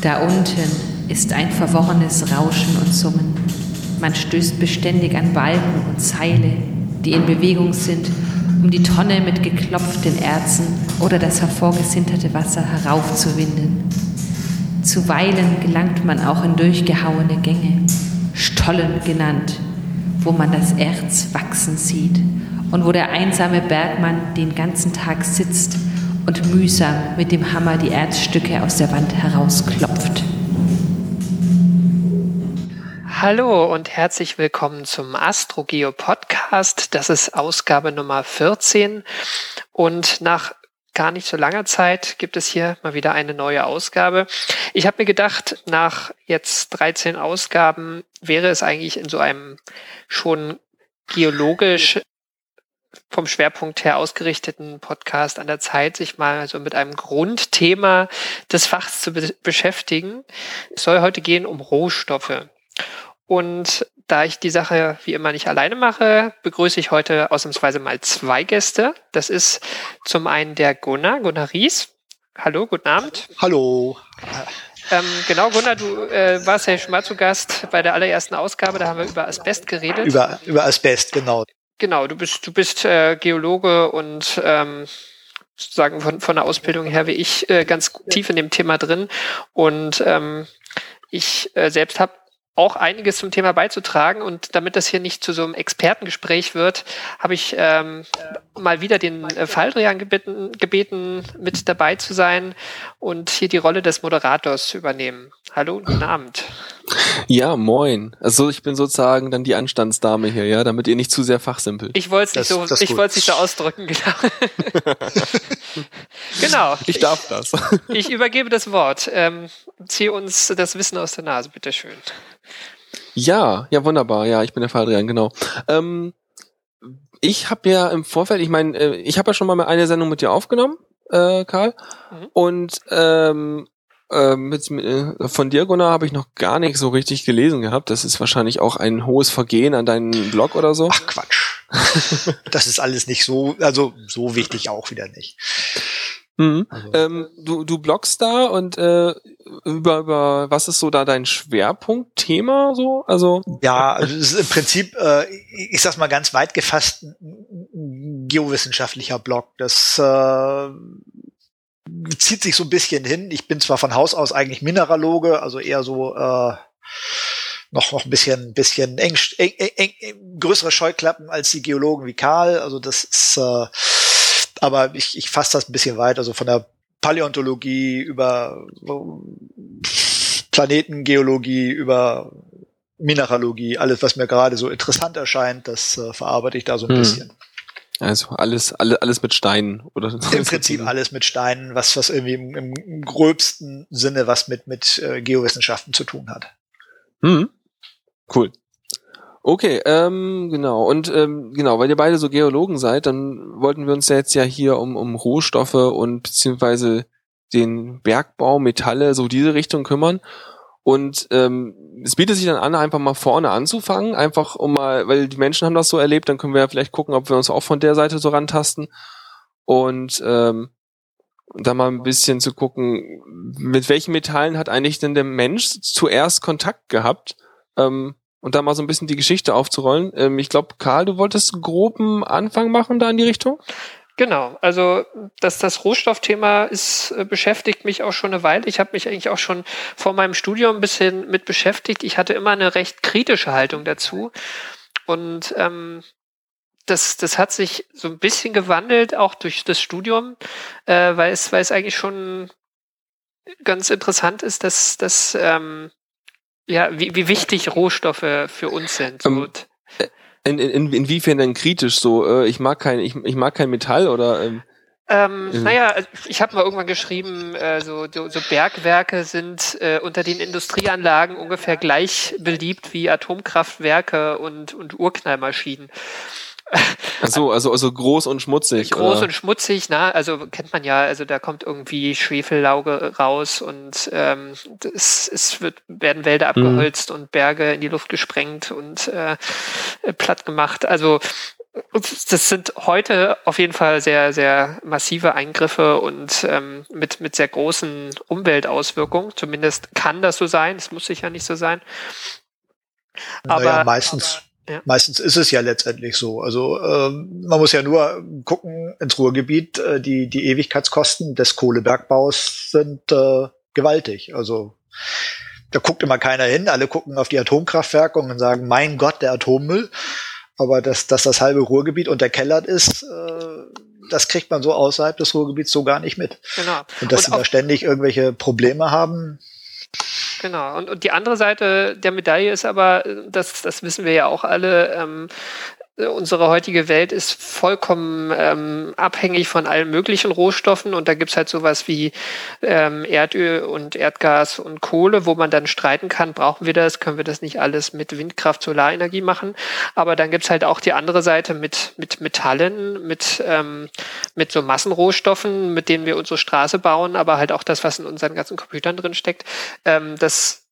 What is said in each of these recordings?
Da unten ist ein verworrenes Rauschen und Summen. Man stößt beständig an Balken und Zeile, die in Bewegung sind, um die Tonne mit geklopften Erzen oder das hervorgesinterte Wasser heraufzuwinden. Zuweilen gelangt man auch in durchgehauene Gänge, Stollen genannt, wo man das Erz wachsen sieht und wo der einsame Bergmann den ganzen Tag sitzt und mühsam mit dem Hammer die Erzstücke aus der Wand herausklopft. Hallo und herzlich willkommen zum AstroGeo Podcast. Das ist Ausgabe Nummer 14 und nach gar nicht so langer Zeit gibt es hier mal wieder eine neue Ausgabe. Ich habe mir gedacht, nach jetzt 13 Ausgaben wäre es eigentlich in so einem schon geologisch vom Schwerpunkt her ausgerichteten Podcast an der Zeit, sich mal so mit einem Grundthema des Fachs zu be beschäftigen. Es soll heute gehen um Rohstoffe. Und da ich die Sache wie immer nicht alleine mache, begrüße ich heute ausnahmsweise mal zwei Gäste. Das ist zum einen der Gunnar, Gunnar Ries. Hallo, guten Abend. Hallo. Ähm, genau, Gunnar, du äh, warst ja schon mal zu Gast bei der allerersten Ausgabe, da haben wir über Asbest geredet. Über, über Asbest, genau. Genau, du bist, du bist äh, Geologe und ähm, sozusagen von, von der Ausbildung her wie ich äh, ganz tief in dem Thema drin. Und ähm, ich äh, selbst habe auch einiges zum Thema beizutragen. Und damit das hier nicht zu so einem Expertengespräch wird, habe ich ähm, mal wieder den äh, Faldrian gebeten, gebeten, mit dabei zu sein und hier die Rolle des Moderators zu übernehmen. Hallo, guten Abend. Ja, moin. Also ich bin sozusagen dann die Anstandsdame hier, ja, damit ihr nicht zu sehr fachsimpelt. Ich wollte es nicht, so, ich wollte nicht so ausdrücken, genau. genau. Ich darf das. Ich übergebe das Wort. Ähm, zieh uns das Wissen aus der Nase, bitteschön. Ja, ja, wunderbar. Ja, ich bin der Fadrian, genau. Ähm, ich habe ja im Vorfeld, ich meine, äh, ich habe ja schon mal eine Sendung mit dir aufgenommen, äh, Karl. Mhm. Und ähm, äh, mit, äh, von dir, Gunnar, habe ich noch gar nicht so richtig gelesen gehabt. Das ist wahrscheinlich auch ein hohes Vergehen an deinen Blog oder so. Ach Quatsch. das ist alles nicht so, also so wichtig auch wieder nicht. Mhm. Also. Ähm, du, du bloggst da und äh, über, über was ist so da dein Schwerpunktthema so? Also ja, also es ist im Prinzip, äh, ich sag's mal ganz weit gefasst, ein geowissenschaftlicher Blog. Das äh, zieht sich so ein bisschen hin. Ich bin zwar von Haus aus eigentlich Mineraloge, also eher so äh, noch noch ein bisschen bisschen eng, eng, eng, eng größere Scheuklappen als die Geologen wie Karl. Also das ist äh, aber ich, ich fasse das ein bisschen weit, also von der Paläontologie über Planetengeologie, über Mineralogie, alles, was mir gerade so interessant erscheint, das äh, verarbeite ich da so ein hm. bisschen. Also alles, alles, alles mit Steinen, oder? Im Prinzip alles mit Steinen, was, was irgendwie im, im gröbsten Sinne was mit, mit äh, Geowissenschaften zu tun hat. Hm. Cool. Okay, ähm, genau. Und ähm, genau, weil ihr beide so Geologen seid, dann wollten wir uns ja jetzt ja hier um, um Rohstoffe und beziehungsweise den Bergbau, Metalle, so diese Richtung kümmern. Und ähm, es bietet sich dann an, einfach mal vorne anzufangen, einfach um mal, weil die Menschen haben das so erlebt, dann können wir ja vielleicht gucken, ob wir uns auch von der Seite so rantasten. Und ähm, da mal ein bisschen zu gucken, mit welchen Metallen hat eigentlich denn der Mensch zuerst Kontakt gehabt? Ähm, und da mal so ein bisschen die Geschichte aufzurollen. Ähm, ich glaube, Karl, du wolltest groben Anfang machen da in die Richtung? Genau, also das, das Rohstoffthema ist, äh, beschäftigt mich auch schon eine Weile. Ich habe mich eigentlich auch schon vor meinem Studium ein bisschen mit beschäftigt. Ich hatte immer eine recht kritische Haltung dazu. Und ähm, das, das hat sich so ein bisschen gewandelt, auch durch das Studium, äh, weil, es, weil es eigentlich schon ganz interessant ist, dass, dass ähm, ja, wie, wie wichtig Rohstoffe für uns sind. Ähm, in, in, inwiefern denn kritisch so? Äh, ich mag kein, ich, ich mag kein Metall oder ähm, ähm, mhm. Naja, ich habe mal irgendwann geschrieben, äh, so, so, so Bergwerke sind äh, unter den Industrieanlagen ungefähr gleich beliebt wie Atomkraftwerke und, und Urknallmaschinen. Ach so, also, also groß und schmutzig. Groß oder? und schmutzig, na, also kennt man ja, also da kommt irgendwie Schwefellauge raus und ähm, es, es wird, werden Wälder mhm. abgeholzt mhm. und Berge in die Luft gesprengt und äh, platt gemacht. Also das sind heute auf jeden Fall sehr, sehr massive Eingriffe und ähm, mit, mit sehr großen Umweltauswirkungen. Zumindest kann das so sein. Es muss sicher nicht so sein. Aber naja, meistens, aber, ja. meistens ist es ja letztendlich so. Also ähm, man muss ja nur gucken ins Ruhrgebiet. Äh, die, die Ewigkeitskosten des Kohlebergbaus sind äh, gewaltig. Also da guckt immer keiner hin. Alle gucken auf die Atomkraftwerke und sagen, mein Gott, der Atommüll. Aber dass, dass das halbe Ruhrgebiet unterkellert ist, äh, das kriegt man so außerhalb des Ruhrgebiets so gar nicht mit. Genau. Und dass und sie da ständig irgendwelche Probleme haben. Genau. Und, und die andere Seite der Medaille ist aber, das, das wissen wir ja auch alle, ähm, unsere heutige Welt ist vollkommen ähm, abhängig von allen möglichen Rohstoffen und da gibt's halt sowas wie ähm, Erdöl und Erdgas und Kohle, wo man dann streiten kann, brauchen wir das, können wir das nicht alles mit Windkraft, Solarenergie machen. Aber dann gibt's halt auch die andere Seite mit, mit Metallen, mit, ähm, mit so Massenrohstoffen, mit denen wir unsere Straße bauen, aber halt auch das, was in unseren ganzen Computern drin steckt. Ähm, das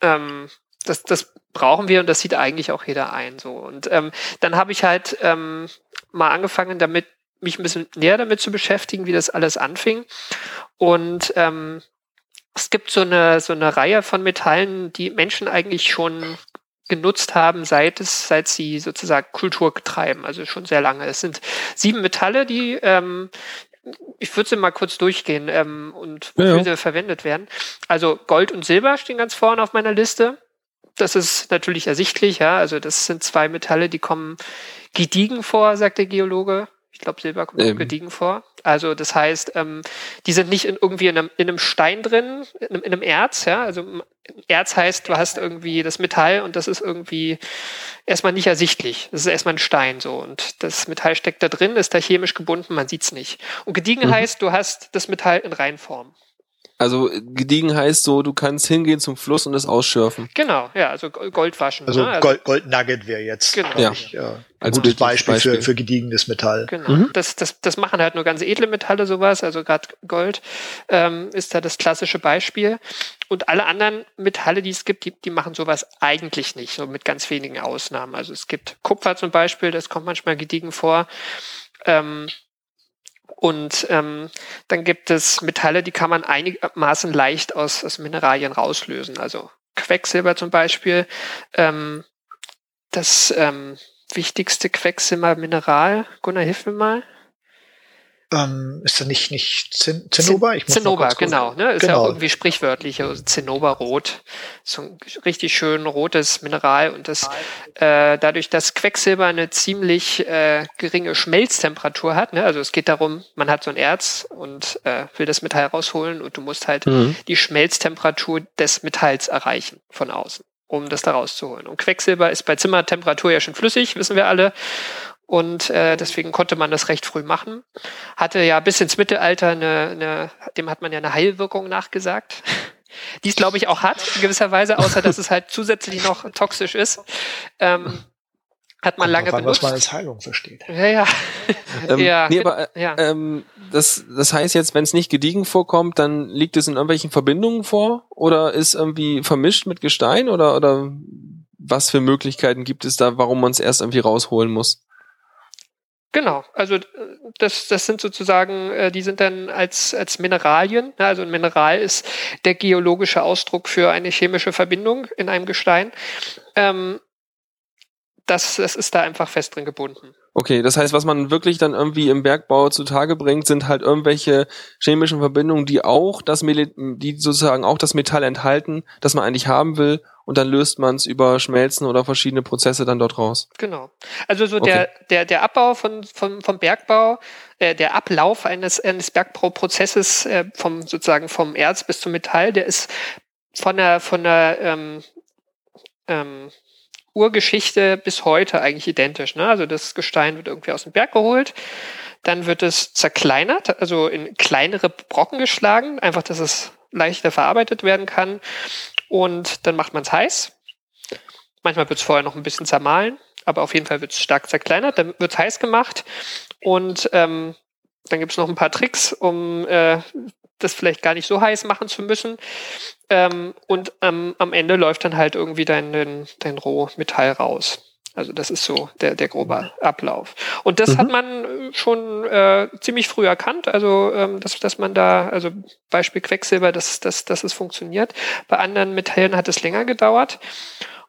ähm, das, das brauchen wir und das sieht eigentlich auch jeder ein. So. Und ähm, dann habe ich halt ähm, mal angefangen, damit mich ein bisschen näher damit zu beschäftigen, wie das alles anfing. Und ähm, es gibt so eine, so eine Reihe von Metallen, die Menschen eigentlich schon genutzt haben, seit es, seit sie sozusagen Kultur treiben, also schon sehr lange. Es sind sieben Metalle, die ähm, ich würde sie mal kurz durchgehen ähm, und wofür ja, ja. sie verwendet werden. Also Gold und Silber stehen ganz vorne auf meiner Liste. Das ist natürlich ersichtlich, ja. Also das sind zwei Metalle, die kommen gediegen vor, sagt der Geologe. Ich glaube, Silber kommt ähm. gediegen vor. Also das heißt, ähm, die sind nicht in, irgendwie in einem, in einem Stein drin, in einem, in einem Erz. Ja? Also Erz heißt, du hast irgendwie das Metall und das ist irgendwie erstmal nicht ersichtlich. Das ist erstmal ein Stein so und das Metall steckt da drin, ist da chemisch gebunden, man sieht's nicht. Und gediegen mhm. heißt, du hast das Metall in Reinform. Also gediegen heißt so, du kannst hingehen zum Fluss und es ausschürfen. Genau, ja, also Gold waschen. Also, ne? also Gold, Gold Nugget wäre jetzt genau. ja. Ich, äh, ein gutes Beispiel, Beispiel, Für, für gediegenes Metall. Genau. Mhm. Das, das, das machen halt nur ganz edle Metalle sowas, also gerade Gold ähm, ist da das klassische Beispiel. Und alle anderen Metalle, die es gibt, die, die machen sowas eigentlich nicht, so mit ganz wenigen Ausnahmen. Also es gibt Kupfer zum Beispiel, das kommt manchmal gediegen vor. Ähm, und ähm, dann gibt es Metalle, die kann man einigermaßen leicht aus, aus Mineralien rauslösen. Also Quecksilber zum Beispiel. Ähm, das ähm, wichtigste Quecksilbermineral. Gunnar, hilf mir mal. Ähm, ist das nicht, nicht Zin Zinnober? Ich muss Zinnober, genau. Ne? Ist genau. ja auch irgendwie sprichwörtlich. Also Zinnoberrot. So ein richtig schön rotes Mineral. Und das äh, dadurch, dass Quecksilber eine ziemlich äh, geringe Schmelztemperatur hat. Ne? Also es geht darum, man hat so ein Erz und äh, will das Metall rausholen und du musst halt mhm. die Schmelztemperatur des Metalls erreichen von außen um das da rauszuholen. Und Quecksilber ist bei Zimmertemperatur ja schon flüssig, wissen wir alle und äh, deswegen konnte man das recht früh machen. Hatte ja bis ins Mittelalter eine, eine dem hat man ja eine Heilwirkung nachgesagt. Die es, glaube ich, auch hat, in gewisser Weise, außer dass es halt zusätzlich noch toxisch ist. Ähm, hat man lange an, benutzt. was man als Heilung versteht. Ja, ja. ähm, ja, nee, aber, äh, ja. Ähm, das, das heißt jetzt, wenn es nicht gediegen vorkommt, dann liegt es in irgendwelchen Verbindungen vor oder ist irgendwie vermischt mit Gestein oder, oder was für Möglichkeiten gibt es da, warum man es erst irgendwie rausholen muss? Genau, also das, das sind sozusagen, äh, die sind dann als, als Mineralien. Also ein Mineral ist der geologische Ausdruck für eine chemische Verbindung in einem Gestein. Ähm, das, das ist da einfach fest drin gebunden. Okay, das heißt, was man wirklich dann irgendwie im Bergbau zutage bringt, sind halt irgendwelche chemischen Verbindungen, die auch das, die sozusagen auch das Metall enthalten, das man eigentlich haben will und dann löst man es über Schmelzen oder verschiedene Prozesse dann dort raus. Genau. Also so okay. der, der, der Abbau von, vom, vom Bergbau, äh, der Ablauf eines, eines Bergbauprozesses äh, vom sozusagen vom Erz bis zum Metall, der ist von der von der ähm, ähm, Urgeschichte bis heute eigentlich identisch. Ne? Also das Gestein wird irgendwie aus dem Berg geholt, dann wird es zerkleinert, also in kleinere Brocken geschlagen, einfach, dass es leichter verarbeitet werden kann und dann macht man es heiß. Manchmal wird es vorher noch ein bisschen zermahlen, aber auf jeden Fall wird es stark zerkleinert. Dann wird es heiß gemacht und ähm, dann gibt es noch ein paar Tricks, um äh, das vielleicht gar nicht so heiß machen zu müssen. Ähm, und ähm, am Ende läuft dann halt irgendwie dein, dein, dein Rohmetall raus. Also das ist so der, der grobe Ablauf. Und das Mhm. hat man schon äh, ziemlich früh erkannt, also ähm, dass, dass man da, also Beispiel Quecksilber, dass, dass, dass es funktioniert. Bei anderen Metallen hat es länger gedauert.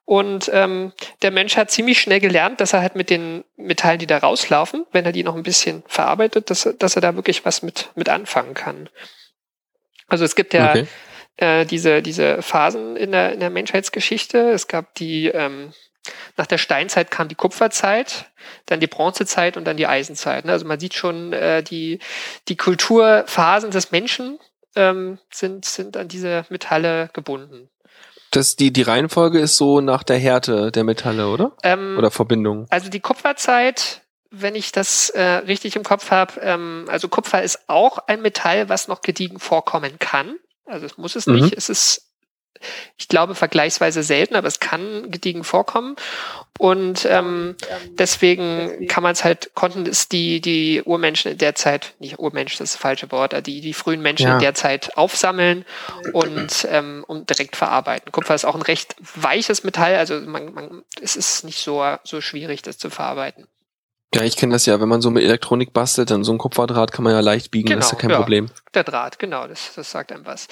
Und ähm, der Mensch hat ziemlich schnell gelernt, dass er halt mit den Metallen, die da rauslaufen, wenn er die noch ein bisschen verarbeitet, dass, er- dass er da wirklich was mit, mit anfangen kann. Also es gibt ja Okay. äh, diese, diese Phasen in der, in der Menschheitsgeschichte. Es gab die, ähm, nach der Steinzeit kam die Kupferzeit, dann die Bronzezeit und dann die Eisenzeit. Ne? Also man sieht schon, äh, die, die Kulturphasen des Menschen ähm, sind, sind an diese Metalle gebunden. Das, die, die Reihenfolge ist so nach der Härte der Metalle, oder? Ähm, Oder Verbindung. Also die Kupferzeit, wenn ich das äh, richtig im Kopf habe, ähm, also Kupfer ist auch ein Metall, was noch gediegen vorkommen kann. Also es muss es Mhm. nicht. Es ist, ich glaube, vergleichsweise selten, aber es kann gediegen vorkommen. Und ähm, deswegen kann man es halt, konnten es die, die Urmenschen in der Zeit, nicht Urmenschen, das ist das falsche Wort, die, die frühen Menschen Ja. in der Zeit aufsammeln und, ähm, und direkt verarbeiten. Kupfer ist auch ein recht weiches Metall, also man, man, es ist nicht so, so schwierig, das zu verarbeiten. Ja, ich kenne das ja, wenn man so mit Elektronik bastelt, dann so ein Kupferdraht kann man ja leicht biegen, das ist ja Genau, kein ja. Problem. Der Draht, genau, das, das sagt einem was.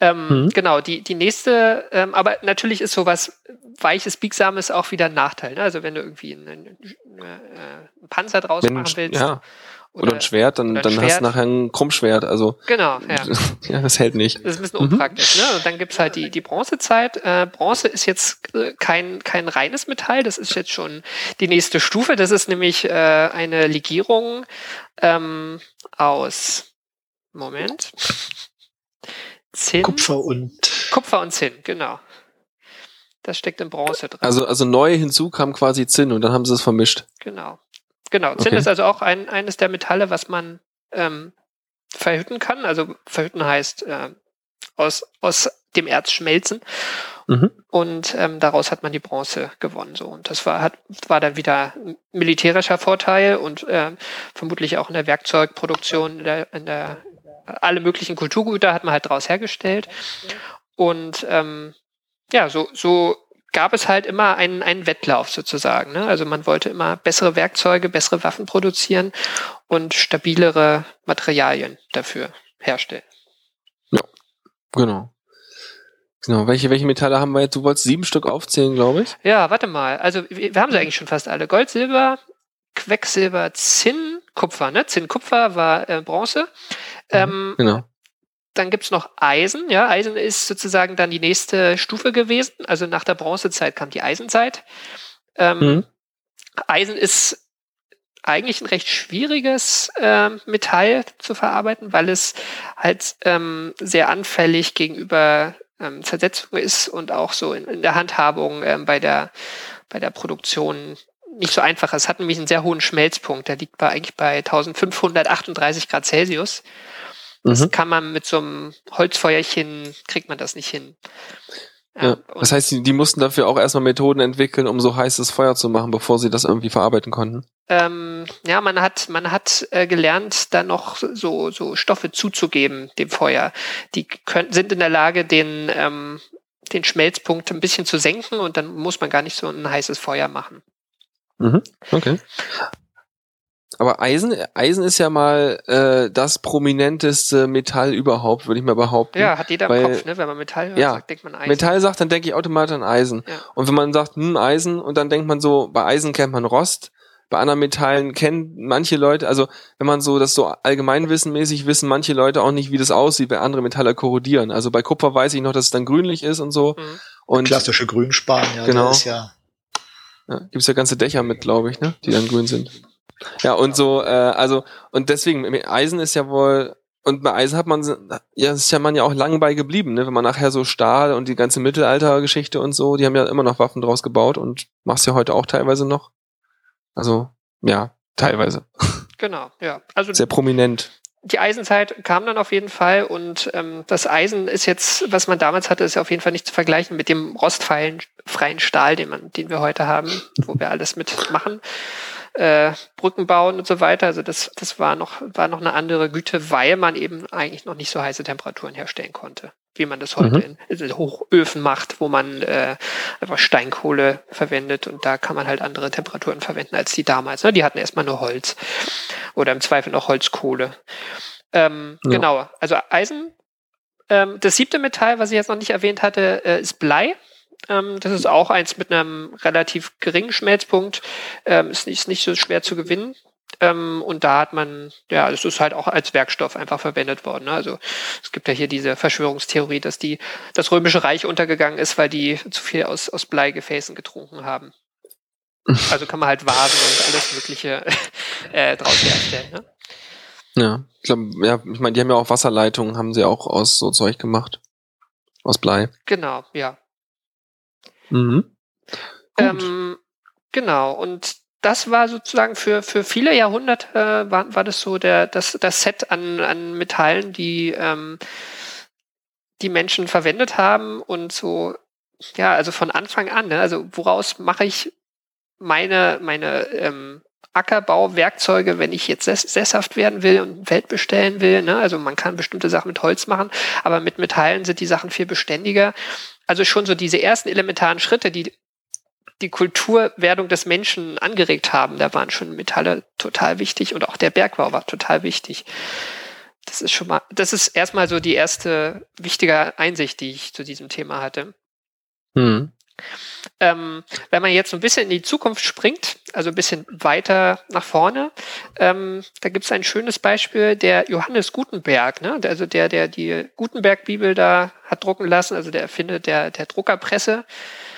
Ähm, Mhm. Genau, die, die nächste, ähm, aber natürlich ist sowas Weiches, Biegsames auch wieder ein Nachteil. Ne? Also wenn du irgendwie einen, einen, äh, einen Panzer draus Wenn, machen willst. ja, oder, ein Schwert, dann, ein dann hast Schwert. du nachher ein Krummschwert, also Genau, ja. ja, das hält nicht. Das ist ein bisschen Mhm. unpraktisch. Ne? Und dann gibt's halt die, die Bronzezeit. Äh, Bronze ist jetzt äh, kein, kein reines Metall, das ist jetzt schon die nächste Stufe. Das ist nämlich äh, eine Legierung ähm, aus Moment. Zinn. Kupfer und Kupfer und Zinn, genau. Das steckt in Bronze drin. Also, also neu hinzu kam quasi Zinn und dann haben sie es vermischt. Genau. Genau. Zinn Okay. ist also auch ein, eines der Metalle, was man ähm, verhütten kann. Also verhütten heißt äh, aus, aus dem Erz schmelzen. Mhm. Und ähm, daraus hat man die Bronze gewonnen. So. Und das war, hat, war dann wieder ein militärischer Vorteil und ähm, vermutlich auch in der Werkzeugproduktion, in der, in der alle möglichen Kulturgüter hat man halt daraus hergestellt. Und ähm, ja, so, so gab es halt immer einen, einen Wettlauf sozusagen. Ne? Also man wollte immer bessere Werkzeuge, bessere Waffen produzieren und stabilere Materialien dafür herstellen. Genau. Genau. Welche, welche Metalle haben wir jetzt? Du wolltest sieben Stück aufzählen, glaube ich. Ja, warte mal. Also wir, wir haben sie eigentlich schon fast alle. Gold, Silber, Quecksilber, Zinn, Kupfer. Ne? Zinn, Kupfer war äh, Bronze. Ähm, Genau. Dann gibt's noch Eisen. Ja, Eisen ist sozusagen dann die nächste Stufe gewesen. Also nach der Bronzezeit kam die Eisenzeit. Ähm, Mhm. Eisen ist eigentlich ein recht schwieriges ähm, Metall zu verarbeiten, weil es halt ähm, sehr anfällig gegenüber ähm, Zersetzung ist und auch so in, in der Handhabung ähm, bei der bei der Produktion nicht so einfach. ist. Es hat nämlich einen sehr hohen Schmelzpunkt. Der liegt bei eigentlich bei 1538 Grad Celsius. Das Mhm. kann man mit so einem Holzfeuerchen kriegt man das nicht hin. Ja. Das heißt, die, die mussten dafür auch erstmal Methoden entwickeln, um so heißes Feuer zu machen, bevor sie das irgendwie verarbeiten konnten. Ähm, ja, man hat, man hat äh, gelernt, da noch so, so Stoffe zuzugeben dem Feuer. Die können, sind in der Lage, den, ähm, den Schmelzpunkt ein bisschen zu senken und dann muss man gar nicht so ein heißes Feuer machen. Mhm. Okay. Aber Eisen, Eisen ist ja mal äh, das prominenteste Metall überhaupt, würde ich mal behaupten. Ja, hat jeder Weil- im Kopf, ne? Wenn man Metall hört, Ja, sagt, denkt man Eisen. Metall sagt, dann denke ich automatisch an Eisen. Ja. Und wenn man sagt, hm, Eisen, und dann denkt man so, bei Eisen kennt man Rost, bei anderen Metallen kennen manche Leute, also wenn man so das so allgemeinwissenmäßig wissen manche Leute auch nicht, wie das aussieht, wenn andere Metalle korrodieren. Also bei Kupfer weiß ich noch, dass es dann grünlich ist und so. Mhm. Und klassische Grünspan, ja, Genau. ist ja Ja, gibt's ja ganze Dächer mit, glaube ich, ne? Die dann grün sind. Ja, und so, äh, also, und deswegen, Eisen ist ja wohl, und bei Eisen hat man, ja, ist ja man ja auch lang bei geblieben, ne? Wenn man nachher so Stahl und die ganze Mittelaltergeschichte und so, die haben ja immer noch Waffen draus gebaut und machst ja heute auch teilweise noch. Also, ja, teilweise. Genau, ja. Also Sehr prominent. die Eisenzeit kam dann auf jeden Fall und ähm, das Eisen ist jetzt, was man damals hatte, ist ja auf jeden Fall nicht zu vergleichen mit dem rostfreien freien Stahl, den man, den wir heute haben, wo wir alles mitmachen, äh, Brücken bauen und so weiter. Also das, das war noch, war noch eine andere Güte, weil man eben eigentlich noch nicht so heiße Temperaturen herstellen konnte. wie man das heute mhm. in, in Hochöfen macht, wo man äh, einfach Steinkohle verwendet und da kann man halt andere Temperaturen verwenden als die damals. Ne? Die hatten erstmal nur Holz oder im Zweifel noch Holzkohle. Ähm, ja. Genau, also Eisen. Ähm, das siebte Metall, was ich jetzt noch nicht erwähnt hatte, äh, ist Blei. Ähm, das ist auch eins mit einem relativ geringen Schmelzpunkt. Ähm, ist, nicht, ist nicht so schwer zu gewinnen. Ähm, und da hat man, ja, es ist halt auch als Werkstoff einfach verwendet worden. Ne? Also es gibt ja hier diese Verschwörungstheorie, dass die, das Römische Reich untergegangen ist, weil die zu viel aus, aus Bleigefäßen getrunken haben. Also kann man halt Vasen und alles Mögliche äh, draus herstellen. Ne? Ja, ich glaube, ja, ich meine, die haben ja auch Wasserleitungen, haben sie auch aus so Zeug gemacht. Aus Blei. Genau, ja. Mhm. Ähm, genau, und das war sozusagen für, für viele Jahrhunderte äh, war, war das so der, das, das Set an, an Metallen, die ähm, die Menschen verwendet haben und so, ja, also von Anfang an, ne? also woraus mache ich meine, meine ähm, Ackerbauwerkzeuge, wenn ich jetzt sesshaft werden will und Welt bestellen will. Ne? Also man kann bestimmte Sachen mit Holz machen, aber mit Metallen sind die Sachen viel beständiger. Also schon so diese ersten elementaren Schritte, die die Kulturwerdung des Menschen angeregt haben. Da waren schon Metalle total wichtig und auch der Bergbau war total wichtig. Das ist schon mal, das ist erstmal so die erste wichtige Einsicht, die ich zu diesem Thema hatte. Mhm. Ähm, wenn man jetzt so ein bisschen in die Zukunft springt, also ein bisschen weiter nach vorne, ähm, da gibt es ein schönes Beispiel, der Johannes Gutenberg, ne? also der, der die Gutenberg-Bibel da hat drucken lassen, also der Erfinder der, der Druckerpresse.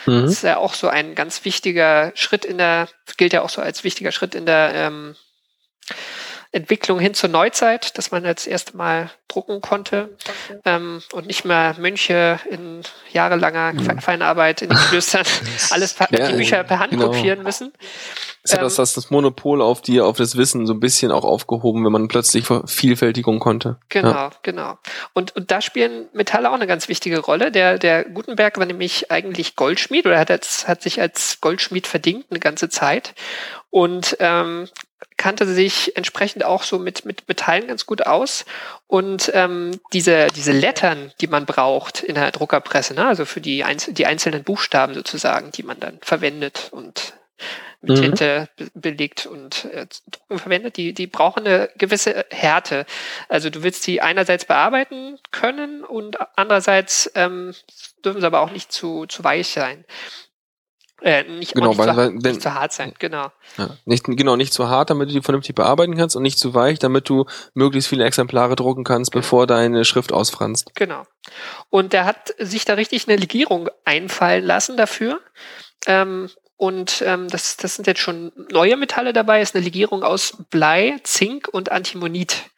Mhm. Das ist ja auch so ein ganz wichtiger Schritt in der, gilt ja auch so als wichtiger Schritt in der ähm, Entwicklung hin zur Neuzeit, dass man jetzt erst mal drucken konnte okay. ähm, und nicht mehr Mönche in jahrelanger mhm. Feinarbeit in den Klöstern alles ja, die Bücher per Hand genau. kopieren müssen. Ist ja ähm, das, das, das Monopol auf die, auf das Wissen so ein bisschen auch aufgehoben, wenn man plötzlich Vervielfältigung konnte. Genau, ja. genau. Und, und da spielen Metalle auch eine ganz wichtige Rolle. Der, der Gutenberg war nämlich eigentlich Goldschmied oder hat, jetzt, hat sich als Goldschmied verdingt eine ganze Zeit und ähm, kannte sich entsprechend auch so mit, mit Metallen ganz gut aus. Und ähm, diese, diese Lettern, die man braucht in der Druckerpresse, ne, also für die, einzel die einzelnen Buchstaben sozusagen, die man dann verwendet und mit mhm. Tinte belegt und äh, Drucken verwendet, die, die brauchen eine gewisse Härte. Also du willst die einerseits bearbeiten können und andererseits ähm, dürfen sie aber auch nicht zu, zu weich sein. Äh, nicht, genau, nicht, weil, zu, weil, wenn, nicht zu hart sein, genau. Ja, nicht, genau, nicht zu hart, damit du die vernünftig bearbeiten kannst und nicht zu weich, damit du möglichst viele Exemplare drucken kannst, bevor deine Schrift ausfranst. Genau. Und der hat sich da richtig eine Legierung einfallen lassen dafür. Ähm, und ähm, das, das sind jetzt schon neue Metalle dabei, ist eine Legierung aus Blei, Zink und Antimonit.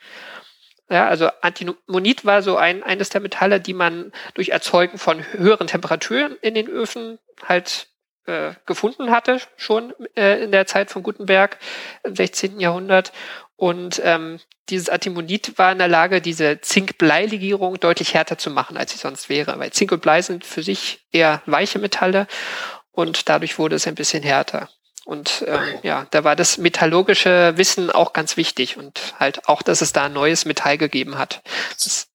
Ja, also Antimonit war so ein, eines der Metalle, die man durch Erzeugen von höheren Temperaturen in den Öfen halt äh, gefunden hatte, schon äh, in der Zeit von Gutenberg im 16. Jahrhundert. Und ähm, dieses Antimonit war in der Lage, diese Zink-Blei-Legierung deutlich härter zu machen, als sie sonst wäre. Weil Zink und Blei sind für sich eher weiche Metalle und dadurch wurde es ein bisschen härter. Und ähm, ja, da war das metallurgische Wissen auch ganz wichtig und halt auch, dass es da ein neues Metall gegeben hat. Das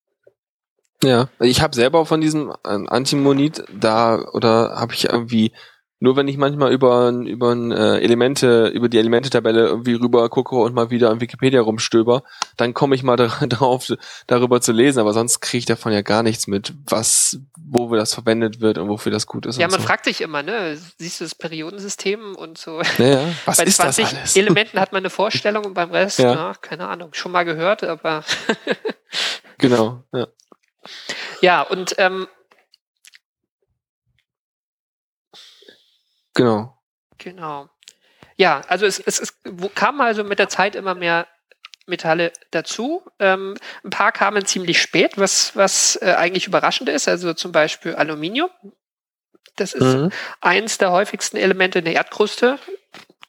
ja, ich habe selber von diesem äh, Antimonit da oder habe ich irgendwie nur wenn ich manchmal über, über äh, Elemente, über die Elemente-Tabelle irgendwie rüber gucke und mal wieder an Wikipedia rumstöber, dann komme ich mal darauf, darüber zu lesen, aber sonst kriege ich davon ja gar nichts mit, was, wo das verwendet wird und wofür das gut ist. Ja, man so. fragt sich immer, ne? Siehst du das Periodensystem und so. Naja, was Bei ist 20 das alles? Elementen hat man eine Vorstellung und beim Rest, ja. na, keine Ahnung, schon mal gehört, aber. genau, ja. Ja, und ähm, Genau. Genau. Ja, also es, es, es kam also mit der Zeit immer mehr Metalle dazu. Ähm, ein paar kamen ziemlich spät, was, was äh, eigentlich überraschend ist. Also zum Beispiel Aluminium. Das ist mhm. eins der häufigsten Elemente in der Erdkruste.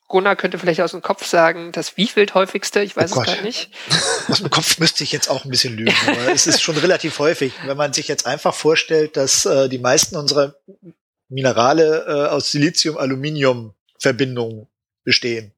Gunnar könnte vielleicht aus dem Kopf sagen, das wievielte häufigste, ich weiß oh es gar nicht. Aus dem Kopf müsste ich jetzt auch ein bisschen lügen, aber es ist schon relativ häufig. Wenn man sich jetzt einfach vorstellt, dass äh, die meisten unserer Minerale äh, aus Silizium-Aluminium-Verbindungen bestehen.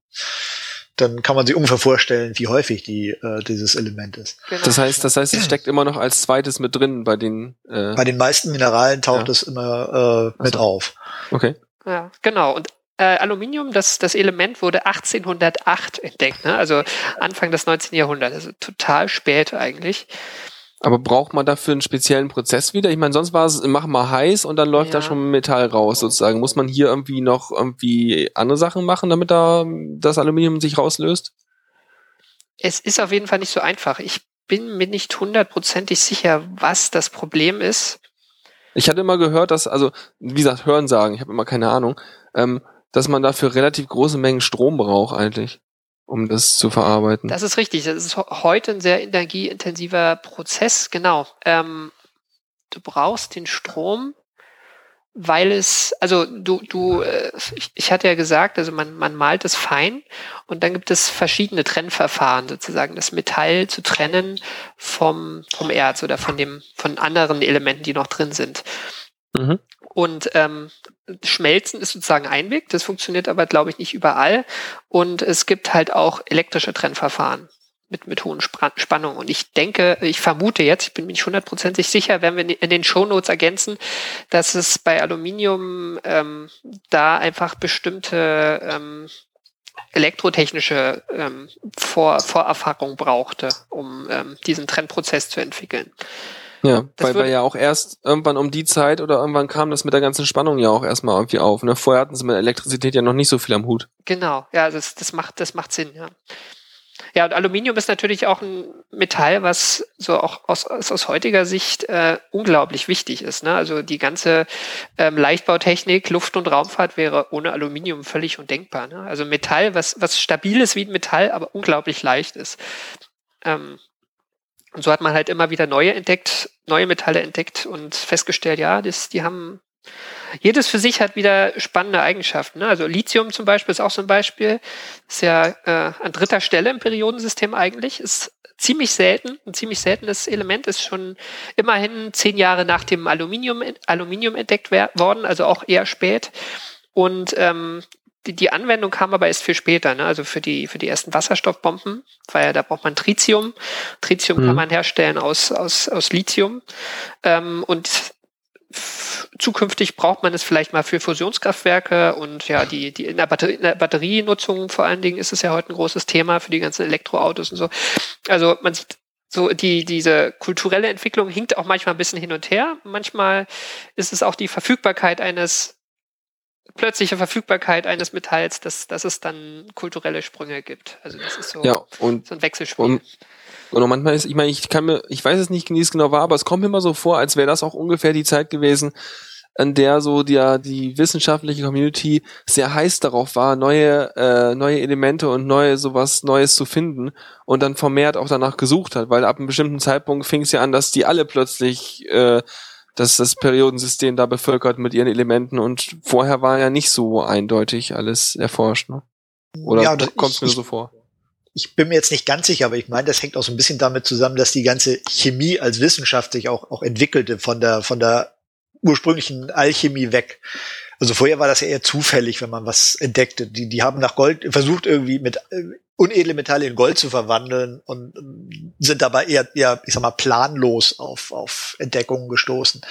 dann kann man sich ungefähr vorstellen, wie häufig die, äh, dieses Element ist. Genau. Das heißt, das heißt, es steckt immer noch als zweites mit drin bei den. Äh bei den meisten Mineralen taucht ja. es immer äh, mit so. auf. Okay. Ja, genau. Und äh, Aluminium, das, das Element wurde 1808 entdeckt, ne? also Anfang des 19. Jahrhunderts, also total spät eigentlich. Aber braucht man dafür einen speziellen Prozess wieder? Ich meine, sonst war es, mach mal heiß und dann läuft ja. da schon Metall raus sozusagen. Muss man hier irgendwie noch irgendwie andere Sachen machen, damit da das Aluminium sich rauslöst? Es ist auf jeden Fall nicht so einfach. Ich bin mir nicht hundertprozentig sicher, was das Problem ist. Ich hatte immer gehört, dass, also, wie gesagt, hören sagen, ich habe immer keine Ahnung, ähm, dass man dafür relativ große Mengen Strom braucht eigentlich um das zu verarbeiten. Das ist richtig. Das ist heute ein sehr energieintensiver Prozess. Genau. Ähm, du brauchst den Strom, weil es, also du, du, äh, ich, ich hatte ja gesagt, also man, man malt es fein und dann gibt es verschiedene Trennverfahren, sozusagen das Metall zu trennen vom, vom Erz oder von dem, von anderen Elementen, die noch drin sind. Mhm. Und ähm, Schmelzen ist sozusagen ein Weg, das funktioniert aber, glaube ich, nicht überall. Und es gibt halt auch elektrische Trennverfahren mit, mit hohen Spannungen. Und ich denke, ich vermute jetzt, ich bin mir nicht hundertprozentig sicher, wenn wir in den Shownotes ergänzen, dass es bei Aluminium ähm, da einfach bestimmte ähm, elektrotechnische ähm, Vor Vorerfahrung brauchte, um ähm, diesen Trennprozess zu entwickeln. Ja, das weil wir ja auch erst irgendwann um die Zeit oder irgendwann kam das mit der ganzen Spannung ja auch erstmal irgendwie auf. Ne? Vorher hatten sie mit Elektrizität ja noch nicht so viel am Hut. Genau, ja, das, das macht, das macht Sinn, ja. Ja, und Aluminium ist natürlich auch ein Metall, was so auch aus, aus heutiger Sicht äh, unglaublich wichtig ist. Ne? Also die ganze ähm, Leichtbautechnik, Luft- und Raumfahrt wäre ohne Aluminium völlig undenkbar. Ne? Also Metall, was, was stabil ist wie ein Metall, aber unglaublich leicht ist. Ähm, und so hat man halt immer wieder neue entdeckt, neue Metalle entdeckt und festgestellt, ja, das, die haben jedes für sich hat wieder spannende Eigenschaften. Ne? Also Lithium zum Beispiel ist auch so ein Beispiel. Ist ja äh, an dritter Stelle im Periodensystem eigentlich. Ist ziemlich selten, ein ziemlich seltenes Element. Ist schon immerhin zehn Jahre nach dem Aluminium, Aluminium entdeckt worden, also auch eher spät. Und ähm, die, die Anwendung kam aber erst viel später, ne? also für die, für die ersten Wasserstoffbomben, weil ja, da braucht man Tritium. Tritium mhm. kann man herstellen aus, aus, aus Lithium. Ähm, und zukünftig braucht man es vielleicht mal für Fusionskraftwerke und ja, die, die in der, Batterie, in der Batterienutzung vor allen Dingen ist es ja heute ein großes Thema für die ganzen Elektroautos und so. Also man sieht, so die, diese kulturelle Entwicklung hinkt auch manchmal ein bisschen hin und her. Manchmal ist es auch die Verfügbarkeit eines plötzliche Verfügbarkeit eines Metalls, dass, dass es dann kulturelle Sprünge gibt. Also das ist so, ja, und, so ein Wechselspiel. Und, und manchmal ist, ich meine, ich kann mir, ich weiß es nicht, wie es genau war, aber es kommt mir immer so vor, als wäre das auch ungefähr die Zeit gewesen, an der so die, die wissenschaftliche Community sehr heiß darauf war, neue, äh, neue Elemente und neue sowas Neues zu finden und dann vermehrt auch danach gesucht hat, weil ab einem bestimmten Zeitpunkt fing es ja an, dass die alle plötzlich äh, dass das Periodensystem da bevölkert mit ihren Elementen und vorher war ja nicht so eindeutig alles erforscht, ne? Oder ja, kommt es mir so vor? Ich bin mir jetzt nicht ganz sicher, aber ich meine, das hängt auch so ein bisschen damit zusammen, dass die ganze Chemie als Wissenschaft sich auch, auch entwickelte von der, von der ursprünglichen Alchemie weg. Also vorher war das ja eher zufällig, wenn man was entdeckte. Die, die haben nach Gold versucht irgendwie mit äh, unedle Metalle in Gold zu verwandeln und sind dabei eher, eher, ich sag mal, planlos auf, auf Entdeckungen gestoßen.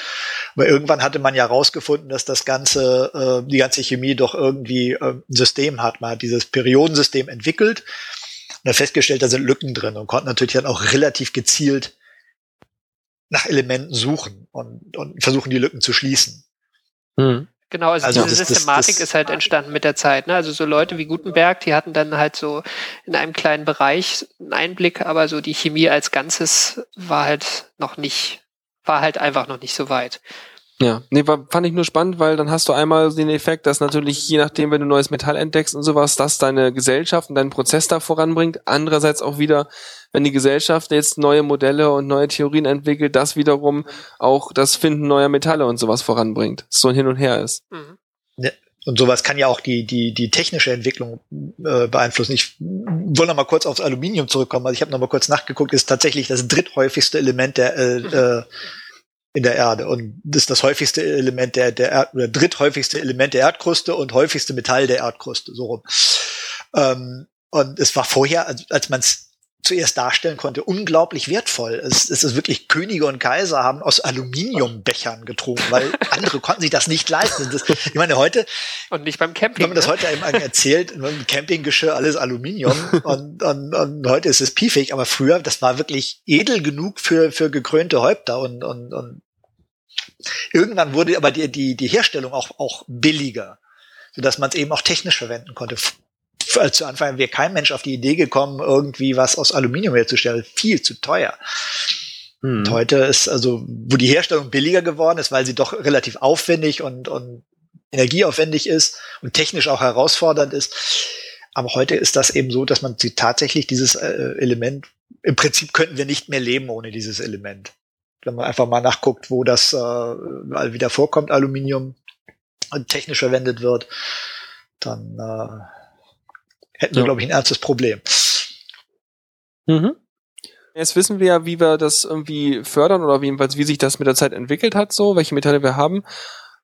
Aber irgendwann hatte man ja rausgefunden, dass das ganze, äh, die ganze Chemie doch irgendwie äh, ein System hat. Man hat dieses Periodensystem entwickelt und hat festgestellt, da sind Lücken drin und konnte natürlich dann auch relativ gezielt nach Elementen suchen und, und versuchen, die Lücken zu schließen. Hm. Genau, also, also diese das, Systematik das, das, ist halt entstanden mit der Zeit. Ne? Also so Leute wie Gutenberg, die hatten dann halt so in einem kleinen Bereich einen Einblick, aber so die Chemie als Ganzes war halt noch nicht, war halt einfach noch nicht so weit. Ja, nee, war, fand ich nur spannend, weil dann hast du einmal den Effekt, dass natürlich je nachdem, wenn du neues Metall entdeckst und sowas, dass deine Gesellschaft und deinen Prozess da voranbringt. Andererseits auch wieder, wenn die Gesellschaft jetzt neue Modelle und neue Theorien entwickelt, das wiederum auch das Finden neuer Metalle und sowas voranbringt. So ein Hin und Her ist. Mhm. Ja, und sowas kann ja auch die, die, die technische Entwicklung äh, beeinflussen. Ich will noch mal kurz aufs Aluminium zurückkommen. Also ich habe noch mal kurz nachgeguckt, ist tatsächlich das dritthäufigste Element der äh, äh, in der Erde und das ist das häufigste Element der, der Erd oder dritthäufigste Element der Erdkruste und häufigste Metall der Erdkruste, so rum. Ähm, Und es war vorher, als, als man es zuerst darstellen konnte, unglaublich wertvoll. Es, es ist wirklich Könige und Kaiser haben aus Aluminiumbechern getrunken, weil andere konnten sich das nicht leisten. Das, ich meine, heute. Und nicht beim Camping. Wenn man das ne? heute eben erzählt, Campinggeschirr, alles Aluminium und, und, und heute ist es piefig, aber früher, das war wirklich edel genug für, für gekrönte Häupter und, und, und irgendwann wurde aber die, die, die Herstellung auch, auch billiger, sodass man es eben auch technisch verwenden konnte zu Anfang wäre kein Mensch auf die Idee gekommen, irgendwie was aus Aluminium herzustellen. Viel zu teuer. Hm. Und heute ist also, wo die Herstellung billiger geworden ist, weil sie doch relativ aufwendig und, und energieaufwendig ist und technisch auch herausfordernd ist. Aber heute ist das eben so, dass man sie tatsächlich dieses äh, Element, im Prinzip könnten wir nicht mehr leben ohne dieses Element. Wenn man einfach mal nachguckt, wo das äh, wieder vorkommt, Aluminium technisch verwendet wird, dann äh, hätten wir, ja. glaube ich, ein ernstes Problem. Mhm. Jetzt wissen wir ja, wie wir das irgendwie fördern oder jedenfalls, wie sich das mit der Zeit entwickelt hat, so, welche Metalle wir haben.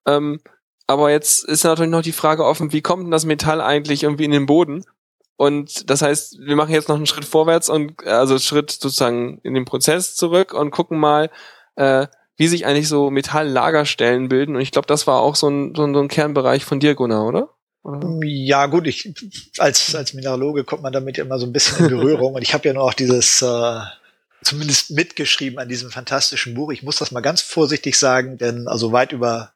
Ähm, aber jetzt ist natürlich noch die Frage offen, wie kommt denn das Metall eigentlich irgendwie in den Boden? Und das heißt, wir machen jetzt noch einen Schritt vorwärts und also Schritt sozusagen in den Prozess zurück und gucken mal, äh, wie sich eigentlich so Metalllagerstellen bilden. Und ich glaube, das war auch so ein, so ein, so ein Kernbereich von dir, Gunnar, oder? Ja, gut, ich als, als Mineraloge kommt man damit immer so ein bisschen in Berührung. und ich habe ja nur auch dieses äh, zumindest mitgeschrieben an diesem fantastischen Buch. Ich muss das mal ganz vorsichtig sagen, denn also weit über,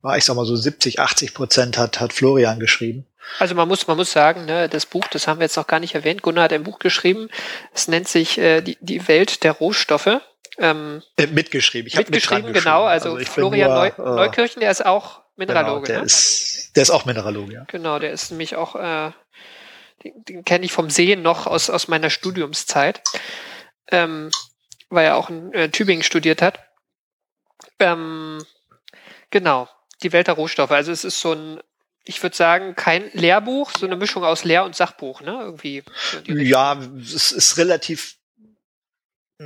war ich sag mal so 70, 80 Prozent hat, hat Florian geschrieben. Also man muss, man muss sagen, ne, das Buch, das haben wir jetzt noch gar nicht erwähnt. Gunnar hat ein Buch geschrieben. Es nennt sich äh, die, die Welt der Rohstoffe. Ähm, äh, mitgeschrieben. Ich mitgeschrieben, genau. Also, also Florian nur, Neu äh, Neukirchen, der ist auch Mineraloge. Genau, der, ne? ist, der ist auch Mineraloge, ja. Genau, der ist nämlich auch, äh, den, den kenne ich vom Sehen noch aus, aus meiner Studiumszeit, ähm, weil er auch in äh, Tübingen studiert hat. Ähm, genau, die Welt der Rohstoffe. Also es ist so ein, ich würde sagen, kein Lehrbuch, so eine Mischung aus Lehr- und Sachbuch, ne? Irgendwie. Ja, es ist relativ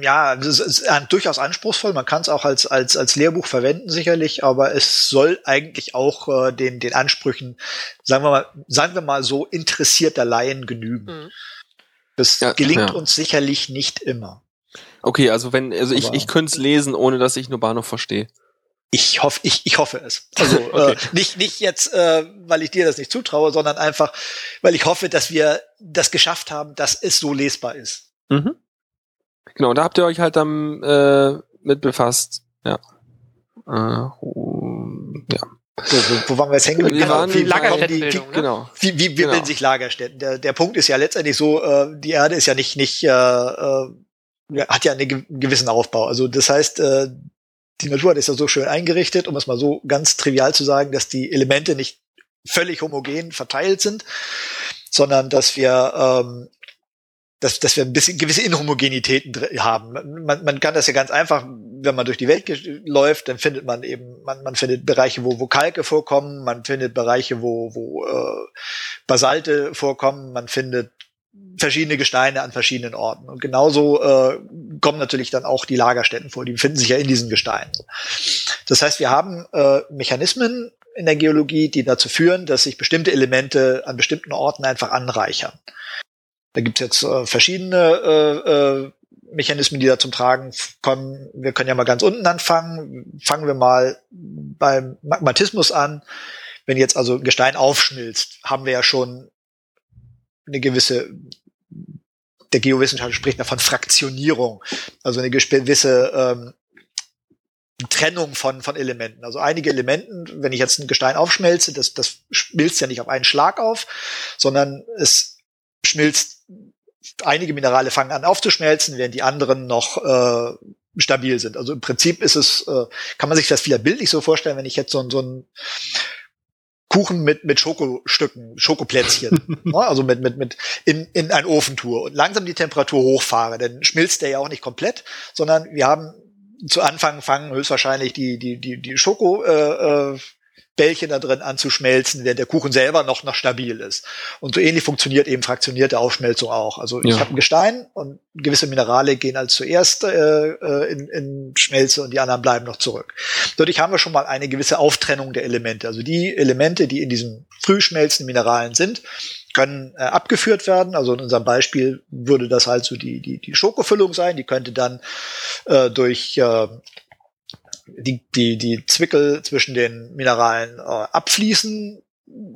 ja, das ist durchaus anspruchsvoll. Man kann es auch als, als, als Lehrbuch verwenden, sicherlich, aber es soll eigentlich auch äh, den, den Ansprüchen, sagen wir mal, sagen wir mal so, interessierter Laien genügen. Mhm. Das ja, gelingt ja. uns sicherlich nicht immer. Okay, also wenn, also aber ich, ich könnte es lesen, ohne dass ich nur Bahnhof verstehe. Ich hoffe, ich, ich hoffe es. Also okay. äh, nicht, nicht jetzt, äh, weil ich dir das nicht zutraue, sondern einfach, weil ich hoffe, dass wir das geschafft haben, dass es so lesbar ist. Mhm. Genau, da habt ihr euch halt dann äh, mit befasst. Ja. Äh, ja. So, wo, waren wir jetzt hängen? Wir genau, wie, Lagerstättenbildung, wie, ne? genau. Wie, wie, wie genau. bilden sich Lagerstätten? Der, der Punkt ist ja letztendlich so, äh, die Erde ist ja nicht, nicht äh, äh, hat ja einen gewissen Aufbau. Also das heißt, äh, die Natur hat es ja so schön eingerichtet, um es mal so ganz trivial zu sagen, dass die Elemente nicht völlig homogen verteilt sind, sondern dass wir ähm, dass, dass wir ein bisschen gewisse Inhomogenitäten haben. Man, man kann das ja ganz einfach, wenn man durch die Welt läuft, dann findet man eben, man, man findet Bereiche, wo, wo Kalke vorkommen, man findet Bereiche, wo, wo äh, Basalte vorkommen, man findet verschiedene Gesteine an verschiedenen Orten. Und genauso äh, kommen natürlich dann auch die Lagerstätten vor, die befinden sich ja in diesen Gesteinen. Das heißt, wir haben äh, Mechanismen in der Geologie, die dazu führen, dass sich bestimmte Elemente an bestimmten Orten einfach anreichern. Da gibt es jetzt äh, verschiedene äh, äh, Mechanismen, die da zum Tragen kommen. Wir können ja mal ganz unten anfangen. Fangen wir mal beim Magmatismus an. Wenn jetzt also Gestein aufschmilzt, haben wir ja schon eine gewisse, der Geowissenschaft spricht davon Fraktionierung, also eine gewisse ähm, Trennung von, von Elementen. Also einige Elementen, wenn ich jetzt ein Gestein aufschmelze, das, das schmilzt ja nicht auf einen Schlag auf, sondern es schmilzt einige Minerale fangen an aufzuschmelzen, während die anderen noch äh, stabil sind. Also im Prinzip ist es, äh, kann man sich das wieder bildlich so vorstellen, wenn ich jetzt so, so ein Kuchen mit, mit Schokostücken, Schokoplätzchen, ne? also mit, mit, mit in, in ein Ofen tue und langsam die Temperatur hochfahre, dann schmilzt der ja auch nicht komplett, sondern wir haben zu Anfang fangen höchstwahrscheinlich die, die, die, die Schoko, äh, äh, Bällchen da drin anzuschmelzen, während der Kuchen selber noch, noch stabil ist. Und so ähnlich funktioniert eben fraktionierte Aufschmelzung auch. Also ja. ich habe ein Gestein und gewisse Minerale gehen als zuerst äh, äh, in, in Schmelze und die anderen bleiben noch zurück. Dadurch haben wir schon mal eine gewisse Auftrennung der Elemente. Also die Elemente, die in diesen früh schmelzenden Mineralen sind, können äh, abgeführt werden. Also in unserem Beispiel würde das halt so die, die, die Schokofüllung sein. Die könnte dann äh, durch äh, die, die, die Zwickel zwischen den Mineralen äh, abfließen,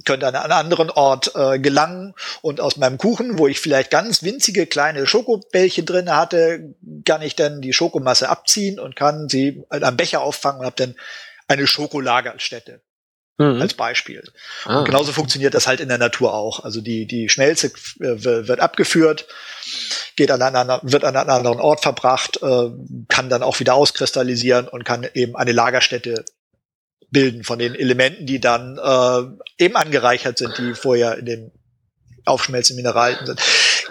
könnte an einen anderen Ort äh, gelangen. Und aus meinem Kuchen, wo ich vielleicht ganz winzige kleine Schokobällchen drin hatte, kann ich dann die Schokomasse abziehen und kann sie am Becher auffangen und habe dann eine Schokolagerstätte mhm. als Beispiel. Ah. Und genauso funktioniert das halt in der Natur auch. Also die, die Schmelze äh, wird abgeführt, geht an einen, wird an einen anderen Ort verbracht, äh, kann dann auch wieder auskristallisieren und kann eben eine Lagerstätte bilden von den Elementen, die dann äh, eben angereichert sind, die vorher in den aufschmelzenden Mineralien sind.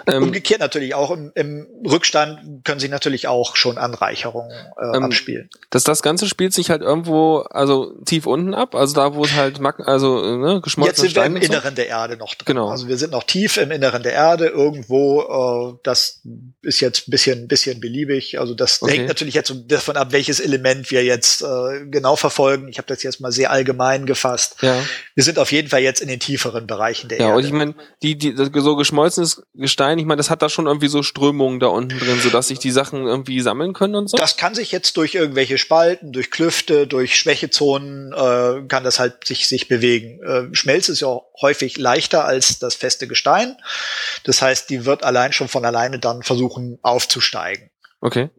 Ähm, Umgekehrt natürlich auch im, im, Rückstand können sich natürlich auch schon Anreicherungen äh, ähm, abspielen. Das, das Ganze spielt sich halt irgendwo, also tief unten ab, also da, wo es halt also ne, geschmolzen Jetzt sind wir im so. Inneren der Erde noch drin. Genau. Also wir sind noch tief im Inneren der Erde, irgendwo, äh, das ist jetzt ein bisschen, bisschen beliebig. Also das okay. hängt natürlich jetzt davon ab, welches Element wir jetzt äh, genau verfolgen. Ich habe das jetzt mal sehr allgemein gefasst. Ja. Wir sind auf jeden Fall jetzt in den tieferen Bereichen der ja, Erde. Ja, und ich meine, die, die, so geschmolzenes Gestein Stein, ich meine, das hat da schon irgendwie so Strömungen da unten drin, sodass sich die Sachen irgendwie sammeln können und so? Das kann sich jetzt durch irgendwelche Spalten, durch Klüfte, durch Schwächezonen, äh, kann das halt sich, sich bewegen. Äh, Schmelz ist ja häufig leichter als das feste Gestein. Das heißt, die wird allein schon von alleine dann versuchen aufzusteigen. Okay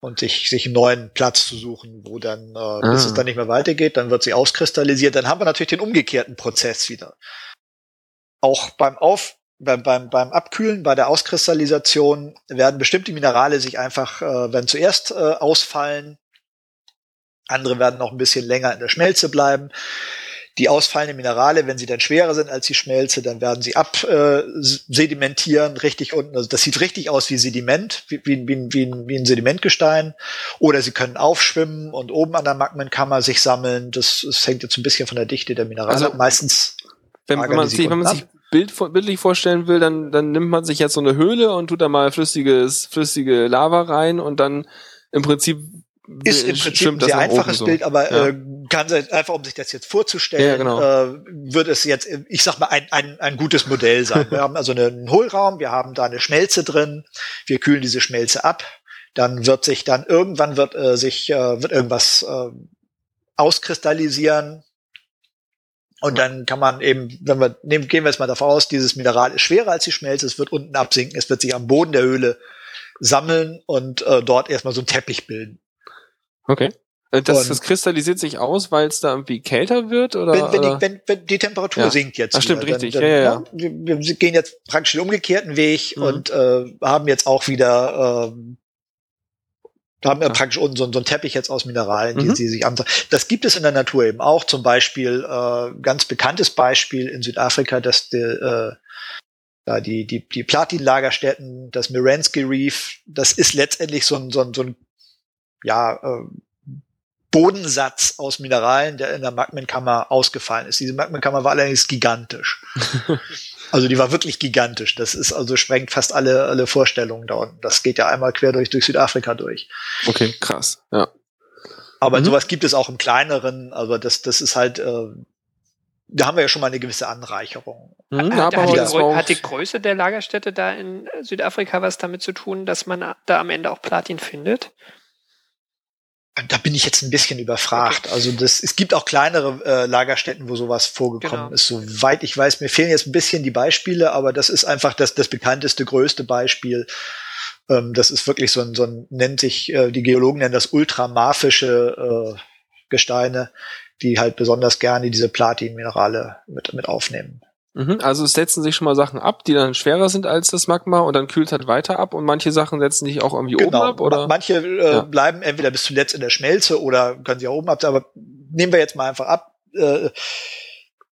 und sich, sich einen neuen Platz zu suchen, wo dann, äh, ah. bis es dann nicht mehr weitergeht, dann wird sie auskristallisiert. Dann haben wir natürlich den umgekehrten Prozess wieder. Auch beim Auf, beim, beim, beim Abkühlen, bei der Auskristallisation werden bestimmte Minerale sich einfach, äh, werden zuerst äh, ausfallen. Andere werden noch ein bisschen länger in der Schmelze bleiben. Die ausfallenden Minerale, wenn sie dann schwerer sind als die Schmelze, dann werden sie absedimentieren, äh, richtig unten. Also das sieht richtig aus wie Sediment, wie, wie, wie, wie, ein, wie ein Sedimentgestein. Oder sie können aufschwimmen und oben an der Magmenkammer sich sammeln. Das, das hängt jetzt ein bisschen von der Dichte der Minerale also, Meistens. Wenn, wenn man, sich, wenn man sich Bild, bildlich vorstellen will, dann, dann nimmt man sich jetzt so eine Höhle und tut da mal flüssiges, flüssige Lava rein und dann im Prinzip ist im Prinzip ein sehr einfaches so. Bild, aber ja. äh, kann sein, einfach um sich das jetzt vorzustellen, ja, genau. äh, wird es jetzt, ich sag mal, ein, ein, ein gutes Modell sein. Wir haben also einen Hohlraum, wir haben da eine Schmelze drin, wir kühlen diese Schmelze ab, dann wird sich dann irgendwann wird äh, sich äh, wird irgendwas äh, auskristallisieren, und dann kann man eben, wenn wir nehmen, gehen wir jetzt mal davon aus, dieses Mineral ist schwerer als die Schmelze, es wird unten absinken, es wird sich am Boden der Höhle sammeln und äh, dort erstmal so ein Teppich bilden. Okay. Äh, das, das kristallisiert sich aus, weil es da irgendwie kälter wird? Oder, wenn, wenn, die, wenn, wenn die Temperatur ja. sinkt jetzt. Ach, stimmt, wieder, richtig. Dann, ja, ja, ja. Wir, wir, gehen jetzt praktisch den umgekehrten Weg mhm. und äh, haben jetzt auch wieder äh, da haben wir ja. praktisch unten so, so einen Teppich jetzt aus Mineralien, die mhm. sie sich anschauen. Das gibt es in der Natur eben auch. Zum Beispiel, äh, ganz bekanntes Beispiel in Südafrika, dass die, äh, da die, die, die Platin-Lagerstätten, das Miransky Reef, das ist letztendlich so ein, so ein, so ein ja, äh, Bodensatz aus Mineralien, der in der Magmenkammer ausgefallen ist. Diese Magmenkammer war allerdings gigantisch. Also die war wirklich gigantisch. Das ist also sprengt fast alle, alle Vorstellungen da unten. Das geht ja einmal quer durch, durch Südafrika durch. Okay, krass, ja. Aber mhm. sowas gibt es auch im kleineren. Also das, das ist halt, äh, da haben wir ja schon mal eine gewisse Anreicherung. Mhm, hat, hat, die, hat, die, Größe der Lagerstätte da in Südafrika was damit zu tun, dass man da am Ende auch Platin findet? Da bin ich jetzt ein bisschen überfragt. Okay. Also das, es gibt auch kleinere äh, Lagerstätten, wo sowas vorgekommen genau. ist. Soweit ich weiß, mir fehlen jetzt ein bisschen die Beispiele, aber das ist einfach das, das bekannteste, größte Beispiel. Ähm, das ist wirklich so ein, so ein nennt sich, äh, die Geologen nennen das ultramarfische äh, Gesteine, die halt besonders gerne diese Platinminerale mit, mit aufnehmen. Mhm, also es setzen sich schon mal Sachen ab, die dann schwerer sind als das Magma und dann kühlt halt weiter ab und manche Sachen setzen sich auch irgendwie genau. oben ab, oder? Manche äh, ja. bleiben entweder bis zuletzt in der Schmelze oder können sich auch oben ab, aber nehmen wir jetzt mal einfach ab, äh,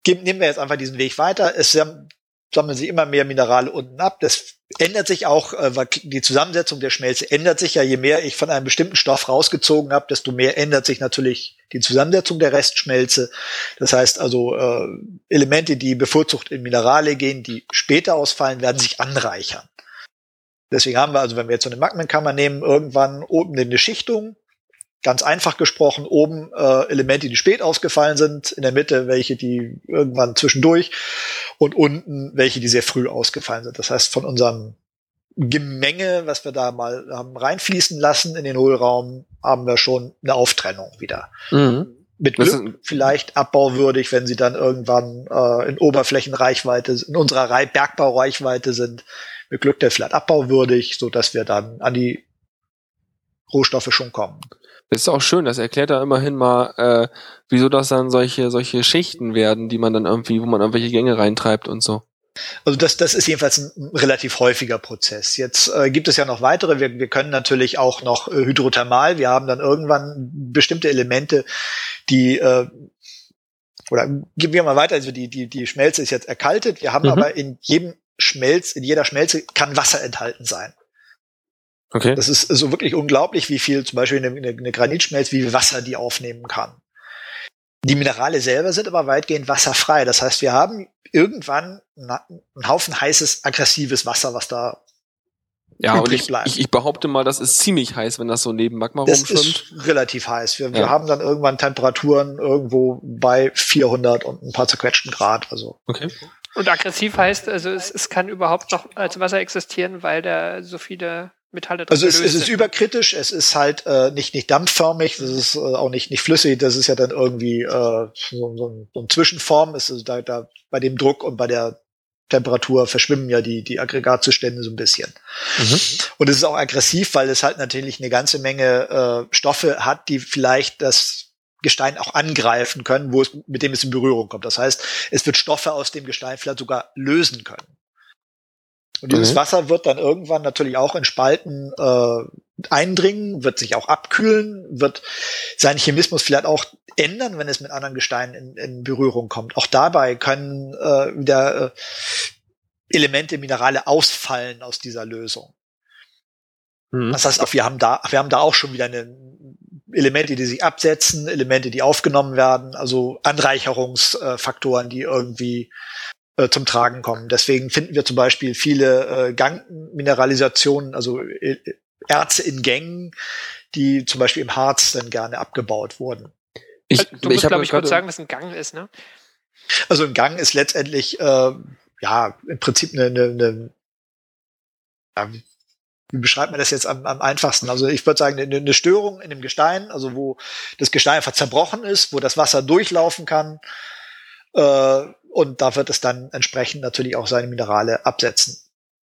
nehmen wir jetzt einfach diesen Weg weiter. Es sammeln sich immer mehr Minerale unten ab. Das ändert sich auch, äh, die Zusammensetzung der Schmelze ändert sich ja, je mehr ich von einem bestimmten Stoff rausgezogen habe, desto mehr ändert sich natürlich die Zusammensetzung der Restschmelze. Das heißt also, äh, Elemente, die bevorzugt in Minerale gehen, die später ausfallen, werden sich anreichern. Deswegen haben wir also, wenn wir jetzt so eine Magmenkammer nehmen, irgendwann oben eine Schichtung, ganz einfach gesprochen, oben äh, Elemente, die spät ausgefallen sind, in der Mitte welche, die irgendwann zwischendurch und unten welche, die sehr früh ausgefallen sind. Das heißt, von unserem Gemenge, was wir da mal haben reinfließen lassen in den Hohlraum, haben wir schon eine Auftrennung wieder. Mhm. Mit Glück vielleicht abbauwürdig, wenn sie dann irgendwann äh, in Oberflächenreichweite, in unserer Bergbaureichweite sind. Mit Glück der vielleicht abbauwürdig, so dass wir dann an die Rohstoffe schon kommen. Das ist auch schön, das erklärt da immerhin mal, äh, wieso das dann solche, solche Schichten werden, die man dann irgendwie, wo man irgendwelche Gänge reintreibt und so. Also das, das ist jedenfalls ein relativ häufiger Prozess. Jetzt äh, gibt es ja noch weitere. Wir, wir können natürlich auch noch äh, hydrothermal. Wir haben dann irgendwann bestimmte Elemente, die äh, oder gehen wir mal weiter. Also die die die Schmelze ist jetzt erkaltet. Wir haben mhm. aber in jedem Schmelz, in jeder Schmelze kann Wasser enthalten sein. Okay. Das ist so wirklich unglaublich, wie viel zum Beispiel eine, eine Granitschmelz, wie viel Wasser die aufnehmen kann. Die Minerale selber sind aber weitgehend wasserfrei. Das heißt, wir haben irgendwann einen Haufen heißes, aggressives Wasser, was da ja, und ich, ich, ich, behaupte mal, das ist ziemlich heiß, wenn das so neben Magma das rumschwimmt. Das ist relativ heiß. Wir, ja. wir haben dann irgendwann Temperaturen irgendwo bei 400 und ein paar zerquetschten Grad. Also. Okay. Und aggressiv heißt, also es, es kann überhaupt noch als Wasser existieren, weil da so viele Metalle drin Also es, es ist überkritisch, es ist halt äh, nicht nicht dampfförmig, es ist äh, auch nicht nicht flüssig, das ist ja dann irgendwie äh, so, so, ein, so ein Zwischenform, ist also da, da bei dem Druck und bei der Temperatur verschwimmen ja die die Aggregatzustände so ein bisschen. Mhm. Und es ist auch aggressiv, weil es halt natürlich eine ganze Menge äh, Stoffe hat, die vielleicht das Gestein auch angreifen können, wo es mit dem es in Berührung kommt. Das heißt, es wird Stoffe aus dem Gestein vielleicht sogar lösen können. Und dieses mhm. Wasser wird dann irgendwann natürlich auch in Spalten äh, eindringen, wird sich auch abkühlen, wird seinen Chemismus vielleicht auch ändern, wenn es mit anderen Gesteinen in, in Berührung kommt. Auch dabei können äh, wieder äh, Elemente, Minerale ausfallen aus dieser Lösung. Mhm. Das heißt, auch wir haben da, wir haben da auch schon wieder eine Elemente, die sich absetzen, Elemente, die aufgenommen werden, also Anreicherungsfaktoren, die irgendwie äh, zum Tragen kommen. Deswegen finden wir zum Beispiel viele äh, Gangmineralisationen, also äh, Erze in Gängen, die zum Beispiel im Harz dann gerne abgebaut wurden. Ich, äh, du musst, glaube ich, kurz sagen, was ein Gang ist, ne? Also ein Gang ist letztendlich, äh, ja, im Prinzip eine, eine, eine ja, wie beschreibt man das jetzt am, am einfachsten? Also ich würde sagen, eine, eine Störung in dem Gestein, also wo das Gestein einfach zerbrochen ist, wo das Wasser durchlaufen kann, äh, und da wird es dann entsprechend natürlich auch seine Minerale absetzen.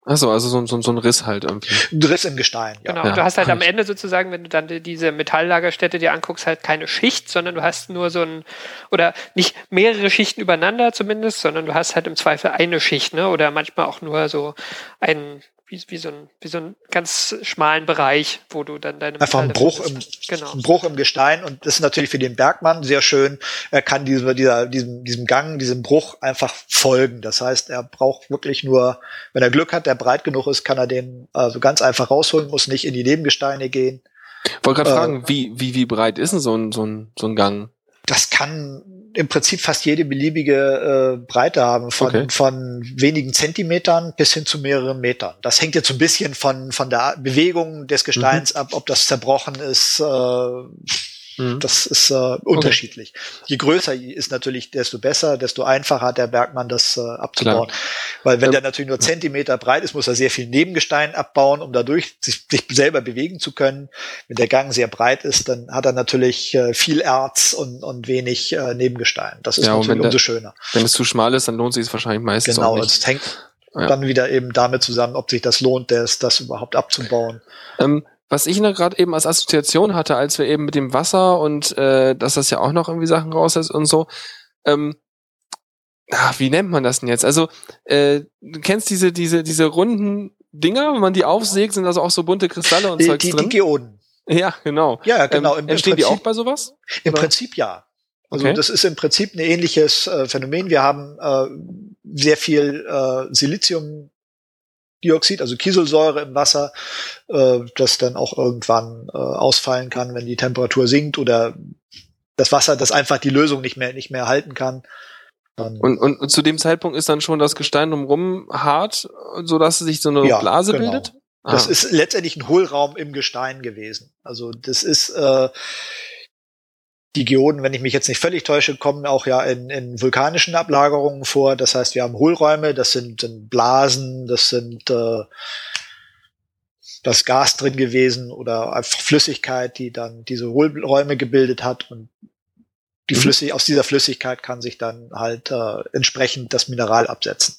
Achso, also so, so, so ein Riss halt irgendwie. Ein Riss im Gestein, ja. Genau, ja. du hast halt am Ende sozusagen, wenn du dann diese Metalllagerstätte dir anguckst, halt keine Schicht, sondern du hast nur so ein, oder nicht mehrere Schichten übereinander zumindest, sondern du hast halt im Zweifel eine Schicht, ne? Oder manchmal auch nur so ein, wie, wie, so ein, wie so ein ganz schmalen Bereich, wo du dann deine Einfach ein Bruch, im, genau. ein Bruch im Gestein und das ist natürlich für den Bergmann sehr schön. Er kann diesem, dieser, diesem, diesem Gang, diesem Bruch einfach folgen. Das heißt, er braucht wirklich nur, wenn er Glück hat, der breit genug ist, kann er den also ganz einfach rausholen, muss nicht in die Nebengesteine gehen. Ich wollte gerade äh, fragen, wie, wie, wie breit ist denn so ein, so ein, so ein Gang? Das kann im Prinzip fast jede beliebige äh, Breite haben, von, okay. von wenigen Zentimetern bis hin zu mehreren Metern. Das hängt jetzt so ein bisschen von, von der Bewegung des Gesteins mhm. ab, ob das zerbrochen ist, äh, Mhm. Das ist äh, unterschiedlich. Okay. Je größer ist natürlich, desto besser, desto einfacher hat der Bergmann das äh, abzubauen. Klar. Weil wenn ja. der natürlich nur Zentimeter breit ist, muss er sehr viel Nebengestein abbauen, um dadurch sich, sich selber bewegen zu können. Wenn der Gang sehr breit ist, dann hat er natürlich äh, viel Erz und, und wenig äh, Nebengestein. Das ist ja, natürlich umso der, schöner. Wenn es zu schmal ist, dann lohnt sich es wahrscheinlich meistens genau, auch nicht. Genau, es hängt ja. dann wieder eben damit zusammen, ob sich das lohnt, das, das überhaupt abzubauen. Ähm, was ich noch gerade eben als Assoziation hatte, als wir eben mit dem Wasser und äh, dass das ja auch noch irgendwie Sachen rauslässt und so, ähm, ach, wie nennt man das denn jetzt? Also, äh, du kennst diese, diese, diese runden Dinger, wenn man die aufsägt, sind also auch so bunte Kristalle und die, Zeugs die, drin? Die Geoden. Ja, genau. Ja, genau. Ähm, entstehen Prinzip, die auch bei sowas? Im Oder? Prinzip ja. Also okay. das ist im Prinzip ein ähnliches äh, Phänomen. Wir haben äh, sehr viel äh, Silizium Dioxid, also Kieselsäure im Wasser, äh, das dann auch irgendwann äh, ausfallen kann, wenn die Temperatur sinkt oder das Wasser, das einfach die Lösung nicht mehr nicht mehr halten kann. Und, und, und zu dem Zeitpunkt ist dann schon das Gestein drumherum hart, so dass sich so eine ja, Blase genau. bildet? Das ah. ist letztendlich ein Hohlraum im Gestein gewesen. Also das ist äh, die Geoden, wenn ich mich jetzt nicht völlig täusche, kommen auch ja in, in vulkanischen Ablagerungen vor. Das heißt, wir haben Hohlräume, das sind, sind Blasen, das sind äh, das Gas drin gewesen oder einfach Flüssigkeit, die dann diese Hohlräume gebildet hat und die mhm. Flüssig aus dieser Flüssigkeit kann sich dann halt äh, entsprechend das Mineral absetzen.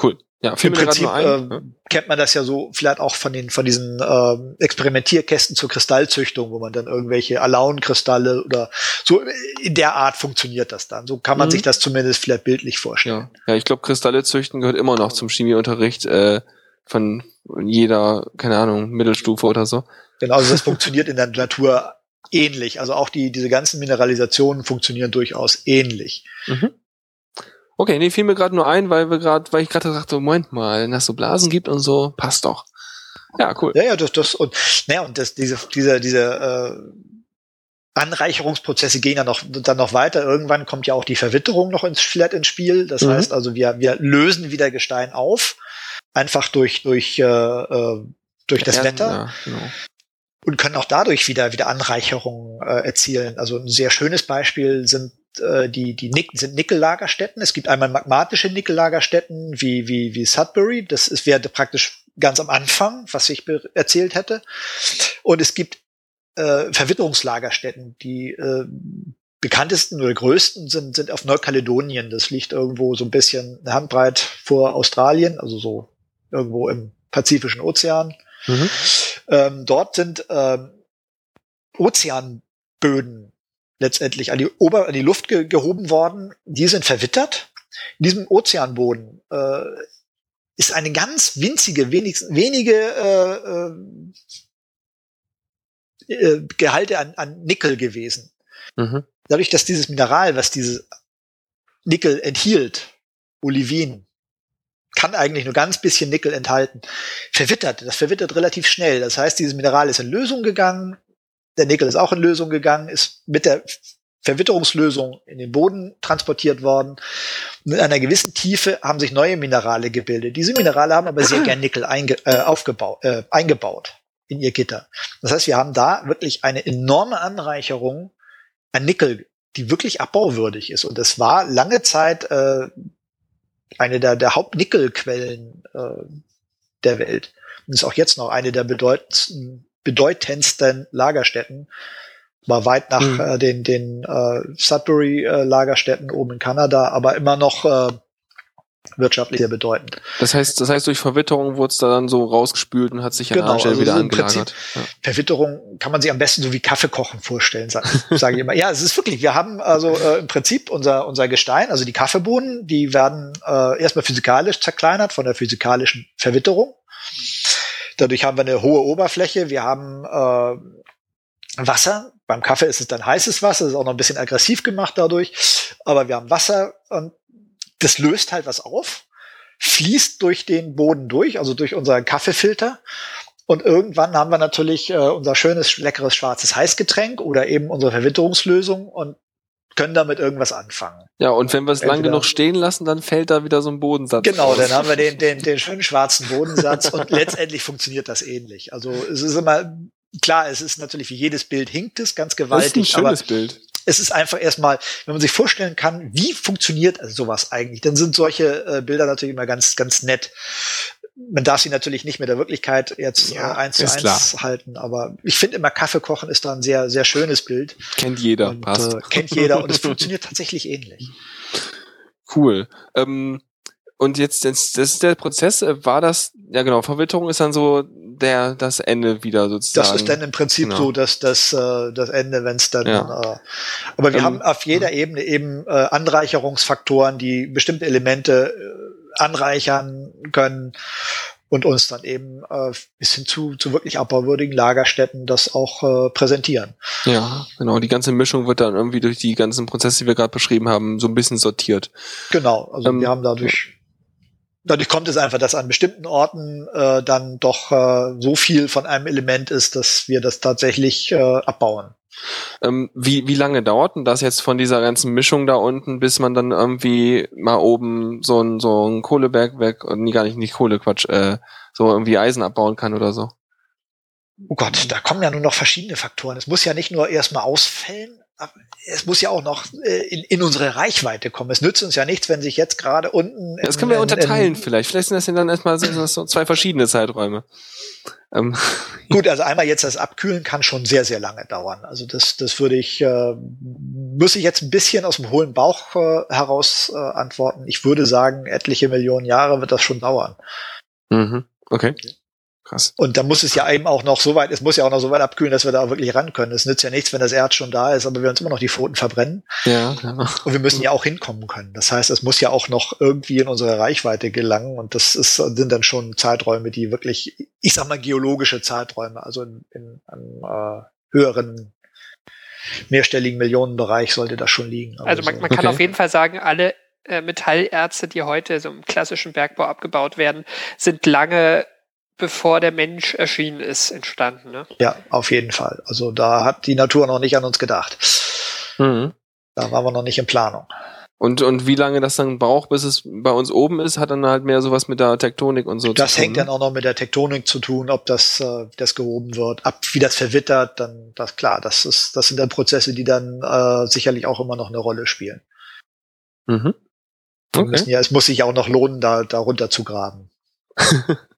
Cool. Ja, Im Prinzip äh, kennt man das ja so vielleicht auch von den von diesen äh, Experimentierkästen zur Kristallzüchtung, wo man dann irgendwelche Alaun-Kristalle oder so in der Art funktioniert das dann. So kann man mhm. sich das zumindest vielleicht bildlich vorstellen. Ja, ja ich glaube, Kristalle züchten gehört immer noch zum Chemieunterricht äh, von jeder, keine Ahnung, Mittelstufe oder so. Genau, also das funktioniert in der Natur ähnlich. Also auch die diese ganzen Mineralisationen funktionieren durchaus ähnlich. Mhm. Okay, nee, fiel mir gerade nur ein, weil wir gerade, weil ich gerade dachte, Moment mal, wenn das so Blasen gibt und so, passt doch. Ja, cool. Ja, ja, das, das und naja, und das, diese, diese, diese äh, Anreicherungsprozesse gehen ja noch dann noch weiter. Irgendwann kommt ja auch die Verwitterung noch ins Flat ins Spiel. Das mhm. heißt also, wir, wir lösen wieder Gestein auf, einfach durch durch äh, äh durch das Wetter. Ja, genau. Und können auch dadurch wieder wieder Anreicherungen äh, erzielen. Also ein sehr schönes Beispiel sind äh, die, die Nick, sind Nickellagerstätten. Es gibt einmal magmatische Nickellagerstätten wie, wie, wie Sudbury. Das ist, wäre praktisch ganz am Anfang, was ich erzählt hätte. Und es gibt äh, Verwitterungslagerstätten, die äh, bekanntesten oder größten sind, sind auf Neukaledonien. Das liegt irgendwo so ein bisschen eine Handbreit vor Australien, also so irgendwo im Pazifischen Ozean. Mhm. Ähm, dort sind ähm, Ozeanböden letztendlich an die, Ober an die Luft ge gehoben worden. Die sind verwittert. In diesem Ozeanboden äh, ist eine ganz winzige, wenig, wenige äh, äh, äh, Gehalte an, an Nickel gewesen. Mhm. Dadurch, dass dieses Mineral, was diese Nickel enthielt, Olivin, kann eigentlich nur ganz bisschen Nickel enthalten, verwittert. Das verwittert relativ schnell. Das heißt, dieses Mineral ist in Lösung gegangen, der Nickel ist auch in Lösung gegangen, ist mit der Verwitterungslösung in den Boden transportiert worden. In einer gewissen Tiefe haben sich neue Minerale gebildet. Diese Minerale haben aber sehr gern Nickel einge äh, aufgebaut, äh, eingebaut in ihr Gitter. Das heißt, wir haben da wirklich eine enorme Anreicherung an Nickel, die wirklich abbauwürdig ist. Und das war lange Zeit äh, eine der, der Hauptnickelquellen äh, der Welt. Und ist auch jetzt noch eine der bedeutendsten bedeutendsten Lagerstätten. War weit nach mhm. äh, den, den äh, Sudbury-Lagerstätten äh, oben in Kanada, aber immer noch äh, wirtschaftlich sehr bedeutend. Das heißt, das heißt, durch Verwitterung wurde es da dann so rausgespült und hat sich genau, an Stelle also wieder so angelagert. ja. Verwitterung kann man sich am besten so wie Kaffeekochen vorstellen, sage sag ich immer. Ja, es ist wirklich, wir haben also äh, im Prinzip unser, unser Gestein, also die Kaffeebohnen, die werden äh, erstmal physikalisch zerkleinert von der physikalischen Verwitterung. Dadurch haben wir eine hohe Oberfläche. Wir haben äh, Wasser. Beim Kaffee ist es dann heißes Wasser. Das ist auch noch ein bisschen aggressiv gemacht dadurch. Aber wir haben Wasser und das löst halt was auf, fließt durch den Boden durch, also durch unser Kaffeefilter. Und irgendwann haben wir natürlich äh, unser schönes, leckeres schwarzes Heißgetränk oder eben unsere Verwitterungslösung. Und können damit irgendwas anfangen. Ja, und wenn wir es lang genug stehen lassen, dann fällt da wieder so ein Bodensatz. Genau, raus. dann haben wir den, den, den schönen schwarzen Bodensatz und letztendlich funktioniert das ähnlich. Also es ist immer, klar, es ist natürlich wie jedes Bild hinkt es ganz gewaltig. Das ist ein schönes Bild. Es ist einfach erstmal, wenn man sich vorstellen kann, wie funktioniert sowas eigentlich, dann sind solche äh, Bilder natürlich immer ganz, ganz nett man darf sie natürlich nicht mit der Wirklichkeit jetzt ja, äh, eins zu eins klar. halten, aber ich finde immer Kaffee kochen ist da ein sehr, sehr schönes Bild. Kennt jeder, und, passt. Äh, kennt jeder und es funktioniert tatsächlich ähnlich. Cool. Ähm, und jetzt, jetzt, das ist der Prozess, äh, war das, ja genau, Verwitterung ist dann so der, das Ende wieder sozusagen. Das ist dann im Prinzip genau. so, dass das, äh, das Ende, wenn es dann, ja. äh, aber wir ähm, haben auf jeder Ebene eben äh, Anreicherungsfaktoren, die bestimmte Elemente äh, anreichern können und uns dann eben äh, bis hin zu, zu wirklich abbauwürdigen Lagerstätten das auch äh, präsentieren. Ja, genau. Die ganze Mischung wird dann irgendwie durch die ganzen Prozesse, die wir gerade beschrieben haben, so ein bisschen sortiert. Genau. Also ähm, wir haben dadurch dadurch kommt es einfach, dass an bestimmten Orten äh, dann doch äh, so viel von einem Element ist, dass wir das tatsächlich äh, abbauen. Ähm, wie, wie lange dauert denn das jetzt von dieser ganzen Mischung da unten, bis man dann irgendwie mal oben so ein, so ein Kohleberg weg, nee, gar nicht, nicht Kohle, Quatsch, äh, so irgendwie Eisen abbauen kann oder so? Oh Gott, da kommen ja nur noch verschiedene Faktoren. Es muss ja nicht nur erstmal ausfällen, es muss ja auch noch äh, in, in unsere Reichweite kommen. Es nützt uns ja nichts, wenn sich jetzt gerade unten. Ja, das können wir in, unterteilen in, vielleicht. Vielleicht sind das dann erstmal so, so zwei verschiedene Zeiträume. Ähm. Gut, also einmal jetzt das Abkühlen kann schon sehr, sehr lange dauern. Also das, das würde ich, äh, muss ich jetzt ein bisschen aus dem hohlen Bauch äh, heraus äh, antworten. Ich würde sagen, etliche Millionen Jahre wird das schon dauern. Mhm. Okay. Krass. Und da muss es ja eben auch noch so weit, es muss ja auch noch so weit abkühlen, dass wir da wirklich ran können. Es nützt ja nichts, wenn das Erz schon da ist, aber wir uns immer noch die Pfoten verbrennen. Ja, ja. Und wir müssen ja auch hinkommen können. Das heißt, es muss ja auch noch irgendwie in unsere Reichweite gelangen. Und das ist, sind dann schon Zeiträume, die wirklich, ich sag mal, geologische Zeiträume, also in, in einem äh, höheren mehrstelligen Millionenbereich sollte das schon liegen. Also, also man, man, kann okay. auf jeden Fall sagen, alle äh, Metallerze, die heute so im klassischen Bergbau abgebaut werden, sind lange bevor der Mensch erschienen ist, entstanden. Ne? Ja, auf jeden Fall. Also da hat die Natur noch nicht an uns gedacht. Mhm. Da waren wir noch nicht in Planung. Und, und wie lange das dann braucht, bis es bei uns oben ist, hat dann halt mehr sowas mit der Tektonik und so das zu tun. Das hängt dann auch noch mit der Tektonik zu tun, ob das, äh, das gehoben wird, ab wie das verwittert, dann das klar, das ist, das sind dann Prozesse, die dann äh, sicherlich auch immer noch eine Rolle spielen. Mhm. Okay. ja, es muss sich auch noch lohnen, da, da runter zu graben.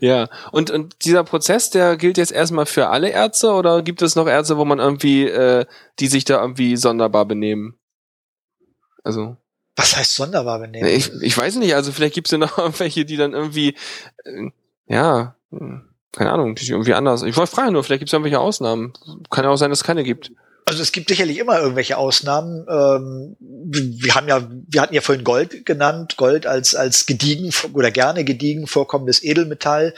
Ja, und, und dieser Prozess, der gilt jetzt erstmal für alle Ärzte oder gibt es noch Ärzte, wo man irgendwie, äh, die sich da irgendwie sonderbar benehmen? Also. Was heißt sonderbar benehmen? Ich, ich weiß nicht, also vielleicht gibt es ja noch welche, die dann irgendwie, äh, ja, hm, keine Ahnung, die sich irgendwie anders. Ich wollte fragen nur, vielleicht gibt es irgendwelche Ausnahmen. Kann ja auch sein, dass es keine gibt. Also es gibt sicherlich immer irgendwelche Ausnahmen. Ähm, wir haben ja, wir hatten ja vorhin Gold genannt, Gold als als gediegen oder gerne gediegen vorkommendes Edelmetall.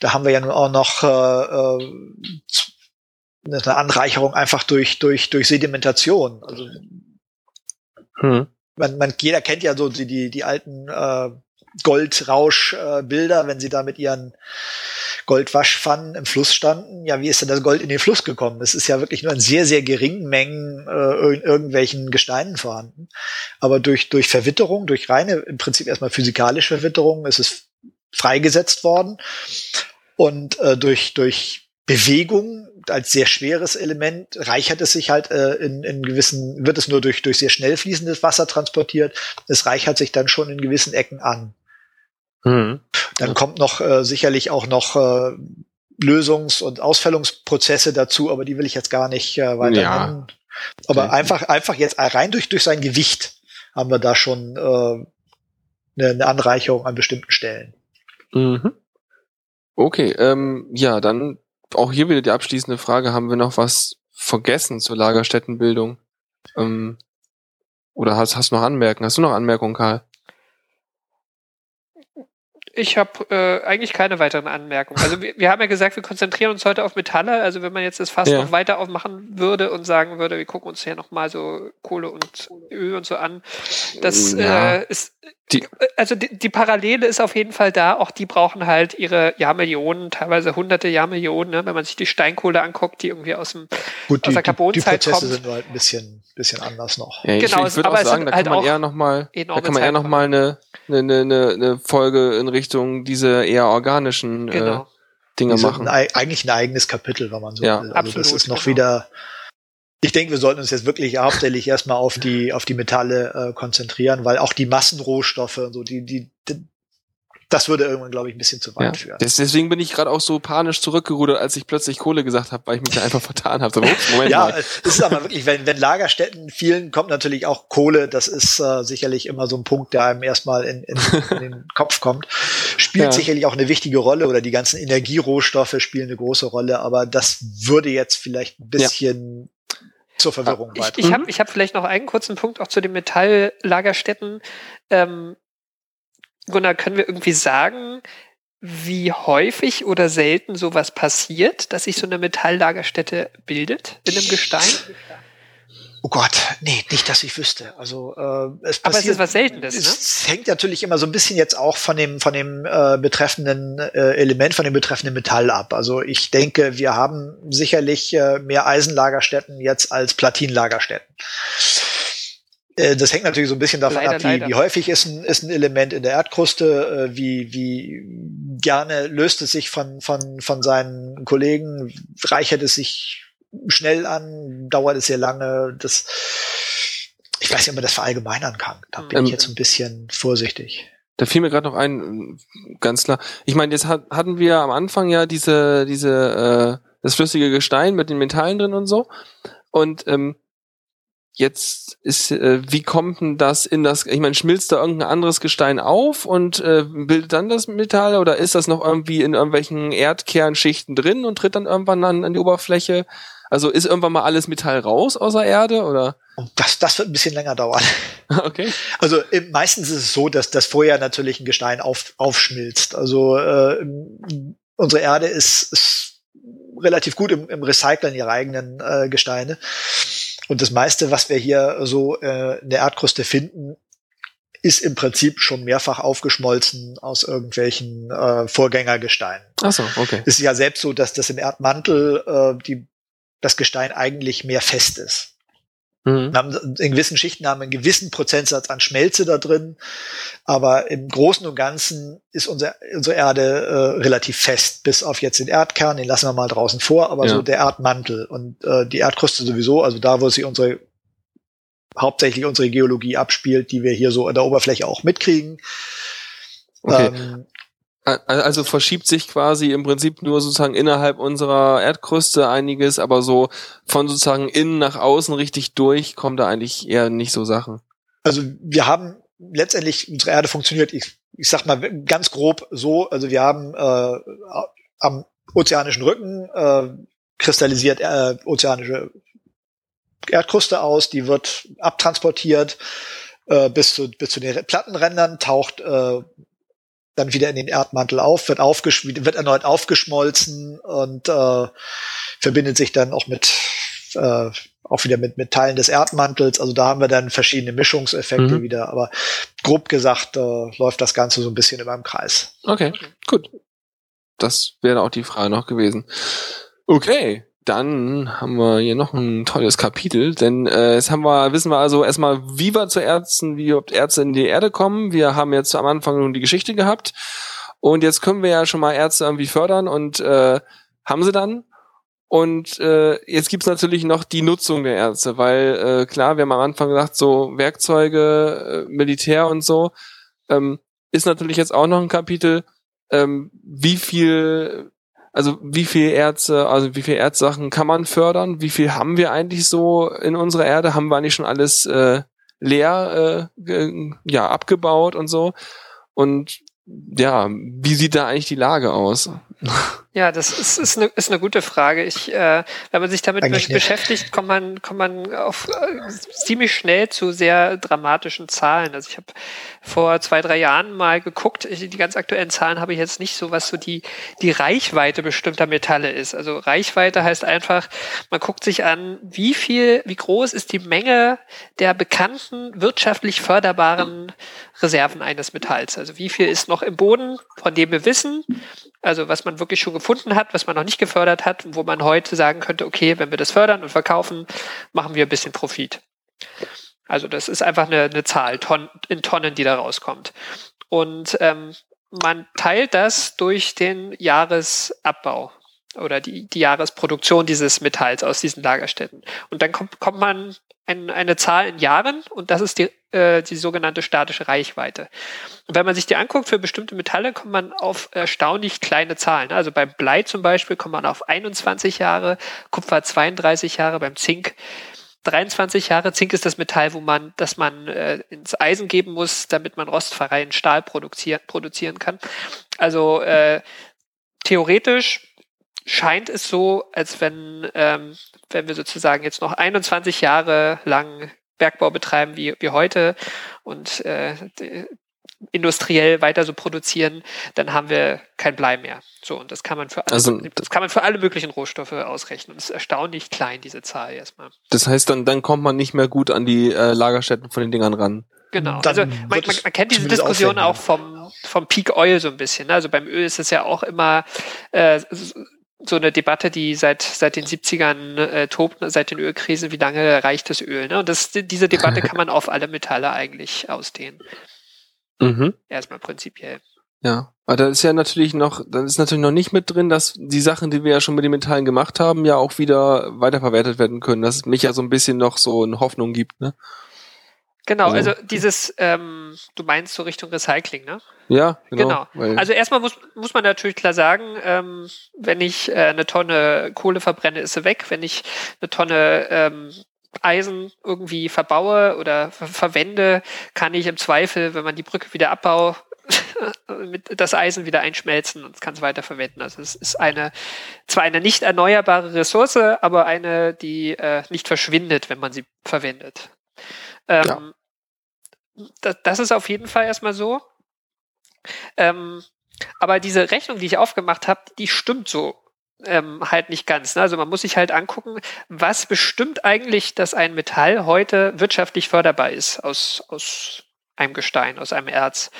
Da haben wir ja nun auch noch äh, äh eine Anreicherung einfach durch durch durch Sedimentation. Also hm. man, man jeder kennt ja so die die, die alten äh, Goldrauschbilder, wenn sie da mit ihren Goldwaschpfannen im Fluss standen. Ja, wie ist denn das Gold in den Fluss gekommen? Es ist ja wirklich nur in sehr, sehr geringen Mengen äh, in irgendwelchen Gesteinen vorhanden. Aber durch, durch Verwitterung, durch reine, im Prinzip erstmal physikalische Verwitterung ist es freigesetzt worden. Und äh, durch, durch Bewegung als sehr schweres Element reichert es sich halt äh, in, in gewissen, wird es nur durch, durch sehr schnell fließendes Wasser transportiert. Es reichert sich dann schon in gewissen Ecken an. Mhm. Dann kommt noch äh, sicherlich auch noch äh, Lösungs- und Ausfällungsprozesse dazu, aber die will ich jetzt gar nicht äh, weiter ja. nennen. Aber okay. einfach, einfach jetzt rein durch, durch sein Gewicht haben wir da schon äh, eine, eine Anreicherung an bestimmten Stellen. Mhm. Okay, ähm, ja, dann auch hier wieder die abschließende Frage. Haben wir noch was vergessen zur Lagerstättenbildung? Ähm, oder hast, hast du noch Anmerkungen? Hast du noch Anmerkungen, Karl? Ich habe äh, eigentlich keine weiteren Anmerkungen. Also wir, wir, haben ja gesagt, wir konzentrieren uns heute auf Metalle. Also wenn man jetzt das Fass ja. noch weiter aufmachen würde und sagen würde, wir gucken uns hier nochmal so Kohle und Öl und so an, das ja. äh, ist die, also die, die, Parallele ist auf jeden Fall da. Auch die brauchen halt ihre Jahrmillionen, teilweise hunderte Jahrmillionen, ne? wenn man sich die Steinkohle anguckt, die irgendwie aus, dem, Gut, die, aus der Carbonzeit kommt. Die Prozesse sind halt ein bisschen, bisschen anders noch. Ja, genau, ich, ich würde auch sagen, da kann halt man eher noch mal, da kann man eher noch mal eine, eine, eine, eine Folge in Richtung diese eher organischen äh, genau. äh, Dinge machen. Ein, eigentlich ein eigenes Kapitel, wenn man so ja. will. Also Absolut, das ist noch genau. wieder ich denke, wir sollten uns jetzt wirklich hauptsächlich erstmal auf die, auf die Metalle äh, konzentrieren, weil auch die Massenrohstoffe und so, die, die, die das würde irgendwann, glaube ich, ein bisschen zu weit ja. führen. Deswegen bin ich gerade auch so panisch zurückgerudert, als ich plötzlich Kohle gesagt habe, weil ich mich da einfach vertan habe. So, Moment ja, mal. es ist aber wirklich, wenn, wenn Lagerstätten fielen, kommt natürlich auch Kohle. Das ist äh, sicherlich immer so ein Punkt, der einem erstmal in, in, in den Kopf kommt. Spielt ja. sicherlich auch eine wichtige Rolle oder die ganzen Energierohstoffe spielen eine große Rolle, aber das würde jetzt vielleicht ein bisschen zur Verwirrung ich, weiter. Ich habe ich hab vielleicht noch einen kurzen Punkt auch zu den Metalllagerstätten. Ähm, Gunnar, können wir irgendwie sagen, wie häufig oder selten sowas passiert, dass sich so eine Metalllagerstätte bildet in einem Gestein? Oh Gott, nee, nicht, dass ich wüsste. Also äh, es Aber passiert, es ist was Seltenes, ne? Es hängt natürlich immer so ein bisschen jetzt auch von dem von dem äh, betreffenden äh, Element, von dem betreffenden Metall ab. Also ich denke, wir haben sicherlich äh, mehr Eisenlagerstätten jetzt als Platinlagerstätten. Äh, Das hängt natürlich so ein bisschen davon Leider, ab, wie, leider. wie häufig ist ein, ist ein Element in der Erdkruste, äh, wie, wie gerne löst es sich von, von, von seinen Kollegen, reichert es sich schnell an, dauert es sehr lange. Das, ich weiß nicht, ob man das verallgemeinern kann. Da bin Ähm, ich jetzt ein bisschen vorsichtig. Da fiel mir gerade noch ein, ganz klar. Ich meine, jetzt hat, hatten wir am Anfang ja diese, diese, äh, das flüssige Gestein mit den Metallen drin und so. Und ähm, jetzt ist, äh, wie kommt denn das in das, ich meine, schmilzt da irgendein anderes Gestein auf und äh, bildet dann das Metall oder ist das noch irgendwie in irgendwelchen Erdkernschichten drin und tritt dann irgendwann an, an die Oberfläche? Also ist irgendwann mal alles Metall raus außer Erde oder? Und das, das wird ein bisschen länger dauern. Okay. Also im, meistens ist es so, dass das vorher natürlich ein Gestein auf, aufschmilzt. Also äh, unsere Erde ist, ist relativ gut im, im Recyceln ihrer eigenen äh, Gesteine. Und das meiste, was wir hier so äh, in der Erdkruste finden, ist im Prinzip schon mehrfach aufgeschmolzen aus irgendwelchen äh, Vorgängergesteinen. Ach so, okay. Es ist ja selbst so, dass das im Erdmantel äh, die, das Gestein eigentlich mehr fest ist. Mhm. Haben in gewissen Schichten haben wir einen gewissen Prozentsatz an Schmelze da drin, aber im Großen und Ganzen ist unser, unsere Erde äh, relativ fest, bis auf jetzt den Erdkern, den lassen wir mal draußen vor, aber Ja. so der Erdmantel und äh, die Erdkruste sowieso, also da, wo sie unsere hauptsächlich unsere Geologie abspielt, die wir hier so an der Oberfläche auch mitkriegen. Okay. Ähm, Also verschiebt sich quasi im Prinzip nur sozusagen innerhalb unserer Erdkruste einiges, aber so von sozusagen innen nach außen richtig durch kommen da eigentlich eher nicht so Sachen. Also wir haben letztendlich, unsere Erde funktioniert, ich, ich sag mal ganz grob so, also wir haben äh, am ozeanischen Rücken äh, kristallisiert äh, ozeanische Erdkruste aus, die wird abtransportiert äh, bis, zu, bis zu den Plattenrändern, taucht äh, dann wieder in den Erdmantel auf, wird, aufgesch wird erneut aufgeschmolzen und äh, verbindet sich dann auch mit äh, auch wieder mit, mit Teilen des Erdmantels. Also da haben wir dann verschiedene Mischungseffekte Mhm. wieder. Aber grob gesagt äh, läuft das Ganze so ein bisschen über im Kreis. Okay, gut. Das wäre auch die Frage noch gewesen. Okay, dann haben wir hier noch ein tolles Kapitel, denn äh, jetzt haben wir, wissen wir also erstmal, wie wir zu Ärzten, wie überhaupt Ärzte in die Erde kommen. Wir haben jetzt am Anfang nun die Geschichte gehabt und jetzt können wir ja schon mal Ärzte irgendwie fördern und äh, haben sie dann. Und äh, jetzt gibt's natürlich noch die Nutzung der Ärzte, weil äh, klar, wir haben am Anfang gesagt, so Werkzeuge, äh, Militär und so, ähm, ist natürlich jetzt auch noch ein Kapitel, ähm, wie viel, also wie viel Ärzte, also wie viel Erzsachen kann man fördern? Wie viel haben wir eigentlich so in unserer Erde? Haben wir eigentlich schon alles äh, leer, äh, ja, abgebaut und so? Und ja, wie sieht da eigentlich die Lage aus? Ja, das ist, ist, eine, ist eine gute Frage. Ich, äh, wenn man sich damit Eigentlich be nicht. beschäftigt, kommt man, kommt man auf äh, ziemlich schnell zu sehr dramatischen Zahlen. Also ich habe vor zwei, drei Jahren mal geguckt, ich, die ganz aktuellen Zahlen habe ich jetzt nicht so, was so die, die Reichweite bestimmter Metalle ist. Also Reichweite heißt einfach, man guckt sich an, wie viel, wie groß ist die Menge der bekannten wirtschaftlich förderbaren Reserven eines Metalls. Also wie viel ist noch im Boden, von dem wir wissen, also was man wirklich schon gefunden hat, was man noch nicht gefördert hat, wo man heute sagen könnte, okay, wenn wir das fördern und verkaufen, machen wir ein bisschen Profit. Also das ist einfach eine, eine Zahl Ton, in Tonnen, die da rauskommt. Und ähm, man teilt das durch den Jahresabbau oder die, die Jahresproduktion dieses Metalls aus diesen Lagerstätten. Und dann kommt, kommt man ein, eine Zahl in Jahren und das ist die, äh, die sogenannte statische Reichweite. Und wenn man sich die anguckt für bestimmte Metalle, kommt man auf erstaunlich kleine Zahlen. Also beim Blei zum Beispiel kommt man auf 21 Jahre, Kupfer 32 Jahre, beim Zink 23 Jahre. Zink ist das Metall, wo man, das man äh, ins Eisen geben muss, damit man rostfreien Stahl produzieren, produzieren kann. Also äh, theoretisch scheint es so, als wenn, ähm, wenn wir sozusagen jetzt noch 21 Jahre lang Bergbau betreiben wie, wie heute und äh, industriell weiter so produzieren, dann haben wir kein Blei mehr. So, und das kann man für alle, also, das kann man für alle möglichen Rohstoffe ausrechnen. Das ist erstaunlich klein, diese Zahl erstmal. Das heißt, dann, dann kommt man nicht mehr gut an die äh, Lagerstätten von den Dingern ran. Genau. Dann also man, man, man kennt diese Diskussion auch vom, vom Peak Oil so ein bisschen. Also beim Öl ist es ja auch immer äh, so eine Debatte, die seit, seit den 70ern äh, tobt, seit den Ölkrisen, wie lange reicht das Öl? Ne? Und das, diese Debatte kann man auf alle Metalle eigentlich ausdehnen. Mhm. Erstmal prinzipiell. Ja, aber da ist ja natürlich noch, dann ist natürlich noch nicht mit drin, dass die Sachen, die wir ja schon mit den Metallen gemacht haben, ja auch wieder weiterverwertet werden können. Dass es mich ja so ein bisschen noch so eine Hoffnung gibt, ne? Genau, also, also dieses, ähm, du meinst so Richtung Recycling, ne? Ja, genau. genau. Also erstmal muss, muss man natürlich klar sagen, ähm, wenn ich äh, eine Tonne Kohle verbrenne, ist sie weg. Wenn ich eine Tonne ähm, Eisen irgendwie verbaue oder ver verwende, kann ich im Zweifel, wenn man die Brücke wieder abbaut, mit das Eisen wieder einschmelzen und kann es weiter verwenden. Also es ist eine zwar eine nicht erneuerbare Ressource, aber eine, die äh, nicht verschwindet, wenn man sie verwendet. Ähm, ja. Das, ist auf jeden Fall erstmal so. Ähm, aber diese Rechnung, die ich aufgemacht habe, die stimmt so ähm, halt nicht ganz. Ne? Also man muss sich halt angucken, was bestimmt eigentlich, dass ein Metall heute wirtschaftlich förderbar ist aus, aus einem Gestein, aus einem Erz.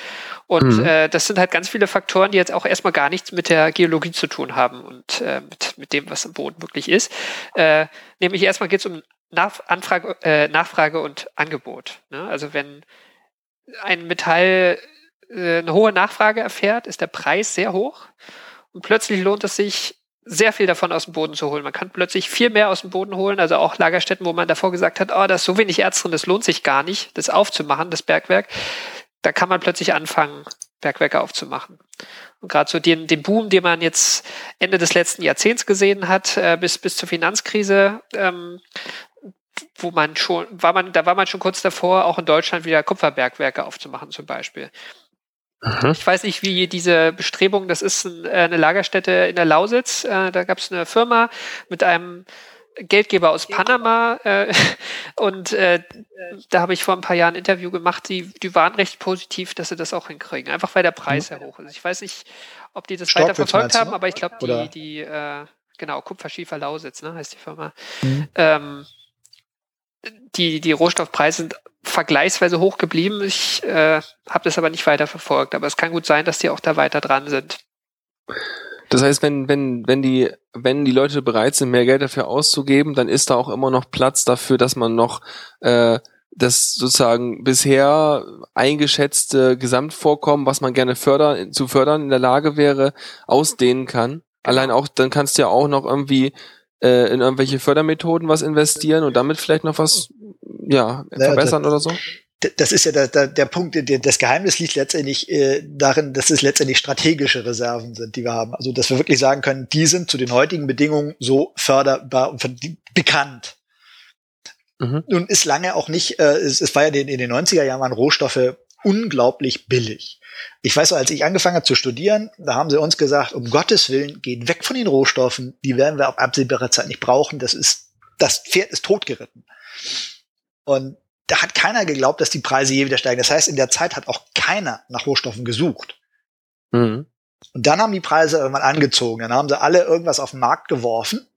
Und mhm. äh, das sind halt ganz viele Faktoren, die jetzt auch erstmal gar nichts mit der Geologie zu tun haben und äh, mit, mit dem, was im Boden wirklich ist. Äh, nämlich erstmal geht es um Nach Anfrage, äh, Nachfrage und Angebot. Ne? Also wenn ein Metall äh, eine hohe Nachfrage erfährt, ist der Preis sehr hoch und plötzlich lohnt es sich, sehr viel davon aus dem Boden zu holen. Man kann plötzlich viel mehr aus dem Boden holen, also auch Lagerstätten, wo man davor gesagt hat, oh, da ist so wenig Erz drin, das lohnt sich gar nicht, das aufzumachen, das Bergwerk. Da kann man plötzlich anfangen, Bergwerke aufzumachen. Und gerade so den, den Boom, den man jetzt Ende des letzten Jahrzehnts gesehen hat, äh, bis, bis zur Finanzkrise, ähm, wo man schon, war man, da war man schon kurz davor, auch in Deutschland wieder Kupferbergwerke aufzumachen, zum Beispiel. Mhm. Ich weiß nicht, wie diese Bestrebung, das ist äh, eine Lagerstätte in der Lausitz. Äh, da gab es eine Firma mit einem Geldgeber aus Panama äh, und äh, da habe ich vor ein paar Jahren ein Interview gemacht, die, die waren recht positiv, dass sie das auch hinkriegen, einfach weil der Preis sehr hoch ist. Ich weiß nicht, ob die das weiter verfolgt haben, aber ich glaube, die, die äh, genau, Kupferschiefer Lausitz, ne, heißt die Firma. Mhm. Ähm, die, die Rohstoffpreise sind vergleichsweise hoch geblieben. Ich äh, habe das aber nicht weiter verfolgt. Aber es kann gut sein, dass die auch da weiter dran sind. Das heißt, wenn, wenn, wenn die, wenn die Leute bereit sind, mehr Geld dafür auszugeben, dann ist da auch immer noch Platz dafür, dass man noch äh, das sozusagen bisher eingeschätzte Gesamtvorkommen, was man gerne fördern, zu fördern in der Lage wäre, ausdehnen kann. Allein auch, dann kannst du ja auch noch irgendwie äh, in irgendwelche Fördermethoden was investieren und damit vielleicht noch was ja, verbessern oder so? Das ist ja der, der, der Punkt, das Geheimnis liegt letztendlich äh, darin, dass es letztendlich strategische Reserven sind, die wir haben. Also, dass wir wirklich sagen können, die sind zu den heutigen Bedingungen so förderbar und bekannt. Mhm. Nun ist lange auch nicht, äh, es, es war ja in, in den 90er Jahren waren Rohstoffe unglaublich billig. Ich weiß, als ich angefangen habe zu studieren, da haben sie uns gesagt, um Gottes Willen, geht weg von den Rohstoffen, die werden wir auf absehbare Zeit nicht brauchen. Das ist, das Pferd ist totgeritten. Und da hat keiner geglaubt, dass die Preise je wieder steigen. Das heißt, in der Zeit hat auch keiner nach Rohstoffen gesucht. Mhm. Und dann haben die Preise irgendwann angezogen. Dann haben sie alle irgendwas auf den Markt geworfen.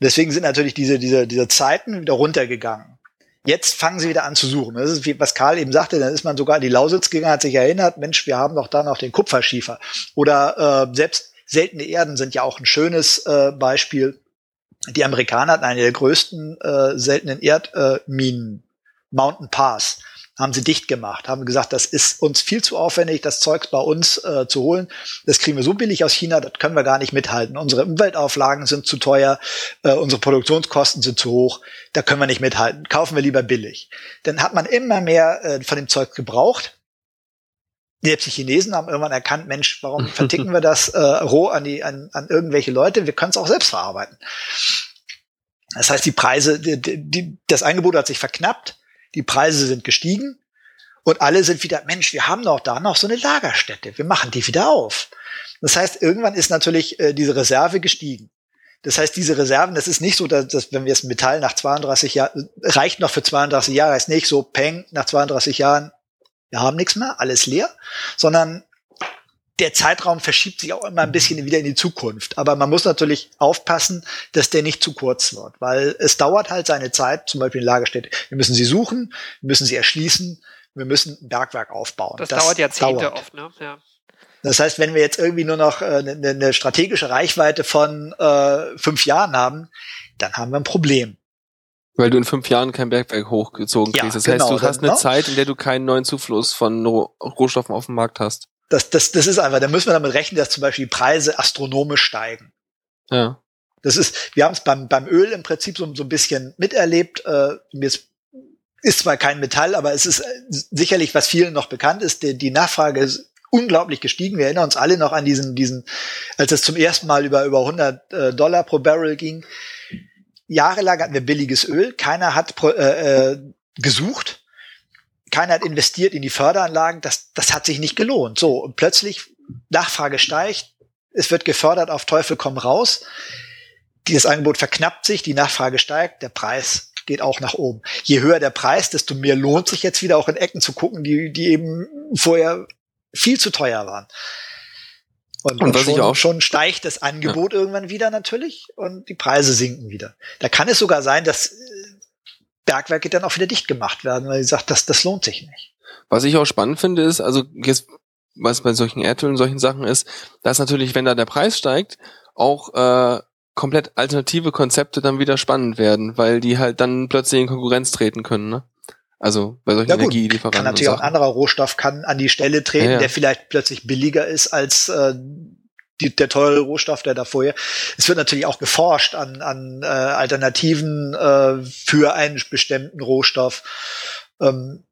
Deswegen sind natürlich diese, diese, diese Zeiten wieder runtergegangen. Jetzt fangen sie wieder an zu suchen. Das ist wie was Karl eben sagte, dann ist man sogar in die Lausitz gegangen, hat sich erinnert, Mensch, wir haben doch da noch den Kupferschiefer. Oder äh, selbst seltene Erden sind ja auch ein schönes äh, Beispiel. Die Amerikaner hatten eine der größten äh, seltenen Erdminen, äh, Mountain Pass, haben sie dicht gemacht, haben gesagt, das ist uns viel zu aufwendig, das Zeugs bei uns äh, zu holen. Das kriegen wir so billig aus China, das können wir gar nicht mithalten. Unsere Umweltauflagen sind zu teuer, äh, unsere Produktionskosten sind zu hoch, da können wir nicht mithalten. Kaufen wir lieber billig. Dann hat man immer mehr äh, von dem Zeug gebraucht selbst die Chinesen haben irgendwann erkannt, Mensch, warum verticken wir das äh, roh an, die, an, an irgendwelche Leute? Wir können es auch selbst verarbeiten. Das heißt, die Preise, die, die, das Angebot hat sich verknappt, die Preise sind gestiegen und alle sind wieder, Mensch, wir haben doch da noch so eine Lagerstätte, wir machen die wieder auf. Das heißt, irgendwann ist natürlich äh, diese Reserve gestiegen. Das heißt, diese Reserven, das ist nicht so, dass, dass wenn wir das Metall nach 32 Jahren, reicht noch für 32 Jahre, ist nicht so, peng, nach 32 Jahren wir haben nichts mehr, alles leer, sondern der Zeitraum verschiebt sich auch immer ein bisschen wieder in die Zukunft. Aber man muss natürlich aufpassen, dass der nicht zu kurz wird, weil es dauert halt seine Zeit, zum Beispiel in Lagerstätte. Wir müssen sie suchen, wir müssen sie erschließen, wir müssen ein Bergwerk aufbauen. Das, das dauert Jahrzehnte dauert. oft, ne? Ja. Das heißt, wenn wir jetzt irgendwie nur noch eine, äh, eine strategische Reichweite von äh, fünf Jahren haben, dann haben wir ein Problem. Weil du in fünf Jahren kein Bergwerk hochgezogen kriegst. Ja, das genau, heißt, du hast eine genau. Zeit, in der du keinen neuen Zufluss von Rohstoffen auf dem Markt hast. Das, das, das ist einfach, da müssen wir damit rechnen, dass zum Beispiel die Preise astronomisch steigen. Ja. Das ist, wir haben es beim, beim Öl im Prinzip so, so ein bisschen miterlebt. Äh, mir ist, ist zwar kein Metall, aber es ist äh, sicherlich, was vielen noch bekannt ist, die, die Nachfrage ist unglaublich gestiegen. Wir erinnern uns alle noch an diesen, diesen, als es zum ersten Mal über, über 100 äh, Dollar pro Barrel ging. Jahrelang hatten wir billiges Öl. Keiner hat äh, äh, gesucht. Keiner hat investiert in die Förderanlagen. Das, das hat sich nicht gelohnt. So, und plötzlich Nachfrage steigt. Es wird gefördert auf Teufel komm raus. Dieses Angebot verknappt sich, die Nachfrage steigt, der Preis geht auch nach oben. Je höher der Preis, desto mehr lohnt sich jetzt wieder auch in Ecken zu gucken, die, die eben vorher viel zu teuer waren. Und, und was schon, ich auch schon steigt das Angebot ja. irgendwann wieder natürlich und die Preise sinken wieder. Da kann es sogar sein, dass Bergwerke dann auch wieder dicht gemacht werden, weil sie sagt, das, das lohnt sich nicht. Was ich auch spannend finde, ist, also jetzt, was bei solchen Erdölen, solchen Sachen ist, dass natürlich, wenn da der Preis steigt, auch äh, komplett alternative Konzepte dann wieder spannend werden, weil die halt dann plötzlich in Konkurrenz treten können. Ne? Also bei solchen ja, Energielieferanten. Kann natürlich auch ein anderer Rohstoff kann an die Stelle treten, ja, ja. der vielleicht plötzlich billiger ist als äh, die, der teure Rohstoff, der da vorher. Es wird natürlich auch geforscht an, an äh, Alternativen äh, für einen bestimmten Rohstoff. Ähm,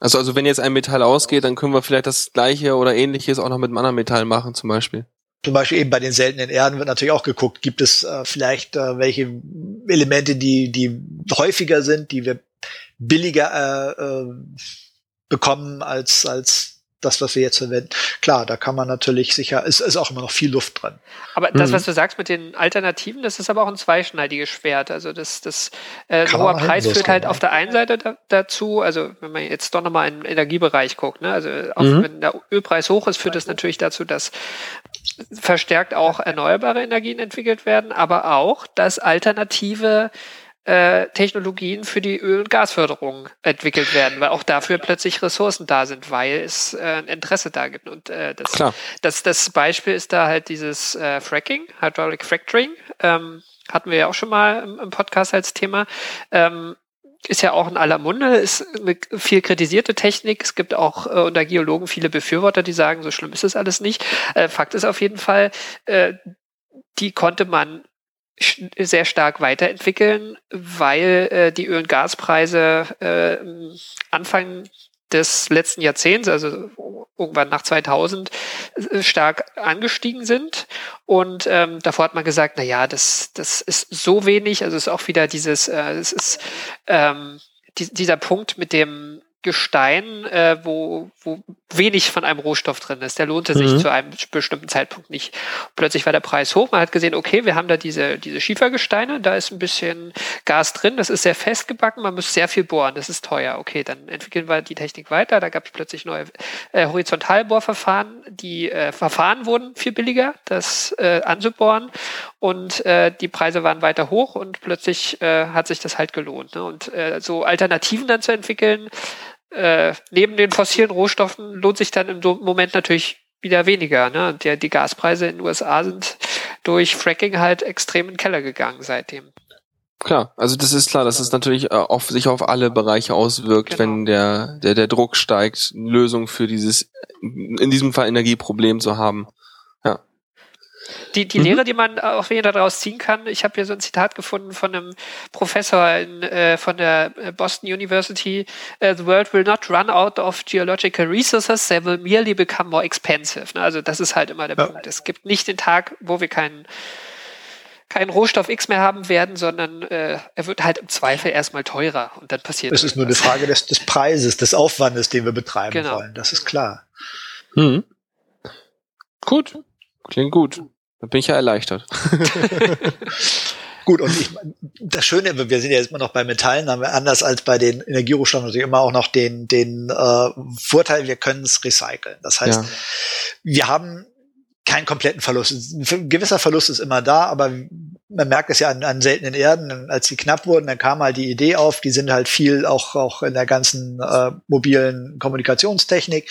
also, also wenn jetzt ein Metall ausgeht, dann können wir vielleicht das gleiche oder ähnliches auch noch mit einem anderen Metall machen, zum Beispiel. Zum Beispiel eben bei den seltenen Erden wird natürlich auch geguckt, gibt es äh, vielleicht äh, welche Elemente, die, die häufiger sind, die wir billiger äh, äh, bekommen als, als das, was wir jetzt verwenden. Klar, da kann man natürlich sicher, es ist auch immer noch viel Luft drin. Aber das, mhm. was du sagst mit den Alternativen, das ist aber auch ein zweischneidiges Schwert. Also das, das äh, hoher Preis führt halt auf der einen Seite da, dazu, also wenn man jetzt doch nochmal in den Energiebereich guckt, ne, also auch mhm. wenn der Ölpreis hoch ist, führt das natürlich dazu, dass verstärkt auch erneuerbare Energien entwickelt werden, aber auch, dass alternative äh, Technologien für die Öl- und Gasförderung entwickelt werden, weil auch dafür plötzlich Ressourcen da sind, weil es äh, ein Interesse da gibt. Und äh, das, Klar. Das, das Beispiel ist da halt dieses äh, Fracking, Hydraulic Fracturing. Ähm, hatten wir ja auch schon mal im, im Podcast als Thema. Ähm, ist ja auch in aller Munde, ist eine viel kritisierte Technik. Es gibt auch äh, unter Geologen viele Befürworter, die sagen, so schlimm ist es alles nicht. Äh, Fakt ist auf jeden Fall, äh, die konnte man sehr stark weiterentwickeln, weil äh, die Öl- und Gaspreise äh, Anfang des letzten Jahrzehnts, also irgendwann nach 2000, äh, stark angestiegen sind. Und ähm, davor hat man gesagt, na ja, das, das ist so wenig. Also es ist auch wieder dieses, äh, es ist ähm, die, dieser Punkt mit dem Gestein, äh, wo, wo wenig von einem Rohstoff drin ist. Der lohnte sich mhm. zu einem bestimmten Zeitpunkt nicht. Plötzlich war der Preis hoch. Man hat gesehen, okay, wir haben da diese, diese Schiefergesteine, da ist ein bisschen Gas drin, das ist sehr festgebacken, man muss sehr viel bohren, das ist teuer. Okay, dann entwickeln wir die Technik weiter. Da gab es plötzlich neue äh, Horizontalbohrverfahren. Die äh, Verfahren wurden viel billiger, das äh, anzubohren. Und äh, die Preise waren weiter hoch und plötzlich äh, hat sich das halt gelohnt. Ne? Und äh, so Alternativen dann zu entwickeln, äh, neben den fossilen Rohstoffen lohnt sich dann im Moment natürlich wieder weniger. Ne? Der, die Gaspreise in den USA sind durch Fracking halt extrem in den Keller gegangen seitdem. Klar, also das ist klar, dass es natürlich äh, auf sich auf alle Bereiche auswirkt, genau. wenn der, der, der Druck steigt, Lösung für dieses, in diesem Fall Energieproblem zu haben. Die, die mhm. Lehre, die man auch wieder daraus ziehen kann, ich habe hier so ein Zitat gefunden von einem Professor in, äh, von der äh, Boston University, uh, The world will not run out of geological resources, they will merely become more expensive. Ne? Also das ist halt immer der ja. Punkt. Es gibt nicht den Tag, wo wir keinen keinen Rohstoff X mehr haben werden, sondern äh, er wird halt im Zweifel erstmal teurer und dann passiert Es ist nur eine Frage des, des Preises, des Aufwandes, den wir betreiben genau. wollen. Das ist klar. Mhm. Gut. Klingt gut. Da bin ich ja erleichtert. Gut, und ich, das Schöne, wir sind ja jetzt immer noch bei Metallen, haben wir anders als bei den Energierohstoffen natürlich immer auch noch den, den äh, Vorteil, wir können es recyceln. Das heißt, ja. wir haben keinen kompletten Verlust. Ein gewisser Verlust ist immer da, aber man merkt es ja an, an seltenen Erden, als die knapp wurden, dann kam halt die Idee auf, die sind halt viel auch, auch in der ganzen äh, mobilen Kommunikationstechnik.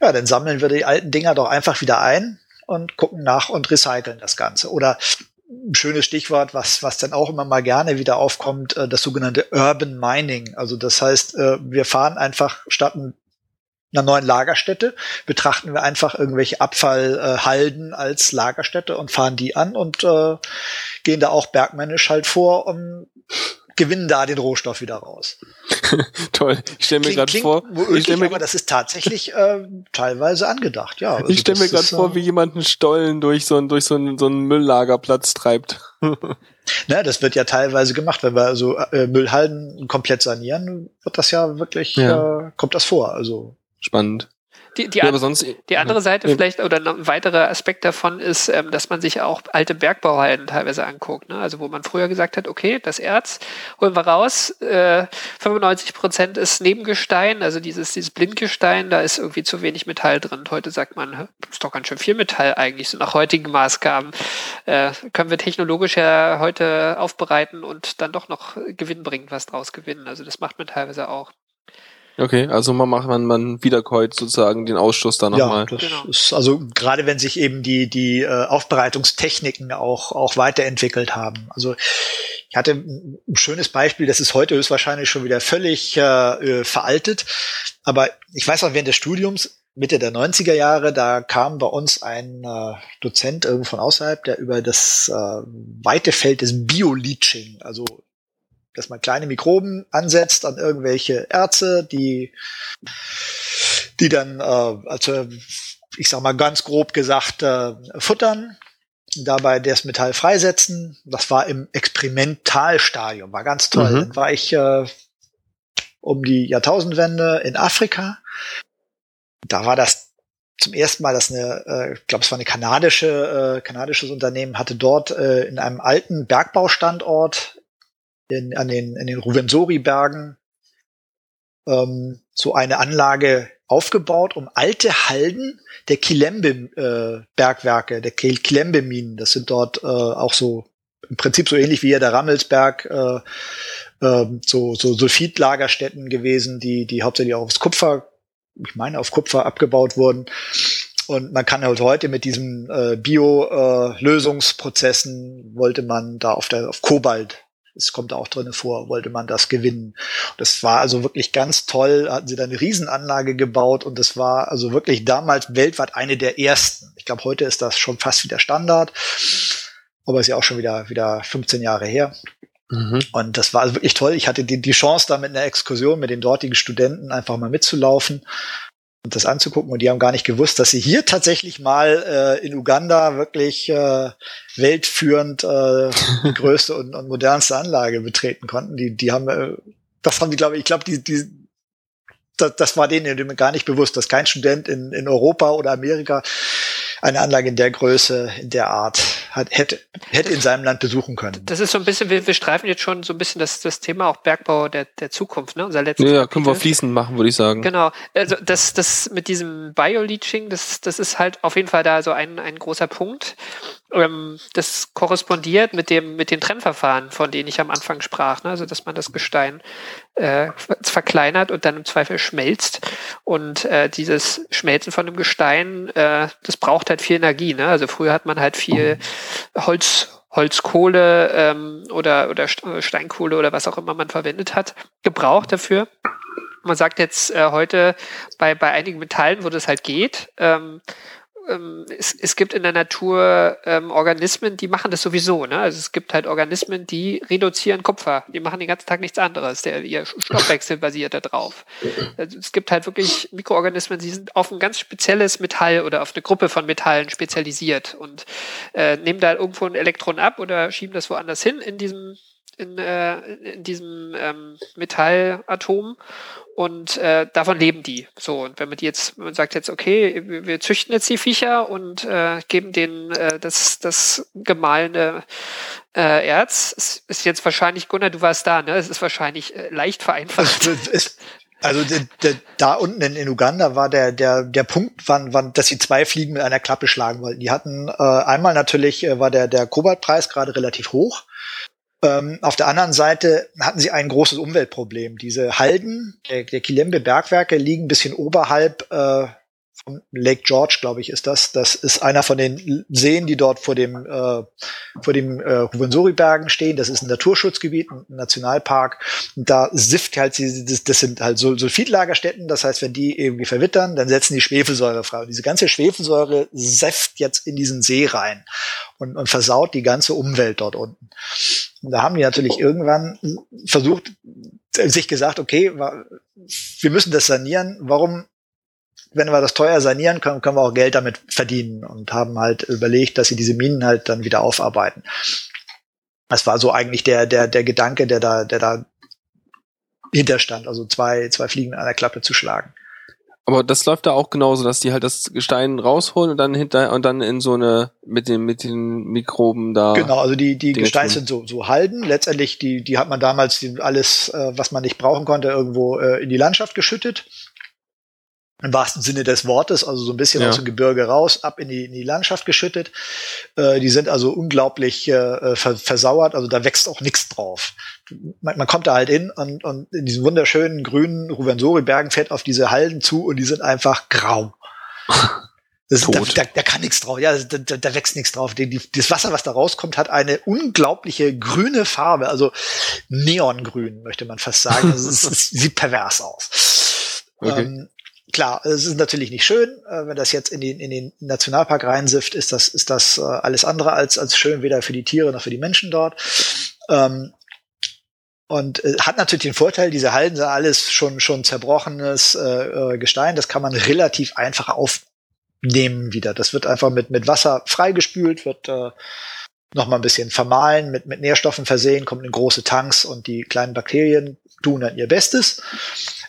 Ja, dann sammeln wir die alten Dinger doch einfach wieder ein und gucken nach und recyceln das Ganze. Oder ein schönes Stichwort, was, was dann auch immer mal gerne wieder aufkommt, äh, das sogenannte Urban Mining. Also das heißt, äh, wir fahren einfach statt einer neuen Lagerstätte, betrachten wir einfach irgendwelche Abfallhalden als Lagerstätte und fahren die an und äh, gehen da auch bergmännisch halt vor, um gewinnen da den Rohstoff wieder raus. Toll. Ich stelle mir gerade vor, ich stell mir aber das ist tatsächlich äh, teilweise angedacht, ja. Also ich stelle mir gerade vor, äh, wie jemand einen Stollen durch so einen durch so einen, so einen Mülllagerplatz treibt. Na, das wird ja teilweise gemacht, wenn wir also äh, Müllhalden komplett sanieren, wird das ja wirklich ja. Äh, kommt das vor, also spannend. Die, die, ja, aber sonst, die andere Seite ja. vielleicht oder ein weiterer Aspekt davon ist, ähm, dass man sich auch alte Bergbauhalden teilweise anguckt. Ne? Also wo man früher gesagt hat, okay, das Erz holen wir raus, äh, 95 Prozent ist Nebengestein, also dieses, dieses Blindgestein, da ist irgendwie zu wenig Metall drin. Und heute sagt man, ist doch ganz schön viel Metall eigentlich, so nach heutigen Maßgaben. Äh, können wir technologisch ja heute aufbereiten und dann doch noch gewinnbringend was draus gewinnen. Also das macht man teilweise auch. Okay, also man macht man, man wiederkäut sozusagen den Ausschuss da nochmal. Ja, das genau. ist also gerade wenn sich eben die, die äh, Aufbereitungstechniken auch, auch weiterentwickelt haben. Also ich hatte ein schönes Beispiel, das ist heute höchstwahrscheinlich schon wieder völlig äh, äh veraltet. Aber ich weiß auch während des Studiums, Mitte der 90er Jahre, da kam bei uns ein äh, Dozent irgendwo von außerhalb, der über das äh, weite Feld des Bio-Leaching, also dass man kleine Mikroben ansetzt an irgendwelche Erze, die, die dann, äh, also ich sag mal ganz grob gesagt, äh, futtern, dabei das Metall freisetzen. Das war im Experimentalstadium, war ganz toll. Mhm. Dann war ich äh, um die Jahrtausendwende in Afrika. Da war das zum ersten Mal, dass eine, äh, ich glaube, es war eine kanadische, äh, kanadisches Unternehmen, hatte dort äh, in einem alten Bergbaustandort in, an den, in den Ruvensori-Bergen ähm, so eine Anlage aufgebaut, um alte Halden der Kilembe-Bergwerke, äh, der Kilembe-Minen, das sind dort äh, auch so im Prinzip so ähnlich wie hier der Rammelsberg, äh, äh, so, so Sulfidlagerstätten gewesen, die, die hauptsächlich auch aufs Kupfer, ich meine auf Kupfer abgebaut wurden. Und man kann halt heute mit diesen äh, Bio-Lösungsprozessen äh, wollte man da auf der auf Kobalt es kommt auch drinne vor, wollte man das gewinnen. Das war also wirklich ganz toll, hatten sie da eine Riesenanlage gebaut und das war also wirklich damals weltweit eine der ersten. Ich glaube, heute ist das schon fast wieder Standard, aber ist ja auch schon wieder, wieder 15 Jahre her. Mhm. Und das war also wirklich toll. Ich hatte die, die Chance, da mit einer Exkursion mit den dortigen Studenten einfach mal mitzulaufen und das anzugucken. Und die haben gar nicht gewusst, dass sie hier tatsächlich mal äh, in Uganda wirklich äh, weltführend äh, die größte und, und modernste Anlage betreten konnten. Die, die haben, äh, das haben die, glaube ich, ich glaube, die, die, das, das war denen gar nicht bewusst, dass kein Student in, in Europa oder Amerika eine Anlage in der Größe, in der Art hat, hätte, hätte in seinem Land besuchen können. Das ist so ein bisschen, wir, wir streifen jetzt schon so ein bisschen das, das Thema auch Bergbau der, der Zukunft, ne? Unser letztes ja, ja, können wir fließend machen, würde ich sagen. Genau. Also das, das mit diesem Bioleaching, das, das ist halt auf jeden Fall da so ein, ein großer Punkt. Ähm, das korrespondiert mit dem, mit den Trennverfahren, von denen ich am Anfang sprach, ne? Also dass man das Gestein äh, verkleinert und dann im Zweifel schmelzt. Und äh, dieses Schmelzen von dem Gestein, äh, das braucht halt viel Energie. Ne? Also früher hat man halt viel Holz, Holzkohle ähm, oder, oder Steinkohle oder was auch immer man verwendet hat, gebraucht dafür. Man sagt jetzt äh, heute bei, bei einigen Metallen, wo das halt geht, ähm, ähm, es, es gibt in der Natur ähm, Organismen, die machen das sowieso. Ne? Also es gibt halt Organismen, die reduzieren Kupfer. Die machen den ganzen Tag nichts anderes. Der, ihr Stoffwechsel basiert da drauf. Also es gibt halt wirklich Mikroorganismen, die sind auf ein ganz spezielles Metall oder auf eine Gruppe von Metallen spezialisiert und äh, nehmen da irgendwo ein Elektron ab oder schieben das woanders hin in diesem in, äh, in diesem ähm, Metallatom und äh, davon leben die. So, und wenn man die jetzt, man sagt jetzt, okay, wir, züchten jetzt die Viecher und äh, geben denen äh, das, das gemahlene äh, Erz, es ist jetzt wahrscheinlich, Gunnar, du warst da, ne? Es ist wahrscheinlich äh, leicht vereinfacht. Also de, de, da unten in, in Uganda war der der der Punkt, wann, wann, dass sie zwei Fliegen mit einer Klappe schlagen wollten. Die hatten äh, einmal natürlich äh, war der der Kobaltpreis gerade relativ hoch. Ähm, auf der anderen Seite hatten sie ein großes Umweltproblem. Diese Halden der, der Kilembe Bergwerke liegen ein bisschen oberhalb äh, Lake George, glaube ich, ist das. Das ist einer von den Seen, die dort vor dem äh, vor dem äh, Ruvenzori-Bergen stehen. Das ist ein Naturschutzgebiet, ein Nationalpark. Und da sifft halt das, das sind halt Sulfidlagerstätten. Das heißt, wenn die irgendwie verwittern, dann setzen die Schwefelsäure frei. Und diese ganze Schwefelsäure säfft jetzt in diesen See rein und, und versaut die ganze Umwelt dort unten. Und da haben die natürlich irgendwann versucht, sich gesagt, okay, wir müssen das sanieren. Warum wenn wir das teuer sanieren können, können wir auch Geld damit verdienen und haben halt überlegt, dass sie diese Minen halt dann wieder aufarbeiten. Das war so eigentlich der, der, der Gedanke, der da, der da hinterstand, also zwei, zwei Fliegen an der Klappe zu schlagen. Aber das läuft da auch genauso, dass die halt das Gestein rausholen und dann hinter und dann in so eine mit den mit den Mikroben da. Genau, also die die Gesteine sind so so Halden. Letztendlich die die hat man damals alles, äh, was man nicht brauchen konnte, irgendwo äh, in die Landschaft geschüttet im wahrsten Sinne des Wortes, also so ein bisschen ja. aus dem Gebirge raus, ab in die, in die Landschaft geschüttet. Äh, die sind also unglaublich äh, versauert, also da wächst auch nichts drauf. Man, man, kommt da halt hin und, und in diesen wunderschönen grünen Ruvenzori-Bergen fährt auf diese Halden zu und die sind einfach grau. Das, da, da, da, kann nichts drauf, ja, da, da wächst nichts drauf. Die, die, das Wasser, was da rauskommt, hat eine unglaubliche grüne Farbe, also Neongrün, möchte man fast sagen. Es, es sieht pervers aus. Okay. Ähm, klar, es ist natürlich nicht schön, äh, wenn das jetzt in den, in den Nationalpark reinsifft, ist das, ist das äh, alles andere als, als schön, weder für die Tiere noch für die Menschen dort. Ähm, und äh, hat natürlich den Vorteil, diese Halden sind alles schon, schon zerbrochenes äh, äh, Gestein, das kann man relativ einfach aufnehmen wieder. Das wird einfach mit, mit Wasser freigespült, wird äh, noch mal ein bisschen vermahlen, mit, mit Nährstoffen versehen, kommt in große Tanks und die kleinen Bakterien tun dann ihr Bestes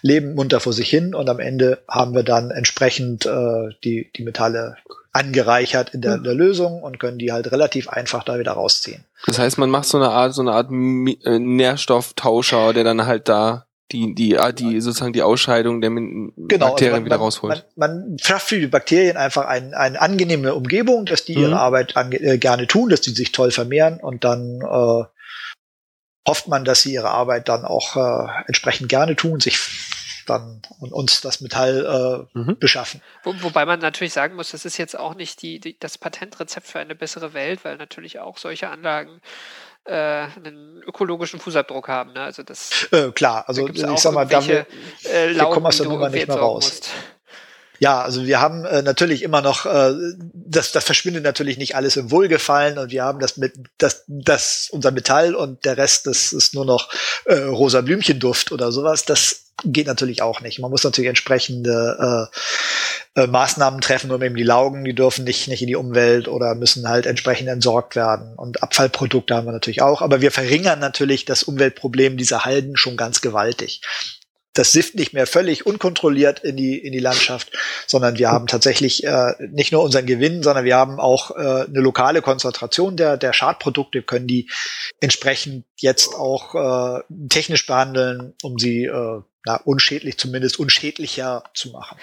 leben munter vor sich hin und am Ende haben wir dann entsprechend äh, die, die Metalle angereichert in der, in der Lösung und können die halt relativ einfach da wieder rausziehen. Das heißt, man macht so eine Art, so eine Art äh, Nährstofftauscher, der dann halt da die, die, ah, die sozusagen die Ausscheidung der genau, Bakterien also man, wieder rausholt. Man, man schafft für die Bakterien einfach ein, eine angenehme Umgebung, dass die mhm. ihre Arbeit an, äh, gerne tun, dass die sich toll vermehren und dann äh, hofft man, dass sie ihre Arbeit dann auch äh, entsprechend gerne tun, sich dann und uns das Metall äh, mhm. beschaffen. Wo, wobei man natürlich sagen muss, das ist jetzt auch nicht die, die, das Patentrezept für eine bessere Welt, weil natürlich auch solche Anlagen äh, einen ökologischen Fußabdruck haben. Ne? Also das äh, klar, also ich sag mal, da wir, äh, wir kommen aus der Nummer nicht mehr raus. Musst. Ja, also wir haben äh, natürlich immer noch, äh, das, das verschwindet natürlich nicht alles im Wohlgefallen und wir haben das mit, das, das, unser Metall und der Rest, das ist nur noch äh, rosa Blümchenduft oder sowas. Das geht natürlich auch nicht. Man muss natürlich entsprechende äh, äh, Maßnahmen treffen, um eben die Laugen, die dürfen nicht, nicht in die Umwelt oder müssen halt entsprechend entsorgt werden. Und Abfallprodukte haben wir natürlich auch. Aber wir verringern natürlich das Umweltproblem dieser Halden schon ganz gewaltig das sifft nicht mehr völlig unkontrolliert in die, in die Landschaft, sondern wir haben tatsächlich äh, nicht nur unseren Gewinn, sondern wir haben auch äh, eine lokale Konzentration der, der Schadprodukte, können die entsprechend jetzt auch äh, technisch behandeln, um sie äh, na, unschädlich, zumindest unschädlicher zu machen.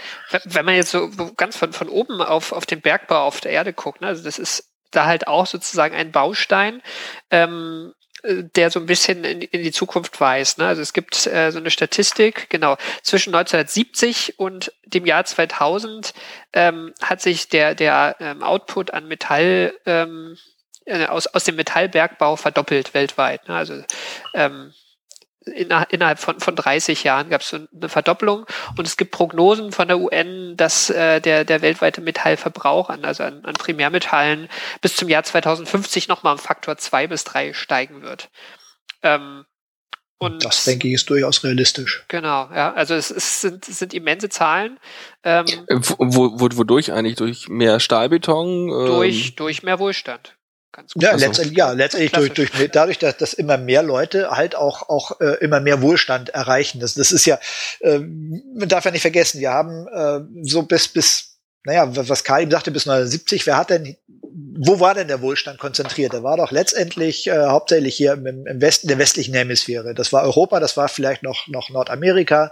Wenn man jetzt so ganz von, von oben auf, auf den Bergbau auf der Erde guckt, ne, also das ist da halt auch sozusagen ein Baustein, ähm, äh, der so ein bisschen in, in die Zukunft weist. Ne? Also es gibt äh, so eine Statistik, genau, zwischen 1970 und dem Jahr 2000 ähm, hat sich der, der ähm, Output an Metall ähm, äh, aus, aus dem Metallbergbau verdoppelt weltweit. Ne? Also ähm, innerhalb von, von 30 Jahren gab es so eine Verdopplung und es gibt Prognosen von der UN, dass äh, der, der weltweite Metallverbrauch an, also an, an Primärmetallen bis zum Jahr 2050 nochmal um Faktor zwei bis drei steigen wird. Ähm, und das denke ich ist durchaus realistisch. Genau, ja. Also es, es, sind, es sind immense Zahlen. Ähm, wo, wo, wodurch eigentlich? Durch mehr Stahlbeton? Ähm durch, durch mehr Wohlstand. Ganz gut. Ja, also, letztendlich, ja, letztendlich durch, durch, dadurch, dass, dass immer mehr Leute halt auch, auch äh, immer mehr Wohlstand erreichen. Das, das ist ja, äh, man darf ja nicht vergessen, wir haben äh, so bis, bis, naja, was Karl eben sagte, bis 1970, wer hat denn, wo war denn der Wohlstand konzentriert? Der war doch letztendlich äh, hauptsächlich hier im, im Westen, der westlichen Hemisphäre. Das war Europa, das war vielleicht noch, noch Nordamerika.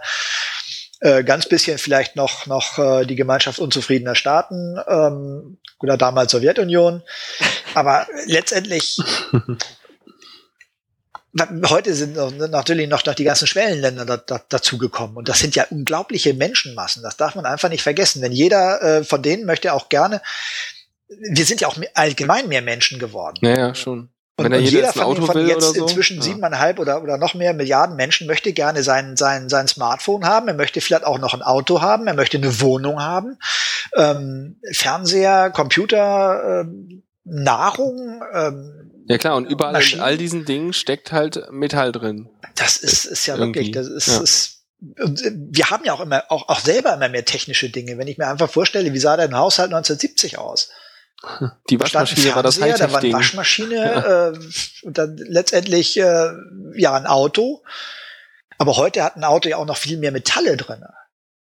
Äh, ganz bisschen vielleicht noch noch äh, die Gemeinschaft unzufriedener Staaten ähm, oder damals Sowjetunion, aber letztendlich heute sind natürlich noch, noch die ganzen Schwellenländer da, da, dazugekommen und das sind ja unglaubliche Menschenmassen. Das darf man einfach nicht vergessen. Denn jeder äh, von denen möchte auch gerne. Wir sind ja auch allgemein mehr Menschen geworden. Ja, ja schon. Und, Wenn und jeder von, von jetzt so? inzwischen siebeneinhalb oder, oder noch mehr Milliarden Menschen möchte gerne sein, sein, sein Smartphone haben. Er möchte vielleicht auch noch ein Auto haben. Er möchte eine Wohnung haben. Ähm, Fernseher, Computer, ähm, Nahrung. Ähm, ja klar, und überall Maschinen. in all diesen Dingen steckt halt Metall drin. Das ist, ist ja Irgendwie. wirklich, das ist, ja. ist und äh, wir haben ja auch immer, auch, auch selber immer mehr technische Dinge. Wenn ich mir einfach vorstelle, wie sah dein Haushalt 1970 aus? Die Waschmaschine war das Hightech-Ding. Da war eine Waschmaschine ja. äh, und dann letztendlich äh, ja ein Auto. Aber heute hat ein Auto ja auch noch viel mehr Metalle drin.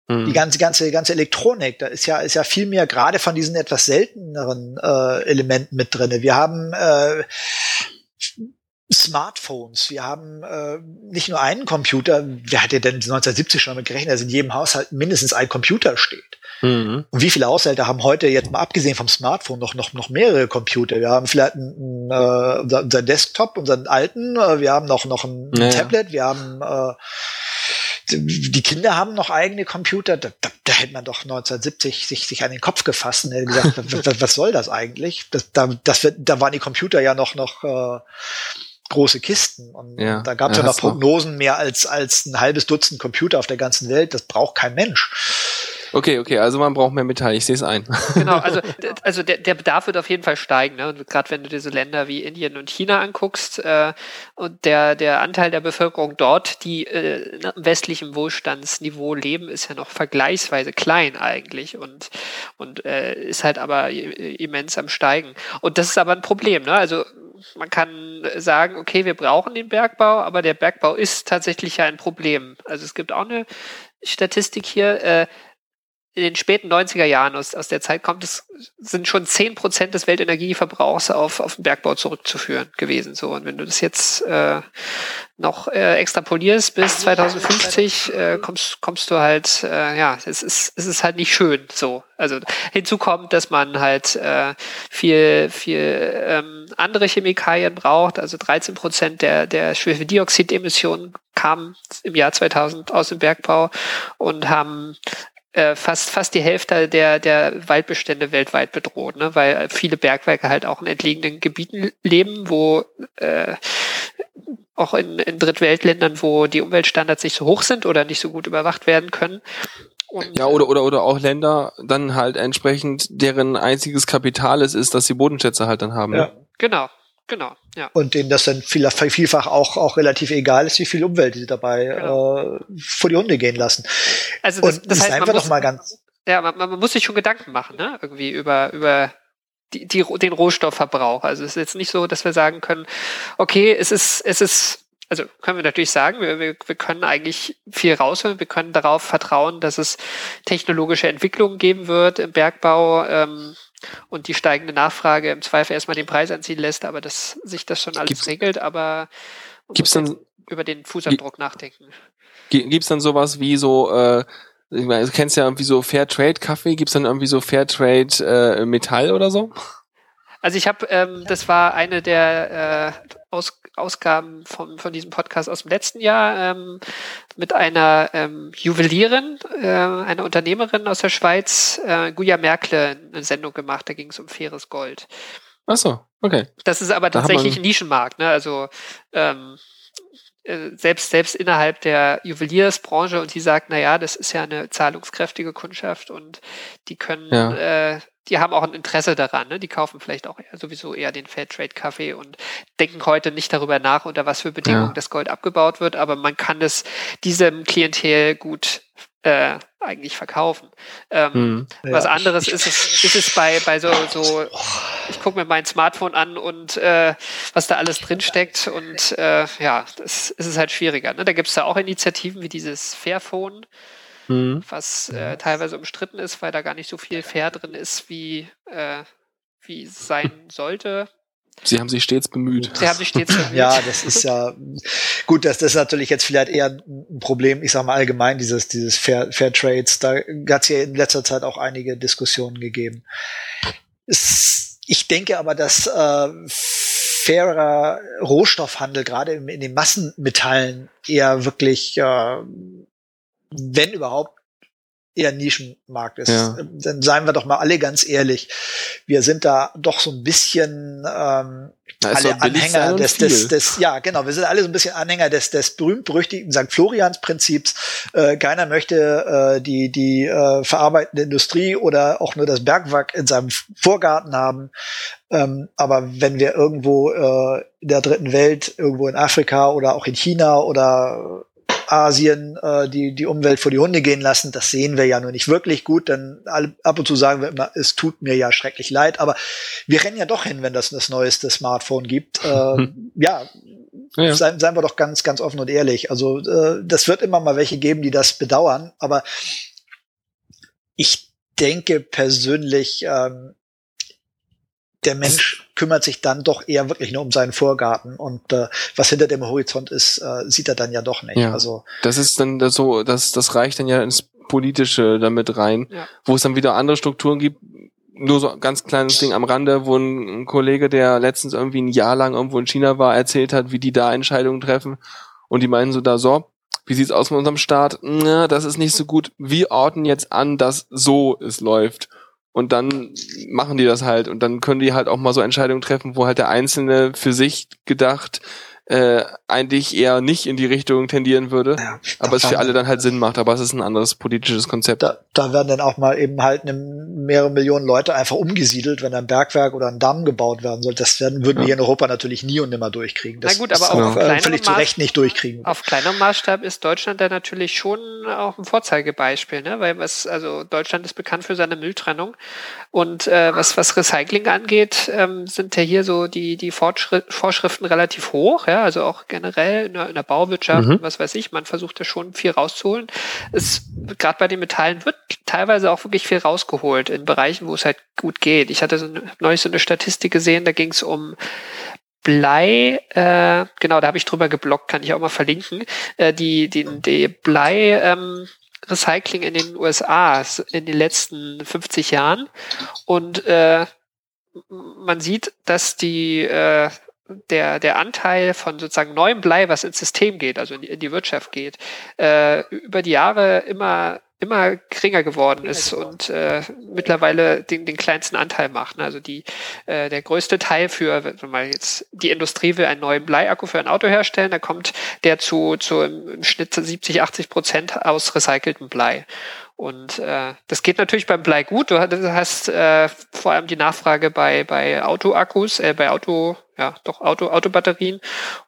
Mhm. Die ganze, ganze, ganze Elektronik, da ist ja, ist ja viel mehr gerade von diesen etwas selteneren äh, Elementen mit drinne. Wir haben äh, Smartphones. Wir haben äh, nicht nur einen Computer. Wer hat ja denn 1970 schon damit gerechnet, dass in jedem Haushalt mindestens ein Computer steht? Mhm. Und wie viele Haushalte haben heute jetzt mal abgesehen vom Smartphone noch noch noch mehrere Computer? Wir haben vielleicht einen, äh, unser, unser Desktop, unseren alten. Äh, wir haben noch noch ein ja. Tablet. Wir haben äh, die Kinder haben noch eigene Computer. Da, da, da hätte man doch 1970 sich, sich an den Kopf gefasst und hätte gesagt, was, was soll das eigentlich? Das, da, das wird, da waren die Computer ja noch noch äh, große Kisten. Und ja, da gab es ja, ja noch Prognosen mehr als, als ein halbes Dutzend Computer auf der ganzen Welt. Das braucht kein Mensch. Okay, okay, also man braucht mehr Metall, ich sehe es ein. Genau, also, also der, der Bedarf wird auf jeden Fall steigen. Ne? Und gerade wenn du diese Länder wie Indien und China anguckst äh, und der, der Anteil der Bevölkerung dort, die äh, im westlichen Wohlstandsniveau leben, ist ja noch vergleichsweise klein eigentlich und, und äh, ist halt aber immens am Steigen. Und das ist aber ein Problem. Ne? Also man kann sagen, okay, wir brauchen den Bergbau, aber der Bergbau ist tatsächlich ja ein Problem. Also es gibt auch eine Statistik hier, äh, in den späten 90er Jahren aus, aus der Zeit kommt, es sind schon zehn Prozent des Weltenergieverbrauchs auf, auf den Bergbau zurückzuführen gewesen. So, und wenn du das jetzt äh, noch äh, extrapolierst bis 2050, äh, kommst, kommst du halt, äh, ja, es ist, es ist halt nicht schön so. Also hinzu kommt, dass man halt äh, viel, viel ähm, andere Chemikalien braucht. Also 13 Prozent der, der Schwefeldioxidemissionen kamen im Jahr 2000 aus dem Bergbau und haben äh, fast, fast die Hälfte der, der Waldbestände weltweit bedroht, ne? weil viele Bergwerke halt auch in entlegenen Gebieten leben, wo äh, auch in, in Drittweltländern, wo die Umweltstandards nicht so hoch sind oder nicht so gut überwacht werden können. Und, ja, oder, oder, oder auch Länder dann halt entsprechend, deren einziges Kapital es ist, dass sie Bodenschätze halt dann haben. Ja. Ne? Genau, Genau, ja. Und denen das dann viel, vielfach auch, auch relativ egal ist, wie viel Umwelt sie dabei genau. äh, vor die Hunde gehen lassen. Also das, Und das heißt, einfach doch mal ganz. Ja, man, man muss sich schon Gedanken machen, ne? Irgendwie über, über die, die, den Rohstoffverbrauch. Also es ist jetzt nicht so, dass wir sagen können, okay, es ist, es ist, also können wir natürlich sagen, wir, wir, wir können eigentlich viel rausholen, wir können darauf vertrauen, dass es technologische Entwicklungen geben wird im Bergbau. Ähm, und die steigende Nachfrage im Zweifel erstmal den Preis anziehen lässt, aber dass sich das schon alles gibt's, regelt, aber gibt's dann, über den Fußabdruck nachdenken. Gibt's dann sowas wie so, äh, ich meine, du kennst ja irgendwie so Fairtrade Kaffee, gibt's dann irgendwie so Fairtrade äh, Metall oder so? Also ich habe, ähm, das war eine der äh, Aus Ausgaben von, von diesem Podcast aus dem letzten Jahr ähm, mit einer ähm, Juwelierin, äh, einer Unternehmerin aus der Schweiz, äh, Guya Merkle, eine Sendung gemacht, da ging es um faires Gold. Ach so, okay. Das ist aber tatsächlich ein Nischenmarkt, ne? Also ähm, äh, selbst, selbst innerhalb der Juweliersbranche und die sagt, na ja, das ist ja eine zahlungskräftige Kundschaft und die können ja. äh, die haben auch ein Interesse daran. Ne? Die kaufen vielleicht auch eher, sowieso eher den Fairtrade-Kaffee und denken heute nicht darüber nach, unter was für Bedingungen ja. das Gold abgebaut wird. Aber man kann es diesem Klientel gut äh, eigentlich verkaufen. Ähm, hm. Was anderes ist es, ist es bei, bei so, so ich gucke mir mein Smartphone an und äh, was da alles drinsteckt und äh, ja, das ist es halt schwieriger. Ne? Da gibt es da auch Initiativen wie dieses Fairphone, hm. was äh, teilweise umstritten ist, weil da gar nicht so viel Fair drin ist, wie, äh, wie es sein sollte. Sie haben sich stets bemüht. Sie haben sich stets bemüht. Ja, das ist ja gut, das, das ist natürlich jetzt vielleicht eher ein Problem, ich sage mal allgemein, dieses, dieses Fair, Fair Trades. Da hat es ja in letzter Zeit auch einige Diskussionen gegeben. Es, ich denke aber, dass äh, fairer Rohstoffhandel, gerade in, in den Massenmetallen, eher wirklich, äh, wenn überhaupt, eher Nischenmarkt ist. Ja. Dann seien wir doch mal alle ganz ehrlich. Wir sind da doch so ein bisschen ähm, alle Anhänger des, des, des, ja genau, wir sind alle so ein bisschen Anhänger des, des berühmt-berüchtigten St. Florians-Prinzips. Äh, keiner möchte äh, die, die äh, verarbeitende Industrie oder auch nur das Bergwerk in seinem Vorgarten haben. Ähm, aber wenn wir irgendwo äh, in der dritten Welt, irgendwo in Afrika oder auch in China oder Asien äh, die, die Umwelt vor die Hunde gehen lassen. Das sehen wir ja nur nicht wirklich gut, denn ab und zu sagen wir immer, es tut mir ja schrecklich leid, aber wir rennen ja doch hin, wenn das das neueste Smartphone gibt. Äh, ja, ja. Seien, seien wir doch ganz, ganz offen und ehrlich. Also äh, das wird immer mal welche geben, die das bedauern, aber ich denke persönlich, ähm, der Mensch kümmert sich dann doch eher wirklich nur um seinen Vorgarten und äh, was hinter dem Horizont ist, äh, sieht er dann ja doch nicht. Ja, also das ist dann so, das das reicht dann ja ins politische damit rein, ja. wo es dann wieder andere Strukturen gibt. Nur so ein ganz kleines Ding am Rande, wo ein, ein Kollege, der letztens irgendwie ein Jahr lang irgendwo in China war, erzählt hat, wie die da Entscheidungen treffen und die meinen so da so, wie sieht's aus mit unserem Staat? Na, das ist nicht so gut. Wir orten jetzt an, dass so es läuft. Und dann machen die das halt. Und dann können die halt auch mal so Entscheidungen treffen, wo halt der Einzelne für sich gedacht äh, eigentlich eher nicht in die Richtung tendieren würde, ja, aber es für alle dann halt Sinn macht, aber es ist ein anderes politisches Konzept. Da, da werden dann auch mal eben halt eine, mehrere Millionen Leute einfach umgesiedelt, wenn ein Bergwerk oder ein Damm gebaut werden soll. Das werden, würden ja. wir hier in Europa natürlich nie und nimmer durchkriegen. Das Na gut, aber auch äh, völlig zu Recht nicht durchkriegen. Auf kleinerem Maßstab ist Deutschland da natürlich schon auch ein Vorzeigebeispiel, ne? weil was, also Deutschland ist bekannt für seine Mülltrennung und äh, was, was Recycling angeht, ähm, sind ja hier so die, die Vorschriften relativ hoch, ja, also auch generell in der, in der Bauwirtschaft, mhm. was weiß ich, man versucht da schon viel rauszuholen. Es, gerade bei den Metallen wird teilweise auch wirklich viel rausgeholt in Bereichen, wo es halt gut geht. Ich hatte so neulich so eine Statistik gesehen, da ging es um Blei, äh, genau, da habe ich drüber geblockt, kann ich auch mal verlinken, äh, die, die, die Blei, ähm, Recycling in den USA in den letzten 50 Jahren und äh, man sieht, dass die äh, der, der Anteil von sozusagen neuem Blei, was ins System geht, also in die, in die Wirtschaft geht, äh, über die Jahre immer immer geringer geworden ist und äh, mittlerweile den, den kleinsten Anteil macht. Ne? Also die, äh, der größte Teil für, wenn man jetzt die Industrie will einen neuen Bleiakku für ein Auto herstellen, da kommt der zu, zu im, im Schnitt 70, 80 Prozent aus recyceltem Blei. Und äh, das geht natürlich beim Blei gut. Du hast äh, vor allem die Nachfrage bei, bei Autoakkus, äh, bei Auto, ja, doch Auto, Autobatterien.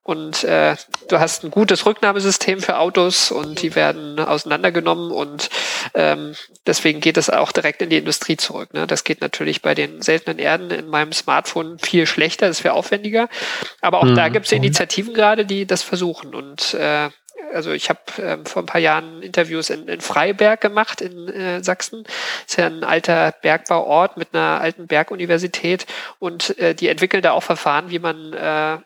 Und äh, du hast ein gutes Rücknahmesystem für Autos und die werden auseinandergenommen und ähm, deswegen geht es auch direkt in die Industrie zurück. Ne? Das geht natürlich bei den seltenen Erden in meinem Smartphone viel schlechter, das wäre aufwendiger. Aber auch mhm. da gibt es Initiativen gerade, die das versuchen. Und äh, also ich habe ähm, vor ein paar Jahren Interviews in, in Freiberg gemacht in äh, Sachsen. Das ist ja ein alter Bergbauort mit einer alten Berguniversität und äh, die entwickeln da auch Verfahren, wie man äh,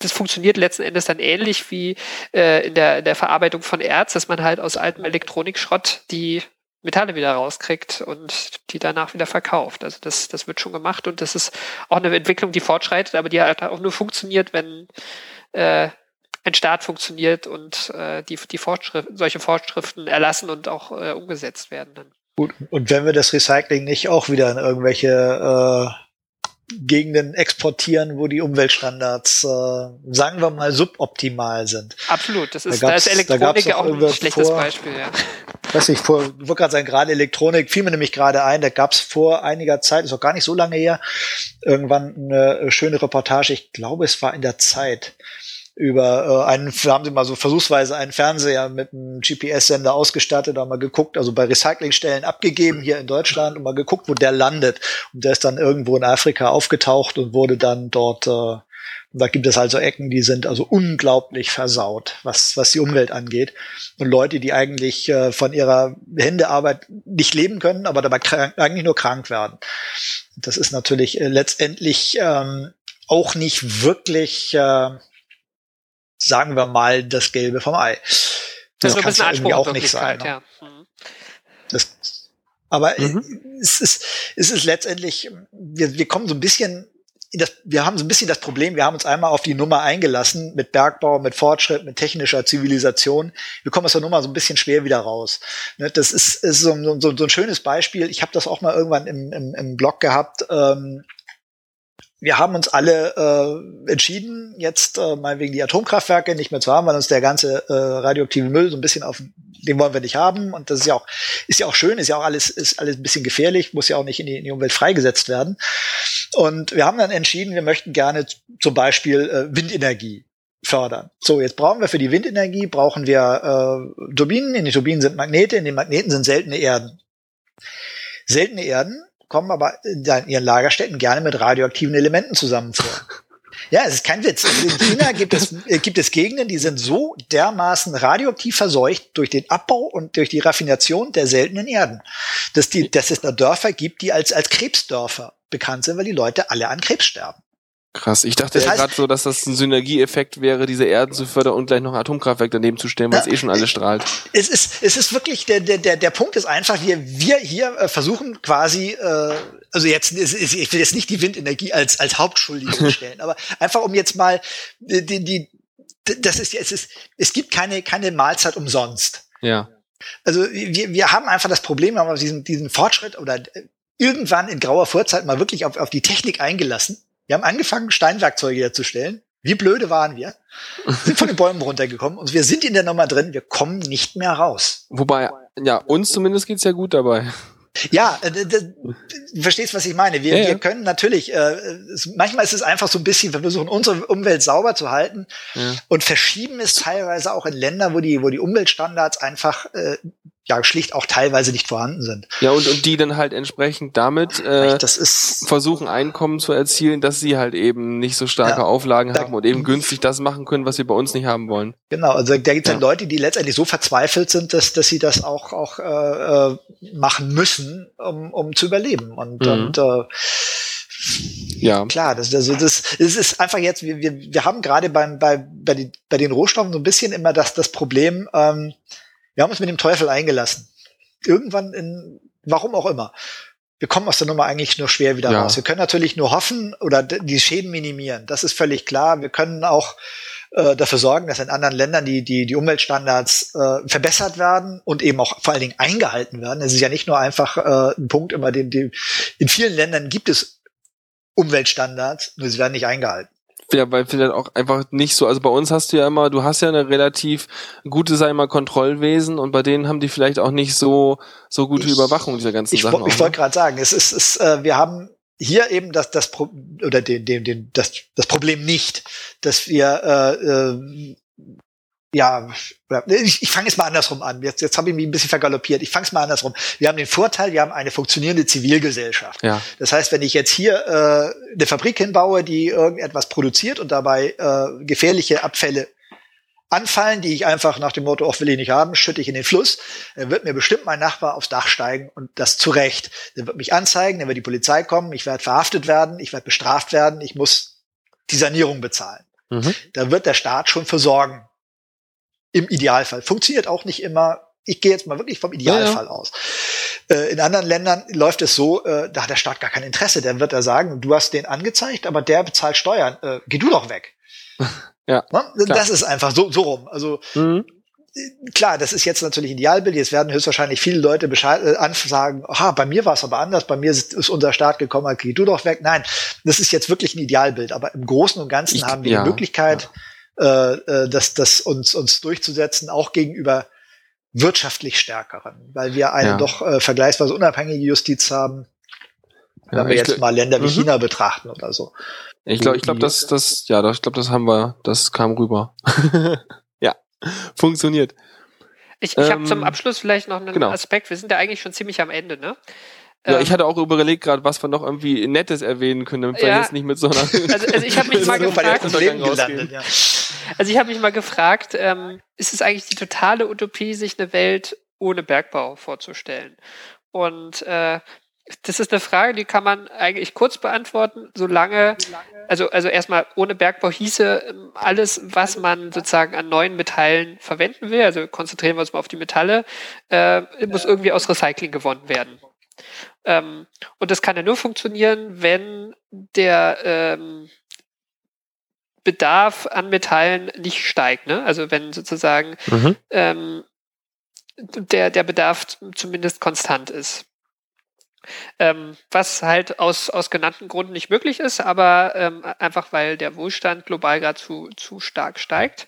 das funktioniert letzten Endes dann ähnlich wie äh, in, der, in der Verarbeitung von Erz, dass man halt aus altem Elektronikschrott die Metalle wieder rauskriegt und die danach wieder verkauft. Also das, das wird schon gemacht und das ist auch eine Entwicklung, die fortschreitet, aber die halt auch nur funktioniert, wenn äh, ein Staat funktioniert und äh, die, die Vorschrift, solche Vorschriften erlassen und auch äh, umgesetzt werden. Dann. Gut, und wenn wir das Recycling nicht auch wieder in irgendwelche äh, Gegenden exportieren, wo die Umweltstandards, äh, sagen wir mal, suboptimal sind. Absolut, das ist, da, da ist Elektronik ja auch ein schlechtes vor, Beispiel. Ja. Weiß ich, vor, ich wollte gerade sagen, gerade Elektronik fiel mir nämlich gerade ein, da gab es vor einiger Zeit, ist auch gar nicht so lange her, irgendwann eine schöne Reportage, ich glaube, es war in der Zeit, über äh, einen, haben sie mal so versuchsweise einen Fernseher mit einem GPS-Sender ausgestattet, haben mal geguckt, also bei Recyclingstellen abgegeben hier in Deutschland und mal geguckt, wo der landet. Und der ist dann irgendwo in Afrika aufgetaucht und wurde dann dort äh, da gibt es also Ecken, die sind also unglaublich versaut, was, was die Umwelt angeht. Und Leute, die eigentlich äh, von ihrer Händearbeit nicht leben können, aber dabei krank, eigentlich nur krank werden. Das ist natürlich äh, letztendlich ähm, auch nicht wirklich, äh, sagen wir mal, das Gelbe vom Ei. Das, das ein bisschen irgendwie auch nicht sein. Ne? Ja. Mhm. Das, aber mhm. es, ist, es ist letztendlich, wir, wir kommen so ein bisschen das, wir haben so ein bisschen das Problem, wir haben uns einmal auf die Nummer eingelassen mit Bergbau, mit Fortschritt, mit technischer Zivilisation. Wir kommen aus der Nummer so ein bisschen schwer wieder raus. Ne, das ist, ist so, so, so ein schönes Beispiel. Ich habe das auch mal irgendwann im, im, im Blog gehabt. Ähm, wir haben uns alle äh, entschieden, jetzt äh, mal wegen die Atomkraftwerke nicht mehr zu haben, weil uns der ganze äh, radioaktive Müll so ein bisschen auf den wollen wir nicht haben und das ist ja auch ist ja auch schön, ist ja auch alles ist alles ein bisschen gefährlich, muss ja auch nicht in die, in die Umwelt freigesetzt werden. Und wir haben dann entschieden, wir möchten gerne zum Beispiel äh, Windenergie fördern. So, jetzt brauchen wir für die Windenergie brauchen wir äh, Turbinen. In den Turbinen sind Magnete, in den Magneten sind seltene Erden. Seltene Erden kommen aber in ihren Lagerstätten gerne mit radioaktiven Elementen zusammen vor. Ja, es ist kein Witz. Also in China gibt es, äh, gibt es Gegenden, die sind so dermaßen radioaktiv verseucht durch den Abbau und durch die Raffination der seltenen Erden, dass, die, dass es da Dörfer gibt, die als, als Krebsdörfer bekannt sind, weil die Leute alle an Krebs sterben. Krass, ich dachte ja gerade so, dass das ein Synergieeffekt wäre, diese Erden zu fördern und gleich noch ein Atomkraftwerk daneben zu stellen, weil ja, es eh schon alles strahlt. Es ist, es ist wirklich, der, der, der, der Punkt ist einfach, wir, wir hier äh, versuchen quasi, äh, also jetzt, ich will jetzt nicht die Windenergie als, als Hauptschuldige stellen, aber einfach um jetzt mal die, die, das ist, es ist, es gibt keine, keine Mahlzeit umsonst. Ja. Also wir, wir haben einfach das Problem, wir haben diesen, diesen Fortschritt oder irgendwann in grauer Vorzeit mal wirklich auf, auf die Technik eingelassen wir haben angefangen, Steinwerkzeuge herzustellen. Wie blöde waren wir? Sind von den Bäumen runtergekommen und wir sind in der Nummer drin, wir kommen nicht mehr raus. Wobei, ja, uns zumindest geht's ja gut dabei. Ja, äh, du verstehst, was ich meine. Wir, ja, ja. wir können natürlich, äh, manchmal ist es einfach so ein bisschen, wir versuchen unsere Umwelt sauber zu halten ja. und verschieben es teilweise auch in Länder, wo die, wo die Umweltstandards einfach äh, ja schlicht auch teilweise nicht vorhanden sind. Ja, und, und die dann halt entsprechend damit äh, das ist, versuchen, Einkommen zu erzielen, dass sie halt eben nicht so starke ja, Auflagen da, haben und eben günstig das machen können, was sie bei uns nicht haben wollen. Genau, also da gibt es ja. halt Leute, die letztendlich so verzweifelt sind, dass, dass sie das auch, auch äh, äh machen müssen, um, um zu überleben. Und, mhm. und äh, ja. Klar, das, also das, das ist einfach jetzt, wir, wir, wir haben gerade beim, bei, bei, den, bei den Rohstoffen so ein bisschen immer das, das Problem, ähm, wir haben uns mit dem Teufel eingelassen. Irgendwann in, warum auch immer. Wir kommen aus der Nummer eigentlich nur schwer wieder ja. raus. Wir können natürlich nur hoffen oder die Schäden minimieren. Das ist völlig klar. Wir können auch äh, dafür sorgen, dass in anderen Ländern die, die, die Umweltstandards äh, verbessert werden und eben auch vor allen Dingen eingehalten werden. Es ist ja nicht nur einfach äh, ein Punkt, immer den, den, in vielen Ländern gibt es Umweltstandards, nur sie werden nicht eingehalten ja, weil vielleicht auch einfach nicht so, also bei uns hast du ja immer, du hast ja eine relativ gute, ich mal, Kontrollwesen und bei denen haben die vielleicht auch nicht so, so gute ich, Überwachung dieser ganzen ich, Sachen. Ich, ich wollte gerade sagen, es ist, es, äh, wir haben hier eben das, das Pro oder den, den, den, das, das Problem nicht, dass wir äh, äh, ja, ich, ich fange es mal andersrum an. Jetzt, jetzt habe ich mich ein bisschen vergaloppiert. Ich fange es mal andersrum. Wir haben den Vorteil, wir haben eine funktionierende Zivilgesellschaft. Ja. Das heißt, wenn ich jetzt hier äh, eine Fabrik hinbaue, die irgendetwas produziert und dabei äh, gefährliche Abfälle anfallen, die ich einfach nach dem Motto, auch will ich nicht haben, schütte ich in den Fluss, dann wird mir bestimmt mein Nachbar aufs Dach steigen und das zu Recht. Der wird mich anzeigen, dann wird die Polizei kommen, ich werde verhaftet werden, ich werde bestraft werden, ich muss die Sanierung bezahlen. Mhm. Da wird der Staat schon für sorgen. Im Idealfall. Funktioniert auch nicht immer. Ich gehe jetzt mal wirklich vom Idealfall ja, ja. aus. Äh, in anderen Ländern läuft es so, äh, da hat der Staat gar kein Interesse. Der wird da sagen, du hast den angezeigt, aber der bezahlt Steuern. Äh, geh du doch weg. ja. Ne? Das ist einfach so, so rum. Also mhm. klar, das ist jetzt natürlich Idealbild. Jetzt werden höchstwahrscheinlich viele Leute Bescheid, äh, ansagen, aha, bei mir war es aber anders, bei mir ist, ist, unser Staat gekommen, geh du doch weg. Nein, das ist jetzt wirklich ein Idealbild. Aber im Großen und Ganzen ich, haben wir ja, die Möglichkeit, ja äh, äh, das, das uns, uns durchzusetzen, auch gegenüber wirtschaftlich stärkeren, weil wir eine ja. doch äh, vergleichsweise unabhängige Justiz haben, wenn ja, wir jetzt mal Länder wie mhm. China betrachten oder so. Ich glaube, ich glaube, das, das, ja, das, ich glaube, das haben wir, das kam rüber. ja, funktioniert. Ich, ich habe zum Ähm, Abschluss vielleicht noch einen genau. Aspekt. Wir sind ja eigentlich schon ziemlich am Ende, ne? Ja, Ähm, ich hatte auch überlegt gerade, was wir noch irgendwie Nettes erwähnen können, damit wir Ja. jetzt nicht mit so einer. Also- also ich hab mich mal gefragt- gelandet, ja. Also ich habe mich mal gefragt, ähm, ist es eigentlich die totale Utopie, sich eine Welt ohne Bergbau vorzustellen? Und äh, das ist eine Frage, die kann man eigentlich kurz beantworten, solange, also, also erstmal ohne Bergbau hieße ähm, alles, was man sozusagen an neuen Metallen verwenden will, also konzentrieren wir uns mal auf die Metalle, äh, muss irgendwie aus Recycling gewonnen werden. Ähm, und das kann ja nur funktionieren, wenn der ähm, Bedarf an Metallen nicht steigt. Ne? Also wenn sozusagen Mhm. ähm, der, der Bedarf zumindest konstant ist. Ähm, was halt aus, aus genannten Gründen nicht möglich ist, aber ähm, einfach weil der Wohlstand global gerade zu, zu stark steigt.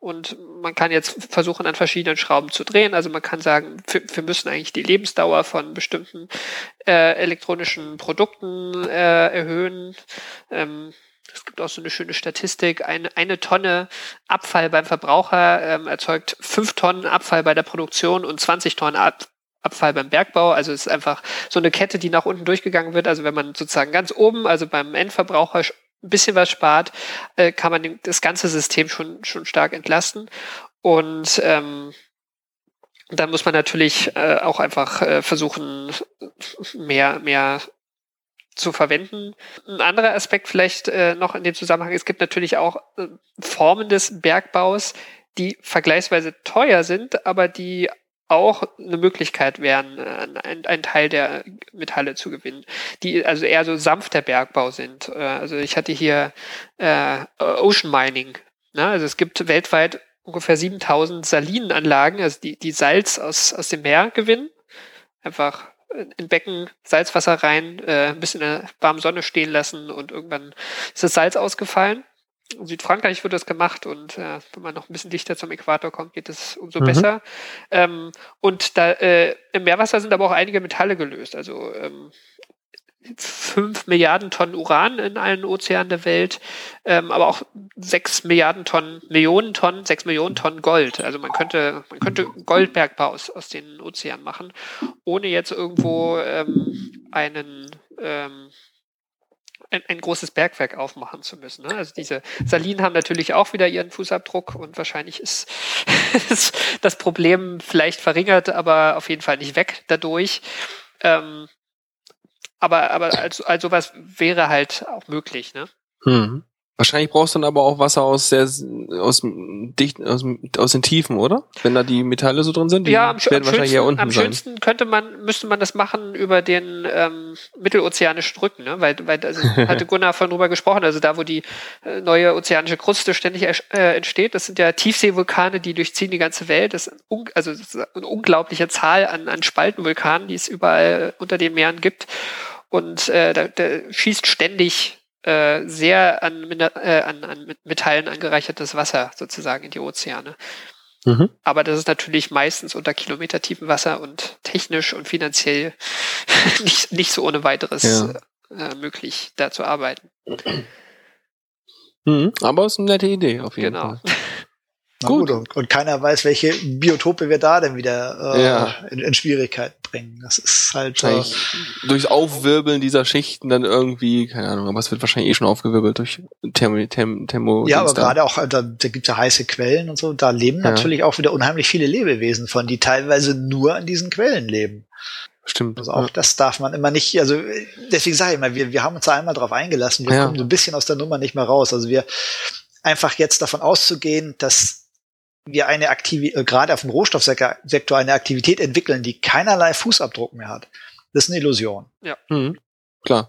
Und man kann jetzt versuchen, an verschiedenen Schrauben zu drehen. Also man kann sagen, wir, müssen eigentlich die Lebensdauer von bestimmten äh, elektronischen Produkten äh, erhöhen. Ähm, es gibt auch so eine schöne Statistik. Eine, eine Tonne Abfall beim Verbraucher ähm, erzeugt fünf Tonnen Abfall bei der Produktion und 20 Tonnen Ab Abfall beim Bergbau. Also es ist einfach so eine Kette, die nach unten durchgegangen wird. Also wenn man sozusagen ganz oben, also beim Endverbraucher ein bisschen was spart, äh, kann man das ganze System schon, schon stark entlasten. Und ähm, dann muss man natürlich äh, auch einfach äh, versuchen, mehr, mehr zu verwenden. Ein anderer Aspekt vielleicht äh, noch in dem Zusammenhang, es gibt natürlich auch äh, Formen des Bergbaus, die vergleichsweise teuer sind, aber die auch eine Möglichkeit wären, äh, ein- einen Teil der Metalle zu gewinnen, die also eher so sanfter Bergbau sind. Äh, Also ich hatte hier äh, Ocean Mining. Ne? Also es gibt weltweit ungefähr 7000 Salinenanlagen, also die, die Salz aus, aus dem Meer gewinnen. Einfach in Becken Salzwasser rein, äh, ein bisschen in der warmen Sonne stehen lassen und irgendwann ist das Salz ausgefallen. In Südfrankreich wird das gemacht und äh, wenn man noch ein bisschen dichter zum Äquator kommt, geht es umso Mhm. besser. Ähm, und da äh, im Meerwasser sind aber auch einige Metalle gelöst. Also ähm, fünf Milliarden Tonnen Uran in allen Ozeanen der Welt, ähm, aber auch sechs Milliarden Tonnen, Millionen Tonnen, sechs Millionen Tonnen Gold. Also man könnte, man könnte Goldbergbau aus, aus den Ozeanen machen, ohne jetzt irgendwo ähm, einen ähm, ein, ein großes Bergwerk aufmachen zu müssen. Ne? Also diese Salinen haben natürlich auch wieder ihren Fußabdruck und wahrscheinlich ist das Problem vielleicht verringert, aber auf jeden Fall nicht weg dadurch. Ähm, aber aber also, also sowas wäre halt auch möglich, ne? Hm. Wahrscheinlich brauchst du dann aber auch Wasser aus sehr aus dicht aus, aus den Tiefen, oder? Wenn da die Metalle so drin sind, die ja, am, werden am wahrscheinlich eher unten am sein. schönsten könnte man, müsste man das machen über den ähm, mittelozeanischen Rücken, ne? Weil, weil also hatte Gunnar von drüber gesprochen, also da, wo die äh, neue ozeanische Kruste ständig äh, entsteht, das sind ja Tiefseevulkane, die durchziehen die ganze Welt. Das ist also das ist eine unglaubliche Zahl an, an Spaltenvulkanen, die es überall unter den Meeren gibt. Und äh, da, da schießt ständig äh, sehr an, äh, an, an Metallen angereichertes Wasser sozusagen in die Ozeane. Mhm. Aber das ist natürlich meistens unter kilometertiefem Wasser und technisch und finanziell nicht, nicht so ohne weiteres Ja. äh, möglich, da zu arbeiten. Mhm. Aber es ist eine nette Idee auf jeden Genau. Fall. Na Gut. gut. Und, und keiner weiß, welche Biotope wir da denn wieder äh, Ja. in, in Schwierigkeiten bringen. Das ist halt. Äh, durchs Aufwirbeln dieser Schichten dann irgendwie, keine Ahnung, aber es wird wahrscheinlich eh schon aufgewirbelt durch Thermo, Thermo, Thermo ja, aber gerade auch, äh, da, da gibt ja heiße Quellen und so, da leben Ja. natürlich auch wieder unheimlich viele Lebewesen von, die teilweise nur an diesen Quellen leben. Stimmt. Also auch das darf man immer nicht, also deswegen sage ich mal, wir, wir haben uns da einmal drauf eingelassen, wir Ja. kommen so ein bisschen aus der Nummer nicht mehr raus. Also wir einfach jetzt davon auszugehen, dass wir eine Aktivität, äh, gerade auf dem Rohstoffsektor eine Aktivität entwickeln, die keinerlei Fußabdruck mehr hat. Das ist eine Illusion. Mhm. Klar.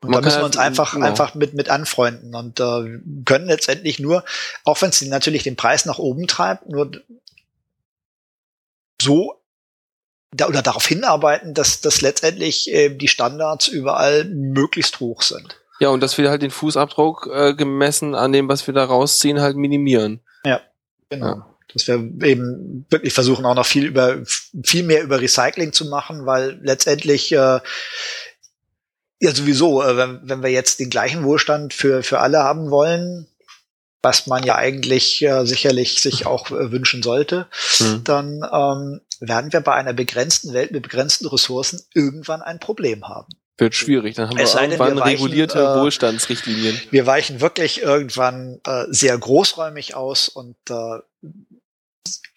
Und Man da müssen wir uns halt- einfach, genau. einfach mit, mit anfreunden und äh, können letztendlich nur, auch wenn es natürlich den Preis nach oben treibt, nur so da, oder darauf hinarbeiten, dass, dass letztendlich äh, die Standards überall möglichst hoch sind. Ja, und dass wir halt den Fußabdruck äh, gemessen an dem, was wir da rausziehen, halt minimieren. Genau. Ja. Dass wir eben wirklich versuchen, auch noch viel über viel mehr über Recycling zu machen, weil letztendlich äh, Ja, sowieso. Äh, wenn, wenn wir jetzt den gleichen Wohlstand für, für alle haben wollen, was man ja eigentlich äh, sicherlich sich auch äh, wünschen sollte, mhm. dann ähm, werden wir bei einer begrenzten Welt mit begrenzten Ressourcen irgendwann ein Problem haben. Wird schwierig, dann haben wir irgendwann wir weichen, regulierte äh, Wohlstandsrichtlinien. Wir weichen wirklich irgendwann äh, sehr großräumig aus und äh,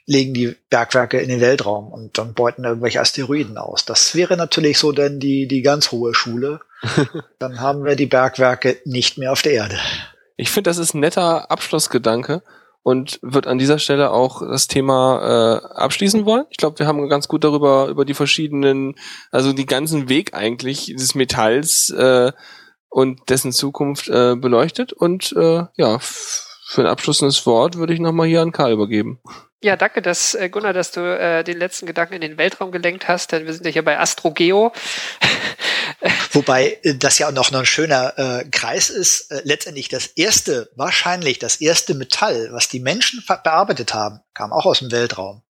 legen die Bergwerke in den Weltraum und dann beuten irgendwelche Asteroiden aus. Das wäre natürlich so denn die, die ganz hohe Schule. dann haben wir die Bergwerke nicht mehr auf der Erde. Ich finde, das ist ein netter Abschlussgedanke und wird an dieser Stelle auch das Thema äh, abschließen wollen. Ich glaube, wir haben ganz gut darüber, über die verschiedenen, also die ganzen Weg eigentlich des Metalls äh, und dessen Zukunft äh, beleuchtet. Und äh, ja, für ein abschließendes Wort würde ich nochmal hier an Karl übergeben. Ja, danke, dass, äh, Gunnar, dass du äh, den letzten Gedanken in den Weltraum gelenkt hast, denn wir sind ja hier bei Astrogeo. Wobei äh, das ja auch noch ein schöner äh, Kreis ist. Äh, letztendlich das erste, wahrscheinlich das erste Metall, was die Menschen bearbeitet haben, kam auch aus dem Weltraum.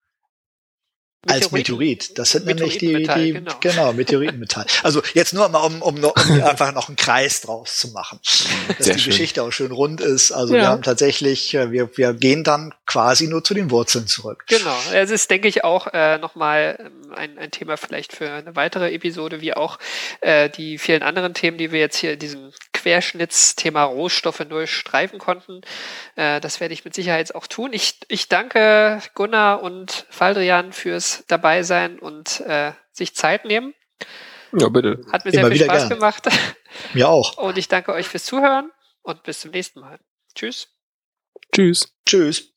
Als Meteorit. Das sind nämlich die, die genau. genau, Meteoritenmetall. Also jetzt nur mal, um, um, um einfach noch einen Kreis draus zu machen. Dass Sehr die schön. Geschichte auch schön rund ist. Also ja. wir haben tatsächlich, äh, wir, wir gehen dann quasi nur zu den Wurzeln zurück. Genau. Es ist, denke ich, auch äh, nochmal ähm, ein, ein Thema vielleicht für eine weitere Episode, wie auch äh, die vielen anderen Themen, die wir jetzt hier in diesem Querschnittsthema Rohstoffe durchstreifen konnten. Äh, das werde ich mit Sicherheit auch tun. Ich, ich danke Gunnar und Faldrian fürs dabei sein und äh, sich Zeit nehmen. Ja, bitte. Hat mir Immer sehr viel Spaß gern. gemacht. Mir auch. Und ich danke euch fürs Zuhören und bis zum nächsten Mal. Tschüss. Tschüss. Tschüss.